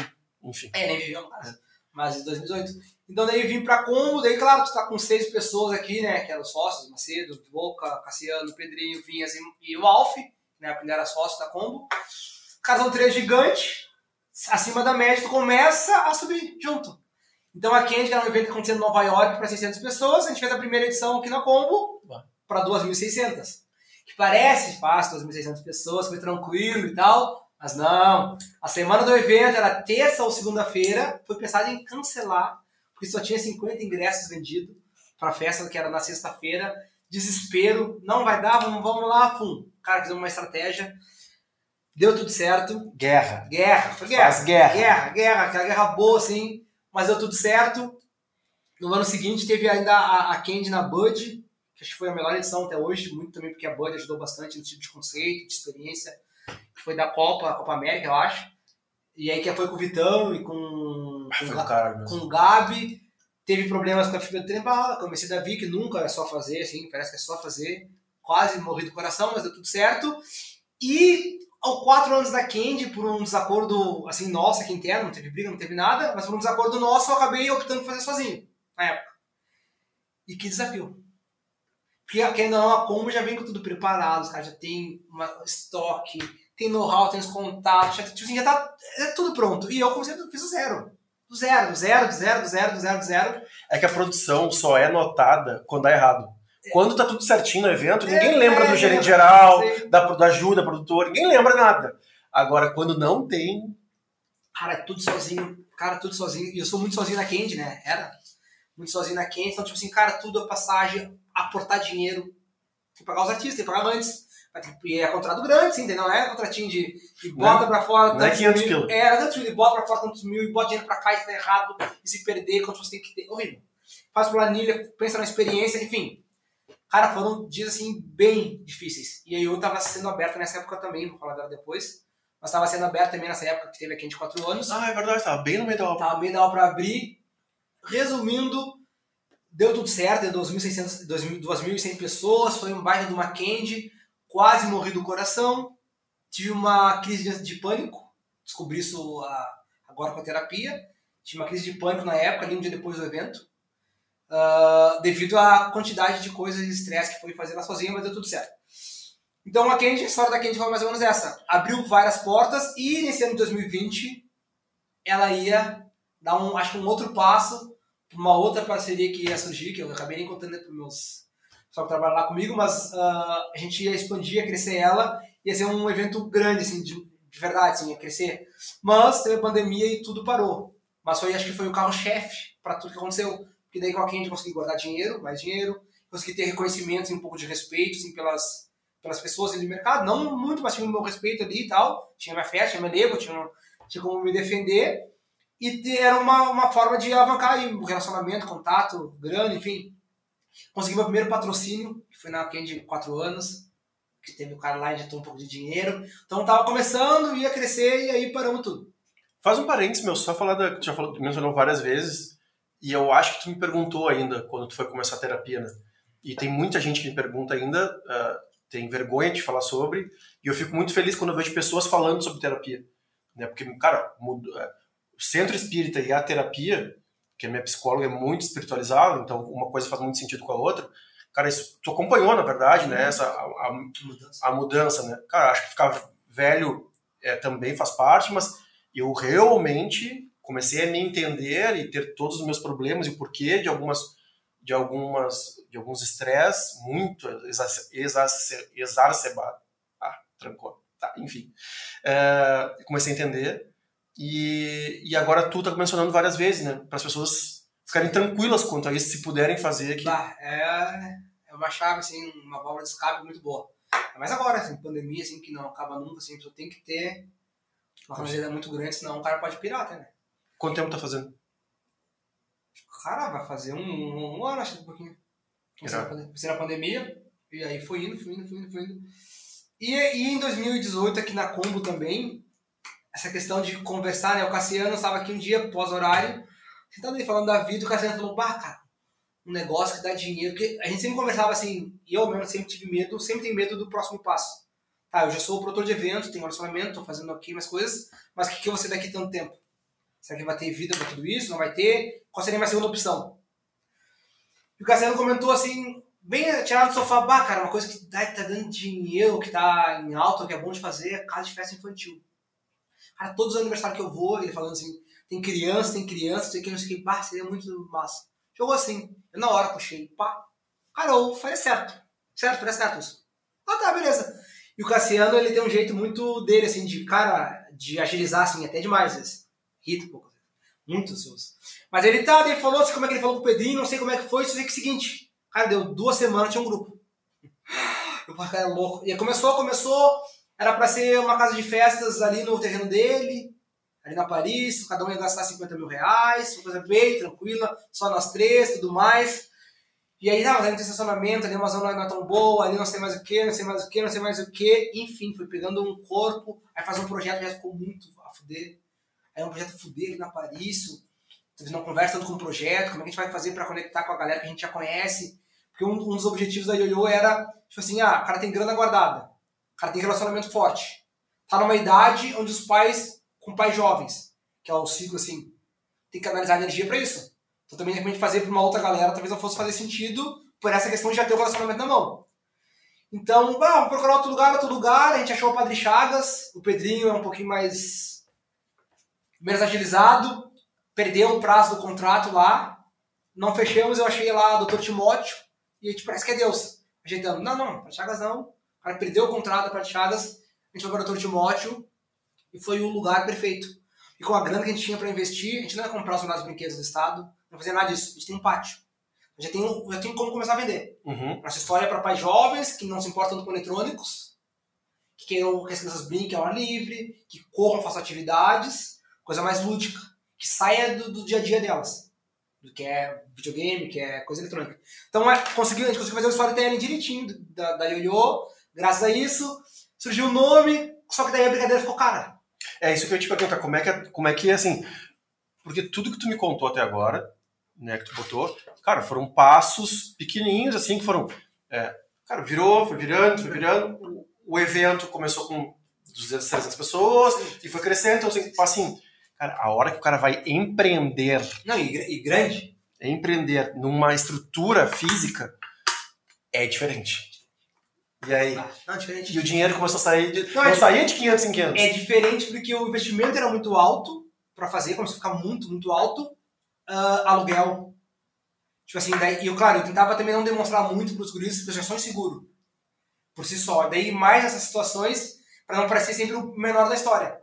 Enfim. É, nem viveu mais. Mas em 2018. Então daí vim pra Combo, daí claro, tu tá com seis pessoas aqui, né? Que eram os sócios, Macedo, Boca, Cassiano, Pedrinho, Vinhas e, e o Alf, né? Que era sócio da Combo. Cara, são três gigantes, acima da média, tu começa a subir junto. Então a Candy, que era um evento que acontecia em Nova York para 600 pessoas, a gente fez a primeira edição aqui na Combo para 2.600. Que parece fácil, 2.600 pessoas, foi tranquilo e tal, mas não. A semana do evento era terça ou segunda-feira, foi pensado em cancelar, porque só tinha 50 ingressos vendidos para a festa que era na sexta-feira. Desespero, não vai dar, vamos, vamos lá, fum. Cara, fizemos uma estratégia, deu tudo certo. Guerra. Guerra, foi guerra. Faz guerra. Guerra, guerra, aquela guerra boa, assim, mas deu tudo certo. No ano seguinte teve ainda a, a Candy na Bud, que acho que foi a melhor edição até hoje, muito também porque a Bud ajudou bastante no tipo de conceito, de experiência, que foi da Copa, Copa América, eu acho. E aí que foi com o Vitão e com, Ah, com, Ga- com o Gabi. Teve problemas com a fibra de trembala, comecei a Davi, que nunca é só fazer, assim, parece que é só fazer. Quase morri do coração, mas deu tudo certo. E ao quatro anos da Candy, por um desacordo, assim, nosso aqui interno, não teve briga, não teve nada, mas por um desacordo nosso, eu acabei optando por fazer sozinho, na época. E que desafio. Porque ainda não, a Combo já vem com tudo preparado, os caras já tem uma estoque, tem know-how, tem os contatos, já, tipo assim, já tá é tudo pronto. E eu comecei, fiz o zero. Do zero, do zero, do zero, do zero, do zero, do zero. É que a produção só é notada quando dá errado. Quando tá tudo certinho no evento, ninguém É, lembra é, do gerente é, geral, da, da ajuda, produtor, ninguém lembra nada. Agora, quando não tem, Cara, é tudo sozinho. Cara, tudo sozinho. E eu sou muito sozinho na Candy, né? Era. Muito sozinho na Candy. Então, tipo assim, cara, tudo é passagem, aportar dinheiro. Tem que pagar os artistas, tem que pagar antes. Que- E é contrato grande, sim, entendeu? Não é contratinho de, de bota pra fora. não é tantos 500 mil. pila. É, era tantos mil, bota pra fora tantos mil, e bota dinheiro pra cá e tá errado, e se perder, quando você tem que ter. Horrível. Faz planilha, pensa na experiência, enfim. Cara, foram dias, assim, bem difíceis. E aí eu tava sendo aberta nessa época também, vou falar dela depois. Mas tava sendo aberta também nessa época que teve aqui de 4 anos. Ah, é verdade, tava bem no meio da obra. Tava bem da pra abrir. Resumindo, deu tudo certo, deu 2.600, 2.000 2.100 pessoas, foi um baita do Mackenzie, quase morri do coração, tive uma crise de, pânico, descobri isso ah, agora com a terapia, tive uma crise de pânico na época, ali um dia depois do evento, ah, devido à quantidade de coisas e estresse que foi fazer sozinha, mas deu tudo certo. Então a Candy, a história da Candy foi mais ou menos essa. Abriu várias portas e nesse ano de 2020 ela ia dar um, acho que um outro passo para uma outra parceria que ia surgir, que eu acabei nem contando para meus só que trabalham lá comigo, mas ah, a gente ia expandir, ia crescer ela, ia ser um evento grande, assim, de, de verdade, assim, ia crescer. Mas teve a pandemia e tudo parou. Mas foi, acho que foi o carro-chefe para tudo que aconteceu. Porque daí com a Candy consegui guardar dinheiro, mais dinheiro, consegui ter reconhecimento e um pouco de respeito, assim, pelas, pelas pessoas ali do mercado. Não muito, mas tinha o meu respeito ali e tal. Tinha minha festa, tinha meu nego, tinha, tinha como me defender. E era uma, uma forma de alavancar aí o relacionamento, contato, grana, enfim. Consegui meu primeiro patrocínio, que foi na Candy 4 anos, que teve o cara lá editou um pouco de dinheiro. Então tava começando, ia crescer e aí paramos tudo. Faz um parênteses, meu, só falar da. Já falou, mencionou várias vezes, e eu acho que tu me perguntou ainda quando tu foi começar a terapia, né? E tem muita gente que me pergunta ainda, ah, tem vergonha de falar sobre, e eu fico muito feliz quando eu vejo pessoas falando sobre terapia. Né? Porque, cara, é, o centro espírita e a terapia, que a minha psicóloga é muito espiritualizada, então uma coisa faz muito sentido com a outra. Cara, isso tu acompanhou, na verdade, né? Essa, a, a- a mudança, né? Cara, acho que ficar velho é, também faz parte, mas eu realmente comecei a me entender e ter todos os meus problemas e o porquê de algumas de algumas de alguns estresse muito exace- exace- exacerbado. Ah, trancou. Tá, enfim. É, comecei a entender e, e agora tu tá mencionando várias vezes, né? Para as pessoas ficarem tranquilas quanto a isso, se puderem fazer aqui. Bah, é, é uma chave, assim, uma válvula de escape muito boa. Mas agora, assim, pandemia, assim, que não acaba nunca, assim, a pessoa tem que ter uma camiseta muito grande, senão o cara pode pirar até, né? Quanto tempo tá fazendo? Cara, vai fazer um, um, um ano, acho que um pouquinho. Comecei na pandemia, e aí foi indo, foi indo, foi indo, foi indo. E, e em 2018, aqui na Combo também, essa questão de conversar, né? O Cassiano estava aqui um dia, pós-horário, sentado ali falando da vida, o Cassiano falou, bah, cara, um negócio que dá dinheiro, porque a gente sempre conversava assim, e eu mesmo sempre tive medo, sempre tenho medo do próximo passo. Tá, eu já sou produtor de eventos, tenho relacionamento, tô fazendo aqui umas coisas, mas o que, que eu vou ser daqui tanto tempo? Será que vai ter vida para tudo isso? Não vai ter? Qual seria a minha segunda opção? E o Cassiano comentou assim, bem tirado do sofá, bah, cara, uma coisa que tá, tá dando dinheiro, que tá em alta, que é bom de fazer, é casa de festa infantil. Cara, todos os aniversários que eu vou, ele falando assim, tem criança, tem criança, tem que não sei o que, bah, seria muito massa. Jogou assim, eu na hora puxei, pá, cara, faria certo. Certo, faria certo isso. Ah, tá, beleza. E o Cassiano, ele tem um jeito muito dele, assim, de, cara, de agilizar, assim, até demais, assim. Rita um pouco. Muito ansioso. Mas ele tá, ele falou assim, como é que ele falou com o Pedrinho, não sei como é que foi, só sei que é o seguinte, cara, deu duas semanas, tinha um grupo. Eu, cara, é louco. E começou, começou, era pra ser uma casa de festas ali no terreno dele, ali na Paris, cada um ia gastar 50 mil reais, uma coisa bem tranquila, só nós três, tudo mais. E aí, ali não tem estacionamento, ali uma zona não é tão boa, ali não sei mais o que, não sei mais o que, não sei mais o que. Enfim, foi pegando um corpo, aí fazer um projeto já ficou muito a fuder. Aí um projeto fuder ali na Paris, não conversa tanto com o projeto, como é que a gente vai fazer para conectar com a galera que a gente já conhece. Porque um, um dos objetivos da Yoyo era, tipo assim, ah, o cara tem grana guardada, cara tem relacionamento forte, tá numa idade onde os pais, com pais jovens, que é o ciclo assim, tem que analisar a energia para isso. Então também de repente fazer para uma outra galera talvez não fosse fazer sentido por essa questão de já ter o relacionamento na mão. Então, ah, vamos procurar outro lugar, outro lugar. A gente achou o Padre Chagas, o Pedrinho é um pouquinho mais menos agilizado, perdeu o prazo do contrato lá, não fechamos, eu achei lá o Dr. Timóteo, e a gente parece que é Deus. Ajeitando, não, não, Padre Chagas não. O perdeu o contrato da Padre Chagas, a gente foi para o Dr. Timóteo, e foi o lugar perfeito. E com a grana que a gente tinha para investir, a gente não ia comprar os melhores brinquedos do estado, não fazer nada disso. A gente tem um pátio. Já tem, já tem como começar a vender. Uhum. Nossa história é para pais jovens que não se importam com eletrônicos, que queiram que as crianças brinquem ao ar livre, que corram, façam atividades, coisa mais lúdica, que saia do, do dia a dia delas. Do que é videogame, que é coisa eletrônica. Então é, conseguiu, a gente conseguiu fazer um storytelling direitinho da, da Yoyo. Graças a isso, surgiu o nome, só que daí a brincadeira ficou cara. É isso que eu ia te perguntar, como é que, é, como é que assim, porque tudo que tu me contou até agora, né, que tu botou, cara, foram passos pequenininhos, assim, que foram, é, cara, virou, foi virando, foi virando, o evento começou com 200, 300 pessoas e foi crescendo, então, assim, assim, cara, a hora que o cara vai empreender... Não, e, e grande. Empreender numa estrutura física é diferente. E aí? Não, é diferente. E o dinheiro começou a sair de. Não, Não, não é saía de 500 em 500. É diferente porque o investimento era muito alto para fazer, começou a ficar muito, muito alto. Ah, aluguel. Tipo assim, daí, e eu, claro, eu tentava também não demonstrar muito guris que eu já sou inseguro. Por si só. Daí mais essas situações para não parecer sempre o menor da história.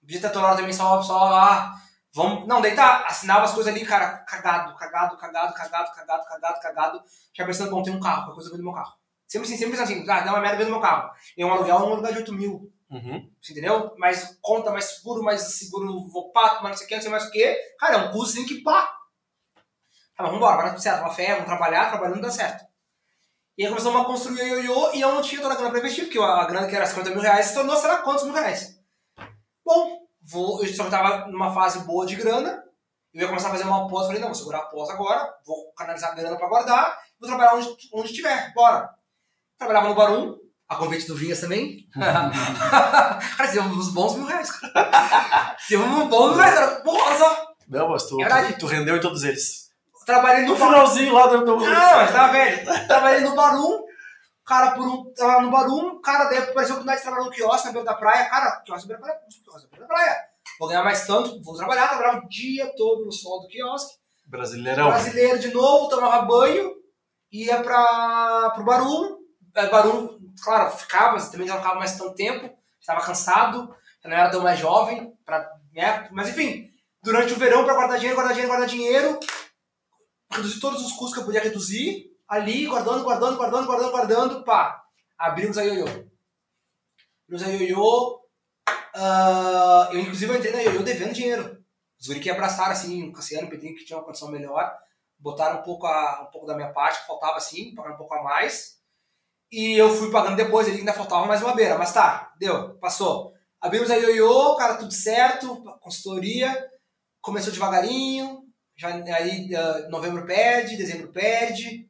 Podia ter tornado também só, só ah, vamos. Não, daí tá, assinava as coisas ali, cara, cagado, cagado, cagado, cagado, cagado, cagado, cagado. Já pensando, bom, tem um carro, qualquer coisa eu vou do meu carro. Sempre assim, sempre assim, ah, dá uma merda dentro do meu carro. E um aluguel é um lugar de 8 mil. Uhum. Você entendeu? Mais conta, mais seguro, mais seguro vopato, mais não sei o que, não sei mais o que. Cara, é um custo assim que pá. Tá, mas vambora, vai dar tudo certo. Uma fé, vamos trabalhar, trabalhando dá certo. E aí começamos a construir o ioiô e eu não tinha toda a grana pra investir, porque a grana que era 50 mil reais se tornou, sei lá, quantos mil reais. Bom, vou, eu só tava numa fase boa de grana, eu ia começar a fazer uma pós, falei, não, vou segurar a pós agora, vou canalizar a grana pra guardar, vou trabalhar onde, onde tiver, bora. Trabalhava no Barum, a convite do Vinhas também. cara, tinha uns bons mil reais, cara. Tinha um bom mil reais, cara. Porra, só. Não, mas tu, É tu, tu rendeu em todos eles. Trabalhei no No finalzinho lá do. do... Não, mas tava velho. Trabalhei no Barum, cara, por um. Tava no Barum, cara, daí apareceu a oportunidade de trabalhar no quiosque na beira da praia. Cara, quiosque na beira da praia. quiosque na beira da praia. Vou ganhar mais tanto, vou trabalhar, trabalhava o dia todo no sol do quiosque. Brasileirão. Brasileiro de novo, tomava banho, ia pra, pro Barum. Barum, claro, ficava, mas também já não ficava mais tanto tempo. Estava cansado, já não era tão mais jovem, pra, né? mas enfim, durante o verão, para guardar dinheiro, guardar dinheiro, guardar dinheiro, reduzir todos os custos que eu podia reduzir, ali, guardando, guardando, guardando, guardando, guardando, pá, abrimos a Yoyo. Abrimos a Yoyo, ah, eu inclusive entrei na Yoyo devendo dinheiro. Os guri que abraçaram, assim, o Cassiano, o Pedrinho, que tinha uma condição melhor, botaram um pouco, a, um pouco da minha parte, que faltava, assim, pagaram um pouco a mais, e eu fui pagando depois, ali ainda faltava mais uma beira, mas tá, deu, passou. Abrimos a Yoyo, cara, tudo certo, consultoria, começou devagarinho, Já- Aí ah, novembro perde, dezembro perde,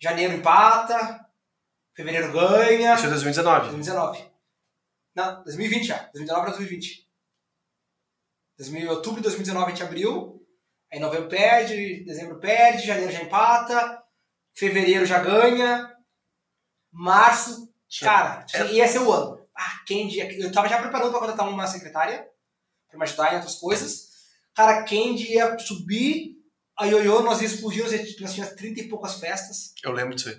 janeiro empata, fevereiro ganha. Isso é 2019. 2019. Não, 2020 já. 2019 para 2020. 2000, outubro de 2019 a gente abriu. Aí novembro perde, dezembro perde, janeiro já empata, fevereiro já ganha, março, cara, É. ia ser o ano. Ah, Candy, eu tava já preparando para contratar uma secretária, para me ajudar em outras coisas. Cara, Candy ia subir, a Ioiô nós ia explodir, nós tínhamos 30 e poucas festas. Eu lembro disso aí.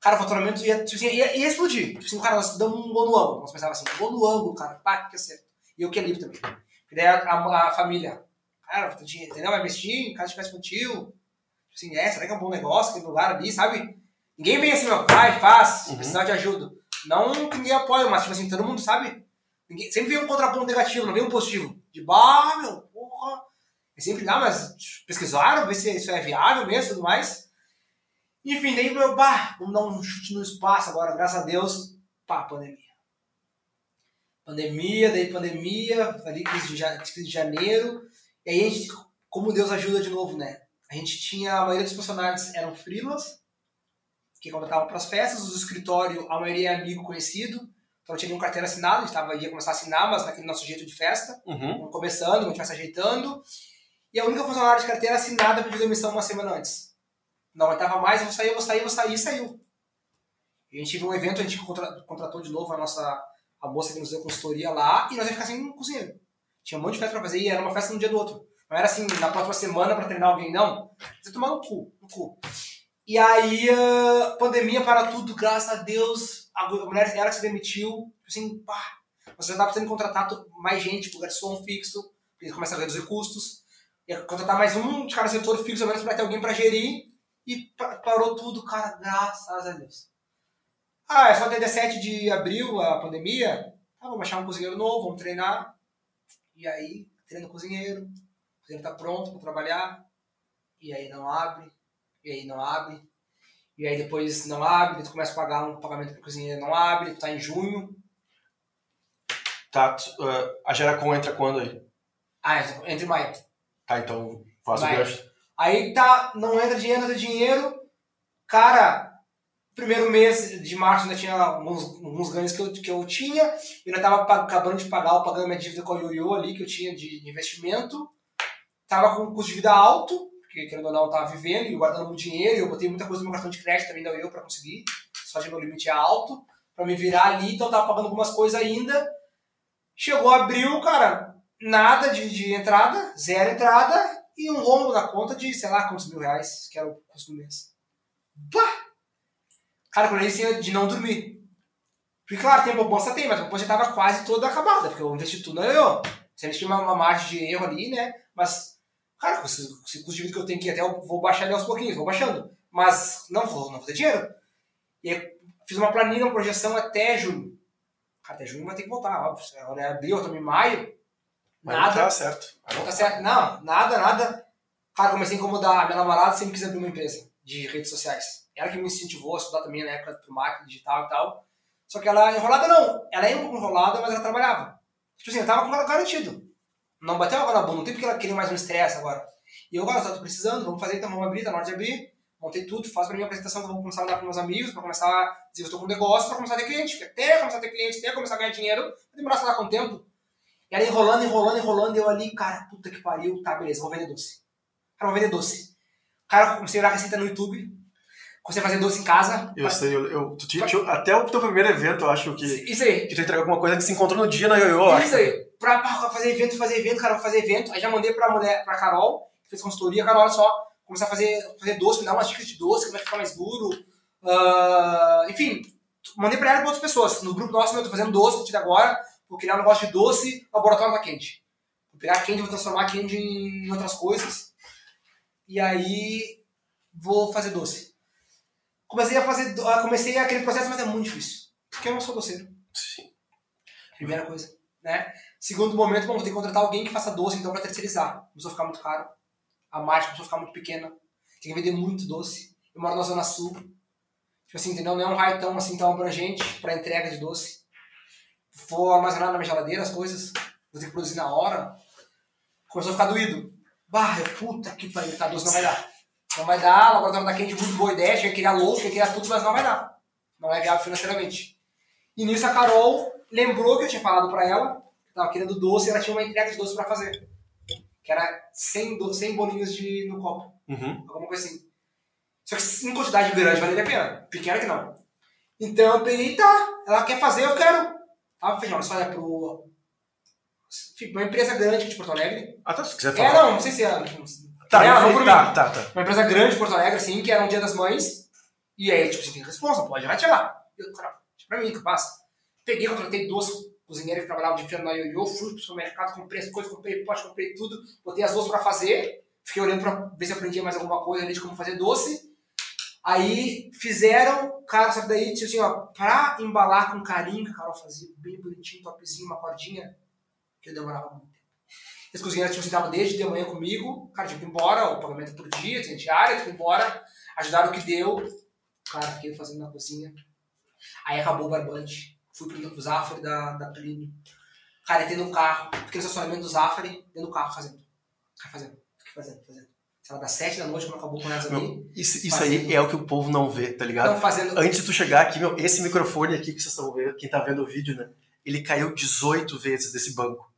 Cara, o faturamento ia, tipo assim, ia, ia explodir. Tipo assim, cara, nós damos um gol no ângulo. Nós pensava assim, gol no ângulo, cara, pá, que acerto. E eu que é livre também. Porque daí a, a, a família, cara, entendeu? Vai investir em casa de festa infantil. Tipo assim, é, será que é um bom negócio aquele lugar ali, sabe? Ninguém vem assim, ó, vai, faz, Uhum. precisar de ajuda. Não que ninguém apoia, mas, tipo assim, todo mundo sabe. Ninguém, sempre vem um contraponto negativo, não vem um positivo. De, bah, meu, porra. E sempre, ah, mas pesquisaram, ver se isso é viável mesmo e tudo mais. Enfim, daí meu, bah, vamos dar um chute no espaço agora, graças a Deus, pá, pandemia. Pandemia, daí pandemia, ali crise de, ja- crise de janeiro, e aí a gente, como Deus ajuda de novo, né? A gente tinha, a maioria dos funcionários eram freelas, que contratavam para as festas, os do escritório, a maioria é amigo conhecido, então tinha um carteira assinada, a gente tava, ia começar a assinar, mas naquele nosso jeito de festa, Uhum. Começando, a gente vai se ajeitando. E a única funcionária de carteira assinada pediu demissão uma semana antes. Não aguentava mais, eu vou sair, eu vou sair, eu vou sair, e saiu. E a gente viu um evento, a gente contra- contratou de novo a nossa a moça que nos deu consultoria lá, e nós ia ficar sem cozinheiro. Tinha um monte de festa pra fazer, e era uma festa no dia do outro. Não era assim, na próxima semana pra treinar alguém, não. Você tomar no cu, no cu. E aí, ah, pandemia para tudo, graças a Deus. A mulher, ela se demitiu, assim, pá, você já tá precisando contratar mais gente pro garçom fixo, porque começa a reduzir custos. Ia contratar mais um de cada setor fixo, ao menos para ter alguém para gerir. E pa- parou tudo, cara, graças a Deus. Ah, é só até 17 de abril a pandemia. Ah, vamos achar um cozinheiro novo, vamos treinar. E aí, treina o cozinheiro. O cozinheiro tá pronto para trabalhar. E aí não abre. E aí não abre. E aí depois não abre, depois começa a pagar um pagamento pro cozinheiro, não abre, tá em junho. Tá, tu- ah, a Geracom entra quando aí? Ah, é entre maio. Tá, então faz o Vai. gancho. Aí tá, não entra dinheiro, não entra dinheiro. Cara, primeiro mês de março ainda tinha alguns, alguns ganhos que eu, que eu tinha. Eu ainda tava acabando de pagar, pagando minha dívida com a Yoyo ali, que eu tinha de, de investimento. Tava com um custo de vida alto, porque querendo ou não, eu tava vivendo e guardando muito dinheiro. E eu botei muita coisa no meu cartão de crédito também da Yoyo pra conseguir. Só que meu limite é alto, pra me virar ali. Então eu tava pagando algumas coisas ainda. Chegou abril, cara, nada de, de entrada, zero entrada e um rombo na conta de, sei lá, quantos mil reais, que era o custo do mês. Bah! Cara, quando eu de não dormir. Porque, claro, tem poupança, tem, mas a poupança já tava quase toda acabada, porque eu investi tudo na eu. Eles tinham uma, uma margem de erro ali, né? Mas, cara, com esse, esse custo de vida que eu tenho que até eu vou baixar ele aos pouquinhos, vou baixando. Mas não vou, não vou ter dinheiro. E aí, fiz uma planilha, uma projeção até junho. Cara, até junho vai ter que voltar, óbvio. Agora é abril, estamos em maio. Mas Nada. não tá certo. Não tá certo. Não, nada, nada. Cara, comecei a incomodar. A minha namorada sempre quis abrir uma empresa de redes sociais. Ela que me incentivou a estudar também na época do marketing digital e tal. Só que ela enrolada não. Ela é um pouco enrolada, mas ela trabalhava. Tipo assim, eu tava com ela garantido. Não bateu água na bunda, não tem porque ela queria mais um estresse agora. E eu, agora, só tô precisando, vamos fazer então, vamos abrir, tá na hora de abrir. Montei tudo, faço pra minha apresentação que eu vou começar a dar pros meus amigos, pra começar a dizer que eu tô com um negócio, pra começar a ter cliente. Porque até começar a ter cliente, até começar a ganhar dinheiro, vai demorar, sei lá, com o tempo. E ela enrolando, enrolando, enrolando, e eu ali, cara, puta que pariu, tá, beleza, vou vender doce. Cara, vou vender doce. Cara, comecei a olhar receita no YouTube, comecei a fazer doce em casa. Eu sei, eu, eu- tu tinha, até o teu primeiro evento, eu acho que, Isso aí, que tu entregou alguma coisa que se encontrou no dia na Yoyo, isso aí. Pra, pra fazer evento, fazer evento, cara, fazer evento. Aí já mandei pra mulher, pra Carol, que fez consultoria, Carol, olha só, começar a fazer, fazer doce, me dar umas dicas de doce, que vai ficar mais duro. Ah, enfim, mandei pra ela e pra outras pessoas. No grupo nosso, eu tô fazendo doce a partir de agora, vou criar um negócio de doce, laboratório da Candy. Vou pegar a Candy, vou transformar a Candy em outras coisas. E aí, vou fazer doce. Comecei a fazer, ah, comecei aquele processo, mas é muito difícil. Porque eu não sou doceiro. Sim. Primeira coisa, né? Segundo momento, vou ter que contratar alguém que faça doce, então, pra terceirizar. Começou a ficar muito caro. A margem começou a ficar muito pequena. Tem que vender muito doce. Eu moro na Zona Sul. Tipo assim, entendeu? Não é um raio tão, assim, tão abrangente pra entrega de doce. Vou armazenar na minha geladeira as coisas. Vou ter que produzir na hora. Começou a ficar doído. Bah, puta que pariu, tá doce, não vai dar. Não vai dar, o laboratório da Candy, muito boa ideia, tinha que criar louco, tinha que criar tudo, mas não vai dar. Não é viável financeiramente. E nisso a Carol lembrou que eu tinha falado pra ela, tava querendo doce, ela tinha uma entrega de doce pra fazer. Que era 100, do- 100 bolinhos de, no copo, Uhum. alguma coisa assim. Só que em quantidade grande valeria a pena, pequena que não. Então eu peguei, tá, ela quer fazer, eu quero. Tava fechando, só é pro. Uma empresa grande de Porto Alegre. Ah, tá, se quiser É, falar. não, não sei se é. Tá, é, eu não, tá, tá, tá. Uma empresa grande de Porto Alegre, assim, que era um dia das mães. E aí, tipo, você tem responsa, pode vai lá. Eu, cara, pra mim, que passa. Peguei, contratei duas cozinheiras que trabalhavam de frente na Ioiô, fui pro supermercado, comprei as coisas, comprei pote, comprei tudo, botei as duas pra fazer. Fiquei olhando pra ver se aprendia mais alguma coisa ali de como fazer doce. Aí fizeram, cara, que daí, tipo assim, ó, pra embalar com carinho, a Carol fazia bem bonitinho, topzinho, uma cordinha, que eu demorava muito tempo. As cozinheiras, tipo, sentavam desde de manhã comigo, cara, tinha que ir embora, o pagamento por dia, tinha diária, tinha que ir embora, ajudaram o que deu. Cara, fiquei fazendo na cozinha. Aí acabou o barbante, fui pro Zafari da, da Plínio. Cara, entrei no carro, fiquei no estacionamento do Zafari, dentro do carro fazendo. Fazendo, fazendo, fazendo. Sei lá, das sete da noite, quando acabou com elas ali. Isso isso aí é o que o povo não vê, tá ligado? Não, fazendo. Antes de tu chegar aqui, meu, esse microfone aqui que vocês estão vendo, quem tá vendo o vídeo, né? Ele caiu 18 vezes desse banco.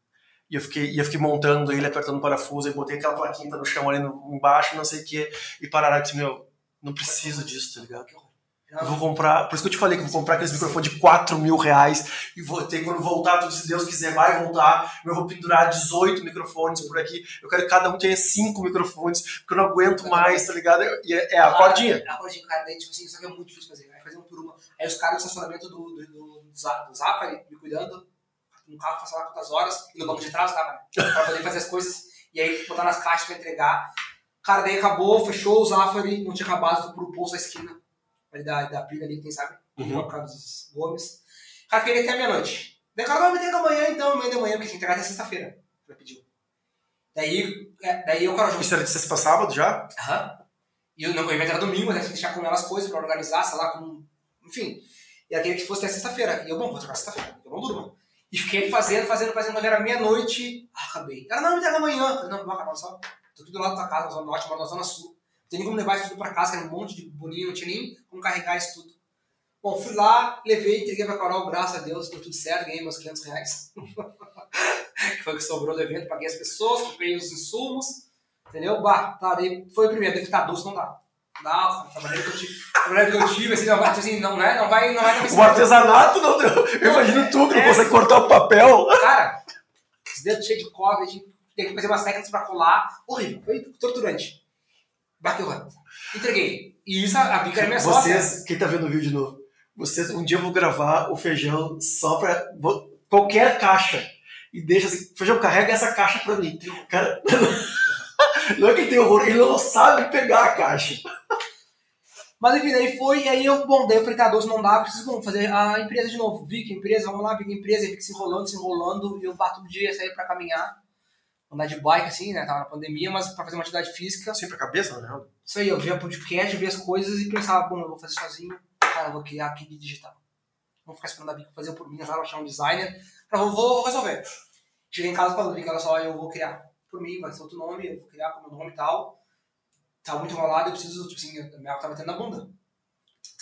E eu fiquei, e eu fiquei montando ele, apertando o parafuso, e botei aquela plaquinha no chão ali no, embaixo, não sei o quê. E pararam aqui, meu, não preciso disso, tá ligado? Eu vou comprar, por isso que eu te falei que eu vou comprar aqueles microfones de 4 mil reais e vou ter, quando voltar, tudo, se Deus quiser, vai voltar. Eu vou pendurar 18 microfones por aqui. Eu quero que cada um tenha 5 microfones, porque eu não aguento mais, tá ligado? E é, é a cordinha. A cordinha, cara, daí, tipo assim, isso aqui é muito difícil fazer. Aí fazer um por uma. Aí os caras do estacionamento do, do, do, do Za- do Zafari me cuidando, no carro, faço lá quantas horas, e no banco de trás tava, né? Pra poder fazer as coisas, e aí botar nas caixas pra entregar. Cara, daí acabou, fechou o Zafari, não tinha acabado, pro pulso da esquina, da, da pilha ali, quem sabe? Uhum. Carlos Gomes. Cara, fiquei até meia-noite. Daí o cara, não, me entrega amanhã então, amanhã de manhã, porque tinha que entregar até sexta-feira. Já pediu. Daí, é, daí eu, cara, Isso era de sexta pra sábado já? Aham. E eu, não, eu ia entrar domingo, né? Tinha que deixar com ela as coisas pra organizar, sei lá, como. Enfim. E ela queria que fosse até sexta-feira. E eu, bom, vou trocar sexta-feira, eu não durmo. E fiquei fazendo, fazendo, fazendo, quando era meia-noite, ah, acabei. Ela, não, me entrega amanhã. Eu falei, não, não, cara, só. Tô aqui do lado da tua casa, na zona norte, moro na zona sul. Não tem nem como levar isso tudo pra casa, que era um monte de bolinho, não tinha nem como carregar isso tudo. Bom, fui lá, levei, entreguei pra Carol, graças a Deus, deu tudo certo, ganhei meus 500 reais. que foi o que sobrou do evento, paguei as pessoas, comprei os insumos, entendeu? Bah, tá, daí foi o primeiro, deve estar doce, não dá. Não trabalho que eu tive, o trabalho que eu tive, assim, não vai, assim, não, né, não vai, não vai O artesanato não deu. Eu imagino tu que não É. consegue cortar o papel. Cara, os dedos cheios de gente tem que fazer umas técnicas pra colar, horrível, foi torturante. Bateu, entreguei. E isso, a bica era minha sócia. Vocês, quem tá vendo o vídeo de novo, vocês, um dia eu vou gravar o feijão só pra vou- qualquer caixa. E deixa assim, feijão, carrega essa caixa pra mim. Cara, não é que ele tem horror, ele não sabe pegar a caixa. Mas enfim, daí foi, e aí eu, bom, daí eu falei, tá, doce não dá, preciso, bom, fazer a empresa de novo. Vi que a empresa, vamos lá, vi que a empresa, e fica se enrolando, se enrolando, e eu bato um dia, sair pra caminhar, andar de bike, assim, né, tava na pandemia, mas pra fazer uma atividade física. Assim pra cabeça, né? Isso aí, eu via podcast, via as coisas e pensava, bom, eu vou fazer sozinho, cara, eu vou criar aqui de digital. Não vou ficar esperando a Bica fazer por mim, vou achar um designer, pra vou, vou resolver. Cheguei em casa falando, Bica, olha só, eu vou criar por mim, vai ser outro nome, eu vou criar com meu nome e tal. Tá muito enrolado, eu preciso, tipo assim, a minha água tá batendo na bunda.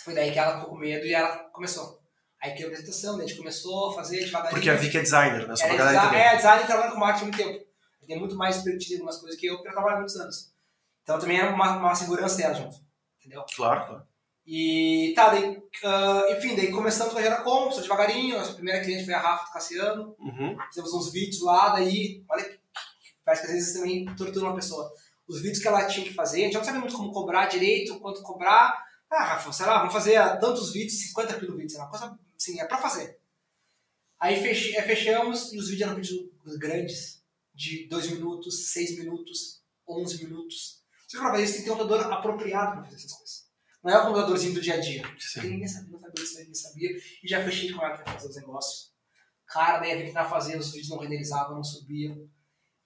Foi daí que ela ficou com medo e ela começou. Aí que a apresentação, daí a gente começou a fazer devagarinho. Porque a Vicky é designer, né? Só pra galera entender. é, design e trabalha com marketing há muito tempo. Ela tem muito mais expertise em algumas coisas que eu, porque ela trabalha há muitos anos. Então também é uma, uma segurança dela junto. Entendeu? Claro, claro. E tá, daí, ah, enfim, daí começamos com a Geracom, começou devagarinho. Nossa primeira cliente foi a Rafa do Cassiano. Uhum. Fizemos uns vídeos lá, daí, olha, que- parece que às vezes também tortura uma pessoa. Os vídeos que ela tinha que fazer, a gente não sabia muito como cobrar direito, quanto cobrar. Ah, Rafa, sei lá, vamos fazer tantos vídeos, 50 pelo vídeo, sei lá, coisa assim, é pra fazer. Aí fech- eh, fechamos e os vídeos eram vídeos grandes, de 2 minutos, 6 minutos, 11 minutos. Que pra fazer isso tem que ter um computador apropriado pra fazer essas coisas. Não é o computadorzinho do dia a dia. Porque ninguém sabia, não sabia ninguém sabia. E já fechei com ela pra fazer os negócios. Cara, daí a gente tava fazendo, os vídeos não renderizavam, não subiam.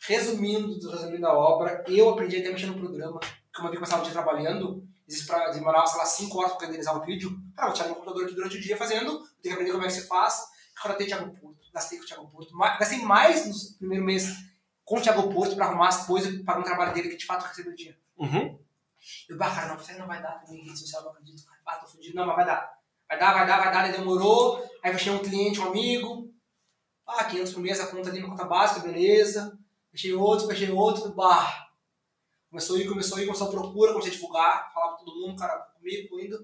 Resumindo, resumindo a obra, eu aprendi até mexer no programa. Como eu vi começava o dia trabalhando, existe pra demorar, sei lá, 5 horas pra renderizar o vídeo. Cara, eu tinha meu computador aqui durante o dia fazendo, tenho que aprender como é que se faz. Contratei o Thiago Porto, gastei com o Thiago Porto. Gastei mais no primeiro mês com o Thiago Porto pra arrumar as coisas para um trabalho dele que de fato recebeu dinheiro. Uhum. Eu, bah, cara, não, não vai dar também rede social, não acredito. Cara, ah, tô fudido. Não, mas vai dar. Vai dar, vai dar, vai dar, daí demorou. Aí fechei um cliente, um amigo. Ah, 500 por mês, a conta ali, uma conta básica, beleza. Fechei outro, fechei outro, bah. Começou a ir, começou a ir, começou a procura, comecei a divulgar, falar pra todo mundo, cara, comigo, foi indo.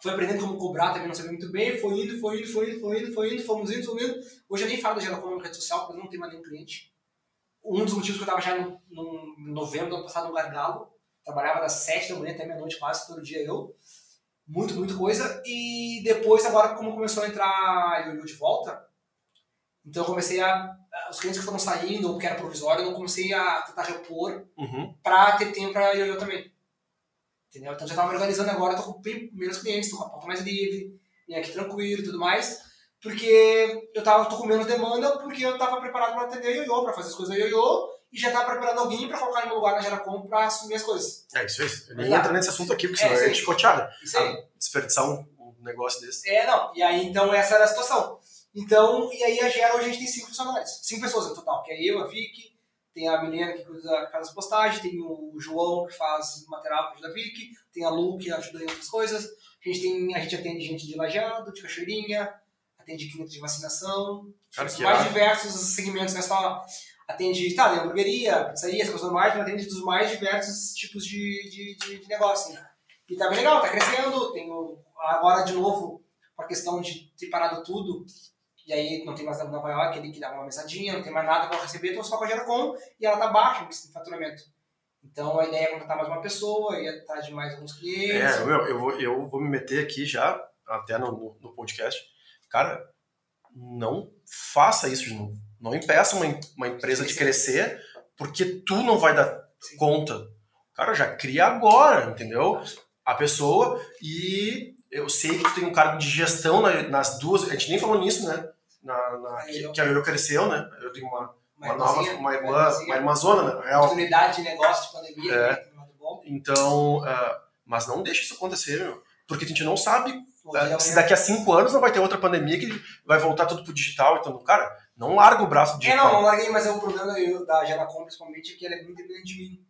Fui aprendendo como cobrar, também não sabia muito bem, foi indo, foi indo, foi indo, foi indo, foi indo, fomos indo, fomos indo. Hoje eu nem falo da Geracom na rede social, porque eu não tenho mais nenhum cliente. Um dos motivos que eu tava já no, no em novembro do ano passado no Gargalo, trabalhava das 7 da manhã até meia-noite quase, todo dia eu. Muito, muita coisa. E depois, agora, como começou a entrar eu de volta, então eu comecei a. Os clientes que foram saindo, ou que era provisório, eu comecei a tentar repor Uhum. pra ter tempo pra eu, também. Entendeu? Então já tava me organizando agora, tô com bem menos clientes, tô com a pauta mais livre, vim aqui tranquilo e tudo mais. Porque eu tava, tô com menos demanda, porque eu tava preparado pra atender a Ioiô, pra fazer as coisas da Ioiô, e já tava preparando alguém pra colocar no meu lugar na Geracom pra assumir as coisas. É isso aí. Eu lá. entro nesse assunto aqui, porque É, senão é aí. chicoteada. Isso aí. Ah, desperdiçar um, um negócio desse. É, não. E aí, então, essa era a situação. Então, e aí a Gera hoje a gente tem cinco funcionários. Cinco pessoas no total, que é eu, a Vicky, tem a Milena que cuida, que faz as postagens, tem o João que faz material que ajuda a Vicky, tem a Lu que ajuda em outras coisas. A gente, tem, a gente atende gente de lajeado, de cachoeirinha, atende clínica de vacinação, Cara, os mais diversos segmentos, não é só atende, tá, tem hamburgueria, pizzaria, essas coisas normais, mas atende dos mais diversos tipos de, de, de, de negócio. assim. E tá bem legal, tá crescendo, tem agora de novo, com a questão de ter parado tudo, e aí não tem mais nada Nova York, ali que dá uma mesadinha, não tem mais nada para receber, então só com a Geracom, e ela tá baixa em faturamento. Então a ideia é contratar mais uma pessoa, ir atrás de mais alguns clientes. É, meu, eu vou, eu vou me meter aqui já, até no, no, no podcast. Cara, não faça isso de novo. Não impeça uma, uma empresa de crescer porque tu não vai dar conta. Cara, já cria agora, entendeu? A pessoa e eu sei que tu tem um cargo de gestão na- nas duas. A gente nem falou nisso, né? Na, na- que, eu- que a Yoyo cresceu, né? Eu tenho uma, uma nova, irmãzinha, uma irmã, irmãzinha. uma irmãzona, né? Real. oportunidade de negócio de pandemia, É. né, bom. Então, ah, mas não deixe isso acontecer, meu. Porque a gente não sabe Dia, ah, se daqui a cinco anos não vai ter outra pandemia que vai voltar tudo pro digital. Então, cara, não larga o braço do É, não, digital. não larguei, mas é o problema da- da Geracom, principalmente, é que ela é muito dependente de mim.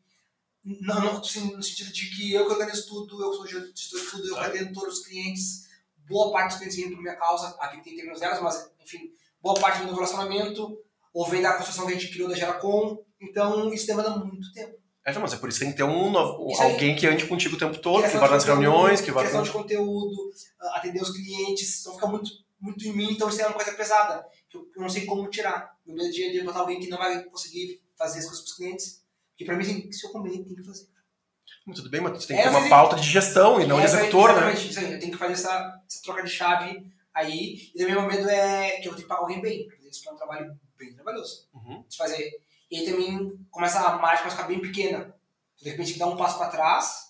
Não, não, assim, no sentido de que eu que organizo tudo, eu sou gestor de tudo, eu atendo todos os clientes, boa parte dos clientes vêm por minha causa, aqui tem termos delas, mas, enfim, boa parte do relacionamento, ou vem da construção que a gente criou da Geracom, então isso demanda muito tempo. É, mas é por isso que tem que ter um, alguém que ande contigo o tempo todo, que vá nas reuniões, que vá. Criação de conteúdo, ah, atender os clientes, então fica muito, muito em mim, então isso é uma coisa pesada, que eu, eu não sei como tirar. No meu dia a dia, botar alguém que não vai conseguir fazer as coisas para os clientes, que para mim, se eu combinei, tem que fazer. Tudo bem, mas tu tem É, que ter uma mas- pauta de gestão e não de executor, né? exatamente, Isso aí, eu tenho que fazer essa, essa troca de chave aí, e o meu medo é que eu vou ter que pagar alguém bem, porque isso é um trabalho bem trabalhoso Uhum. de fazer. E aí também começa a margem a ficar bem pequena. De repente, dar um passo para trás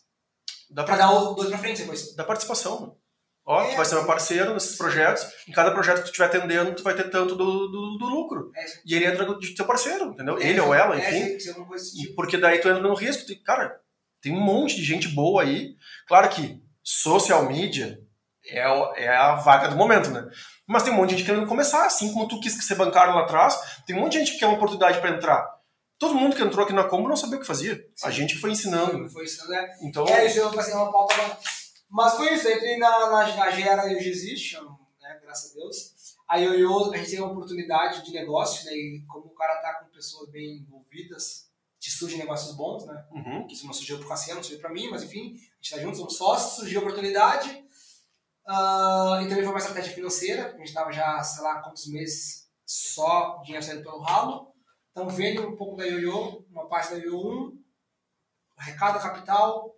Dá para pra dar o dois para frente depois. da participação. Ó, É. tu vai ser meu parceiro nesses projetos. Em cada projeto que tu estiver atendendo, tu vai ter tanto do, do, do lucro. É. E ele entra de teu parceiro, entendeu? É, ele ou ela, é, enfim. tipo. Porque daí tu entra no risco. Tu, cara, tem um monte de gente boa aí. Claro que social media é, é a vaga do momento, né? Mas tem um monte de gente querendo começar, assim como tu quis ser bancário lá atrás. Tem um monte de gente que quer uma oportunidade para entrar. Todo mundo que entrou aqui na Combo não sabia o que fazia. A Sim. gente que foi ensinando. Foi isso, né? Então, É, isso eu passei uma pauta. Mas foi isso, eu entrei na, na, na Gera e existe, né, graças a Deus. Aí eu, eu, a gente tem uma oportunidade de negócio, né, e como o cara tá com pessoas bem envolvidas, te surgem negócios bons, né? uhum. Que isso não surgiu pro Cassiano, não surgiu pra mim, mas enfim, a gente tá junto, somos sócios, surgiu a oportunidade. Ah, e também foi uma estratégia financeira, a gente tava já, sei lá, quantos meses só dinheiro saindo pelo ralo. Então vende um pouco da Yoyo, uma parte da Yoyo 1, arrecada capital,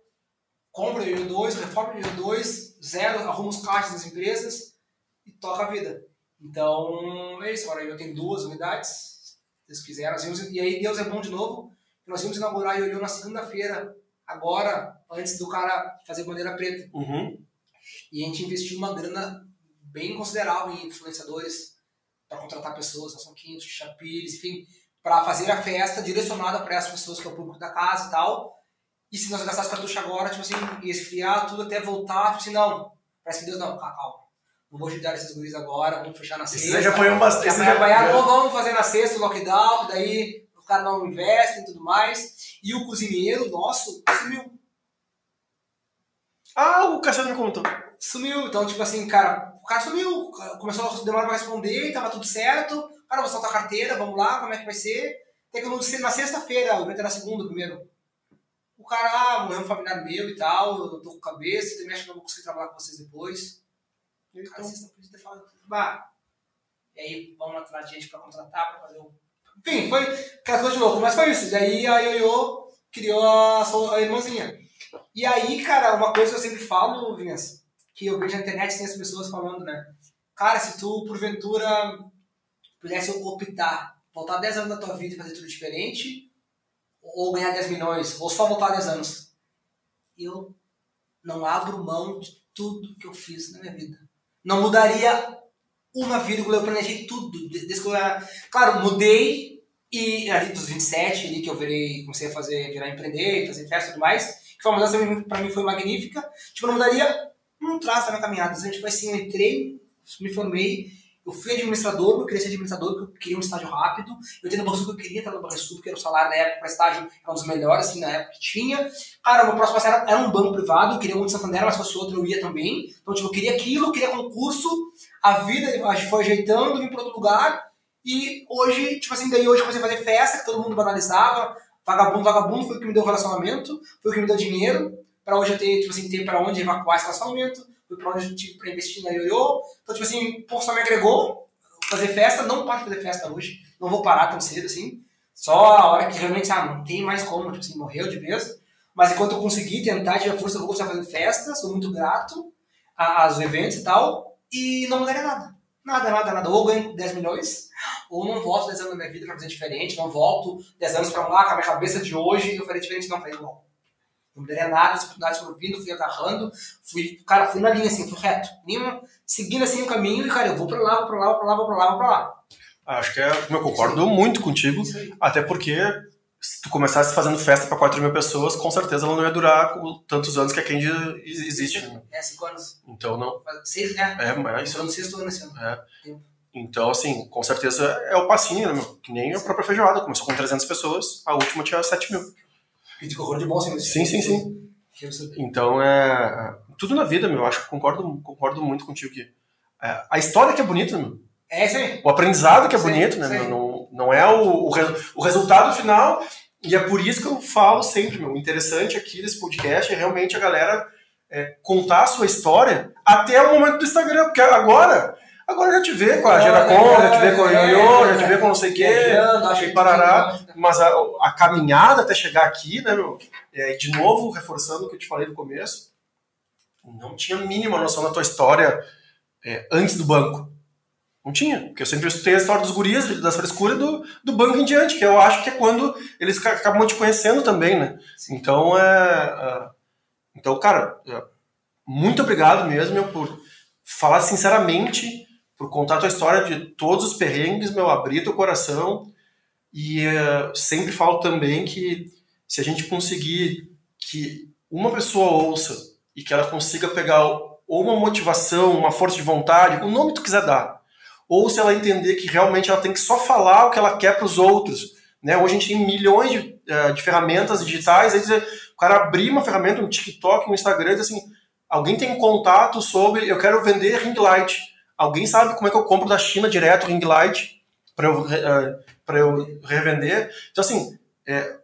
compra Yoyo 2, reforma Yoyo 2, zero, arruma os caixas das empresas e toca a vida. Então é isso, agora eu tenho duas unidades, se Deus quiser, nós vimos, e aí Deus é bom de novo, nós vamos inaugurar a Yoyo na segunda-feira, agora, antes do cara fazer bandeira preta. Uhum. E a gente investiu uma grana bem considerável em influenciadores para contratar pessoas, São Quintos, Chapires, enfim, para fazer a festa direcionada para essas pessoas que é o público da casa e tal. E se nós gastássemos cartucho agora, tipo assim, ia esfriar tudo até voltar, tipo assim, não, parece que Deus não, calma, calma. Não vou ajudar esses guris agora, vamos fechar na Esse sexta. já foi bastante. Já foi apanhar, não vamos fazer na sexta o lockdown, daí os cara não investe e tudo mais. E o cozinheiro nosso sumiu. Ah, o Cassiano me contou. Sumiu. Então, tipo assim, cara, o cara sumiu. Começou a demorar pra responder, tava tudo certo. Cara, vou soltar a carteira, vamos lá, como é que vai ser? Tem que na sexta-feira, o evento era na segunda primeiro. O cara, ah, morreu um familiar meu e tal, eu tô com cabeça, também acho que não vou conseguir trabalhar com vocês depois. Então, cara, sexta-feira, fala, bah. E aí, vamos atrás de gente pra contratar, pra fazer o. Enfim, foi coisa de louco, mas foi isso. E aí a Ioiô criou a, a irmãzinha. E aí, cara, uma coisa que eu sempre falo, Vinhas, que eu vejo na internet tem as pessoas falando, né? Cara, se tu, porventura, pudesse optar, voltar 10 anos da tua vida e fazer tudo diferente, ou ganhar 10 milhões, ou só voltar 10 anos, eu não abro mão de tudo que eu fiz na minha vida. Não mudaria uma vírgula, eu planejei tudo. Desde que eu. Claro, mudei e ali dos 27 ali que eu virei, comecei a fazer, virar empreender, fazer festa e tudo mais, que foi uma mudança para mim foi magnífica. Tipo, não mudaria um traço da minha caminhada. Gente foi assim, eu entrei, me formei, eu fui administrador, eu queria ser administrador, porque eu queria um estágio rápido. Eu entrei no Banco Sul, eu queria estar no Banco porque era o salário na época para estágio era um dos melhores, assim, na época que tinha. Cara, meu próximo era, era um banco privado, eu queria de Santander, mas se fosse outro eu ia também. Então, tipo, eu queria aquilo, eu queria concurso, a vida foi ajeitando, vim para outro lugar. E hoje, tipo assim, daí hoje comecei a fazer festa, que todo mundo banalizava. Vagabundo, vagabundo foi o que me deu relacionamento, foi o que me deu dinheiro, para hoje eu ter, tipo assim, ter para onde evacuar esse relacionamento fui pra onde eu tive pra investir na Yoyo. Então, tipo assim, pô, só me agregou fazer festa, não de fazer festa hoje, não vou parar tão cedo assim. Só a hora que realmente, ah, não tem mais como, tipo assim, morreu de vez. Mas enquanto eu conseguir tentar, tiver força, eu vou continuar fazendo festa, sou muito grato aos eventos e tal, e não mudaria nada. Nada, nada, nada. Ou ganho 10 milhões, ou não volto 10 anos da minha vida pra fazer diferente, não volto 10 anos pra lá com a minha cabeça de hoje e eu farei diferente, não, falei igual. Não mudaria nada, as oportunidades foram vindo, fui agarrando, fui, cara, fui na linha assim, fui reto. Nenhuma, seguindo assim o caminho e, cara, eu vou pra lá, vou pra lá, vou pra lá, vou pra lá, vou pra lá. Acho que é, eu concordo muito contigo, até porque se tu começasse fazendo festa para 4 mil pessoas, com certeza ela não ia durar tantos anos que a Candy existe. Né? É, 5 anos. Então não. Seis, é. É, mas. Estou no sexto ano esse ano. É. Então, assim, com certeza é o passinho, né? Que nem a própria feijoada. Começou com 300 pessoas, a última tinha 7 mil. E de horror de bom, sim. Sim, sim, sim. Então, é. Tudo na vida, meu. Eu acho que concordo, concordo muito contigo que. É, a história que é bonita, meu. É, sim. O aprendizado que é sim, bonito, né, meu? Não, não é o, o, o resultado final. E é por isso que eu falo sempre, meu. O interessante aqui desse podcast é realmente a galera é, contar a sua história até o momento do Instagram. Porque agora Agora já te vê com a Geracon, já te vê com o Ioiô, já te vê com não sei o quê, e parará. Mas a, a, caminhada até chegar aqui, né, meu? É, de novo, reforçando o que eu te falei no começo, não tinha a mínima noção da tua história é, antes do banco. Não tinha, porque eu sempre escutei a história dos guris, das frescuras do, do banco em diante, que eu acho que é quando eles acabam te conhecendo também, né? Então, é, é então, cara, é, muito obrigado mesmo meu, por falar sinceramente por contar a tua história de todos os perrengues, meu, abrir teu coração. E uh, sempre falo também que se a gente conseguir que uma pessoa ouça e que ela consiga pegar ou uma motivação, uma força de vontade, o nome que tu quiser dar, ou se ela entender que realmente ela tem que só falar o que ela quer para os outros. Né? Hoje a gente tem milhões de, uh, de ferramentas digitais, aí dizer, o cara abrir uma ferramenta no TikTok, no Instagram, e dizer assim, alguém tem contato sobre, eu quero vender ring light Alguém sabe como é que eu compro da China direto ring light para eu, uh, eu revender? Então, assim, é,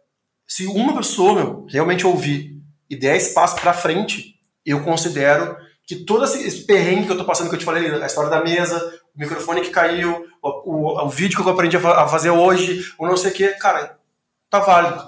se uma pessoa meu, realmente ouvir e der espaço para frente, eu considero que todo esse perrengue que eu tô passando, que eu te falei, a história da mesa, o microfone que caiu, o, o, o vídeo que eu aprendi a fazer hoje, o não sei o que, cara, tá válido.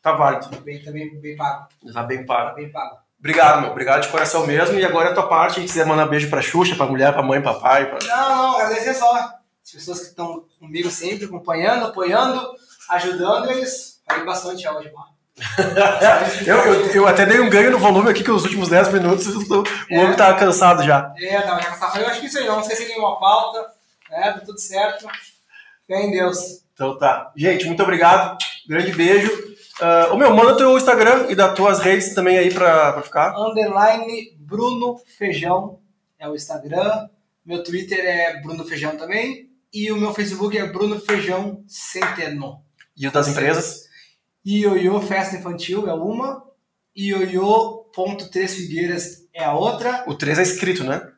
Tá válido. Tá bem, tá bem, bem pago. Tá bem pago. Tá bem pago. Obrigado, meu. Obrigado de coração mesmo. E agora é a tua parte. Se quiser mandar beijo pra Xuxa, pra mulher, pra mãe, pra pai. Pra... Não, não. Agradecer só as pessoas que estão comigo sempre, acompanhando, apoiando, ajudando. Eles falei bastante hoje, mano. eu, eu, eu, até dei um ganho no volume aqui, que os últimos 10 minutos o é. homem tava cansado já. É, tava cansado. Eu acho que isso aí, não esqueci nenhuma pauta, né? Tá tudo certo. Fé em Deus. Então tá. Gente, muito obrigado. Grande beijo. Uh, o meu, manda teu Instagram e das tuas redes também aí pra, pra ficar. Underline Bruno Feijão é o Instagram. Meu Twitter é Bruno Feijão também. E o meu Facebook é Bruno Feijão Centeno. E o das empresas? Ioiô Festa Infantil é uma. Ioiô.3 Figueiras é a outra. O 3 é escrito, né?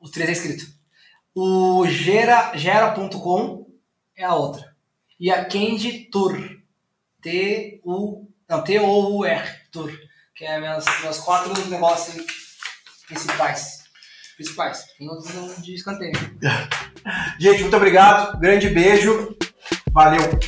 O 3 é escrito. O gera, gera.com é a outra. E a Candy Tour. T-U. Não, T-O-U-R. Tour. Que é meus, meus quatro negócios principais. Principais. Tem outros de escanteio. Gente, muito obrigado. Grande beijo. Valeu.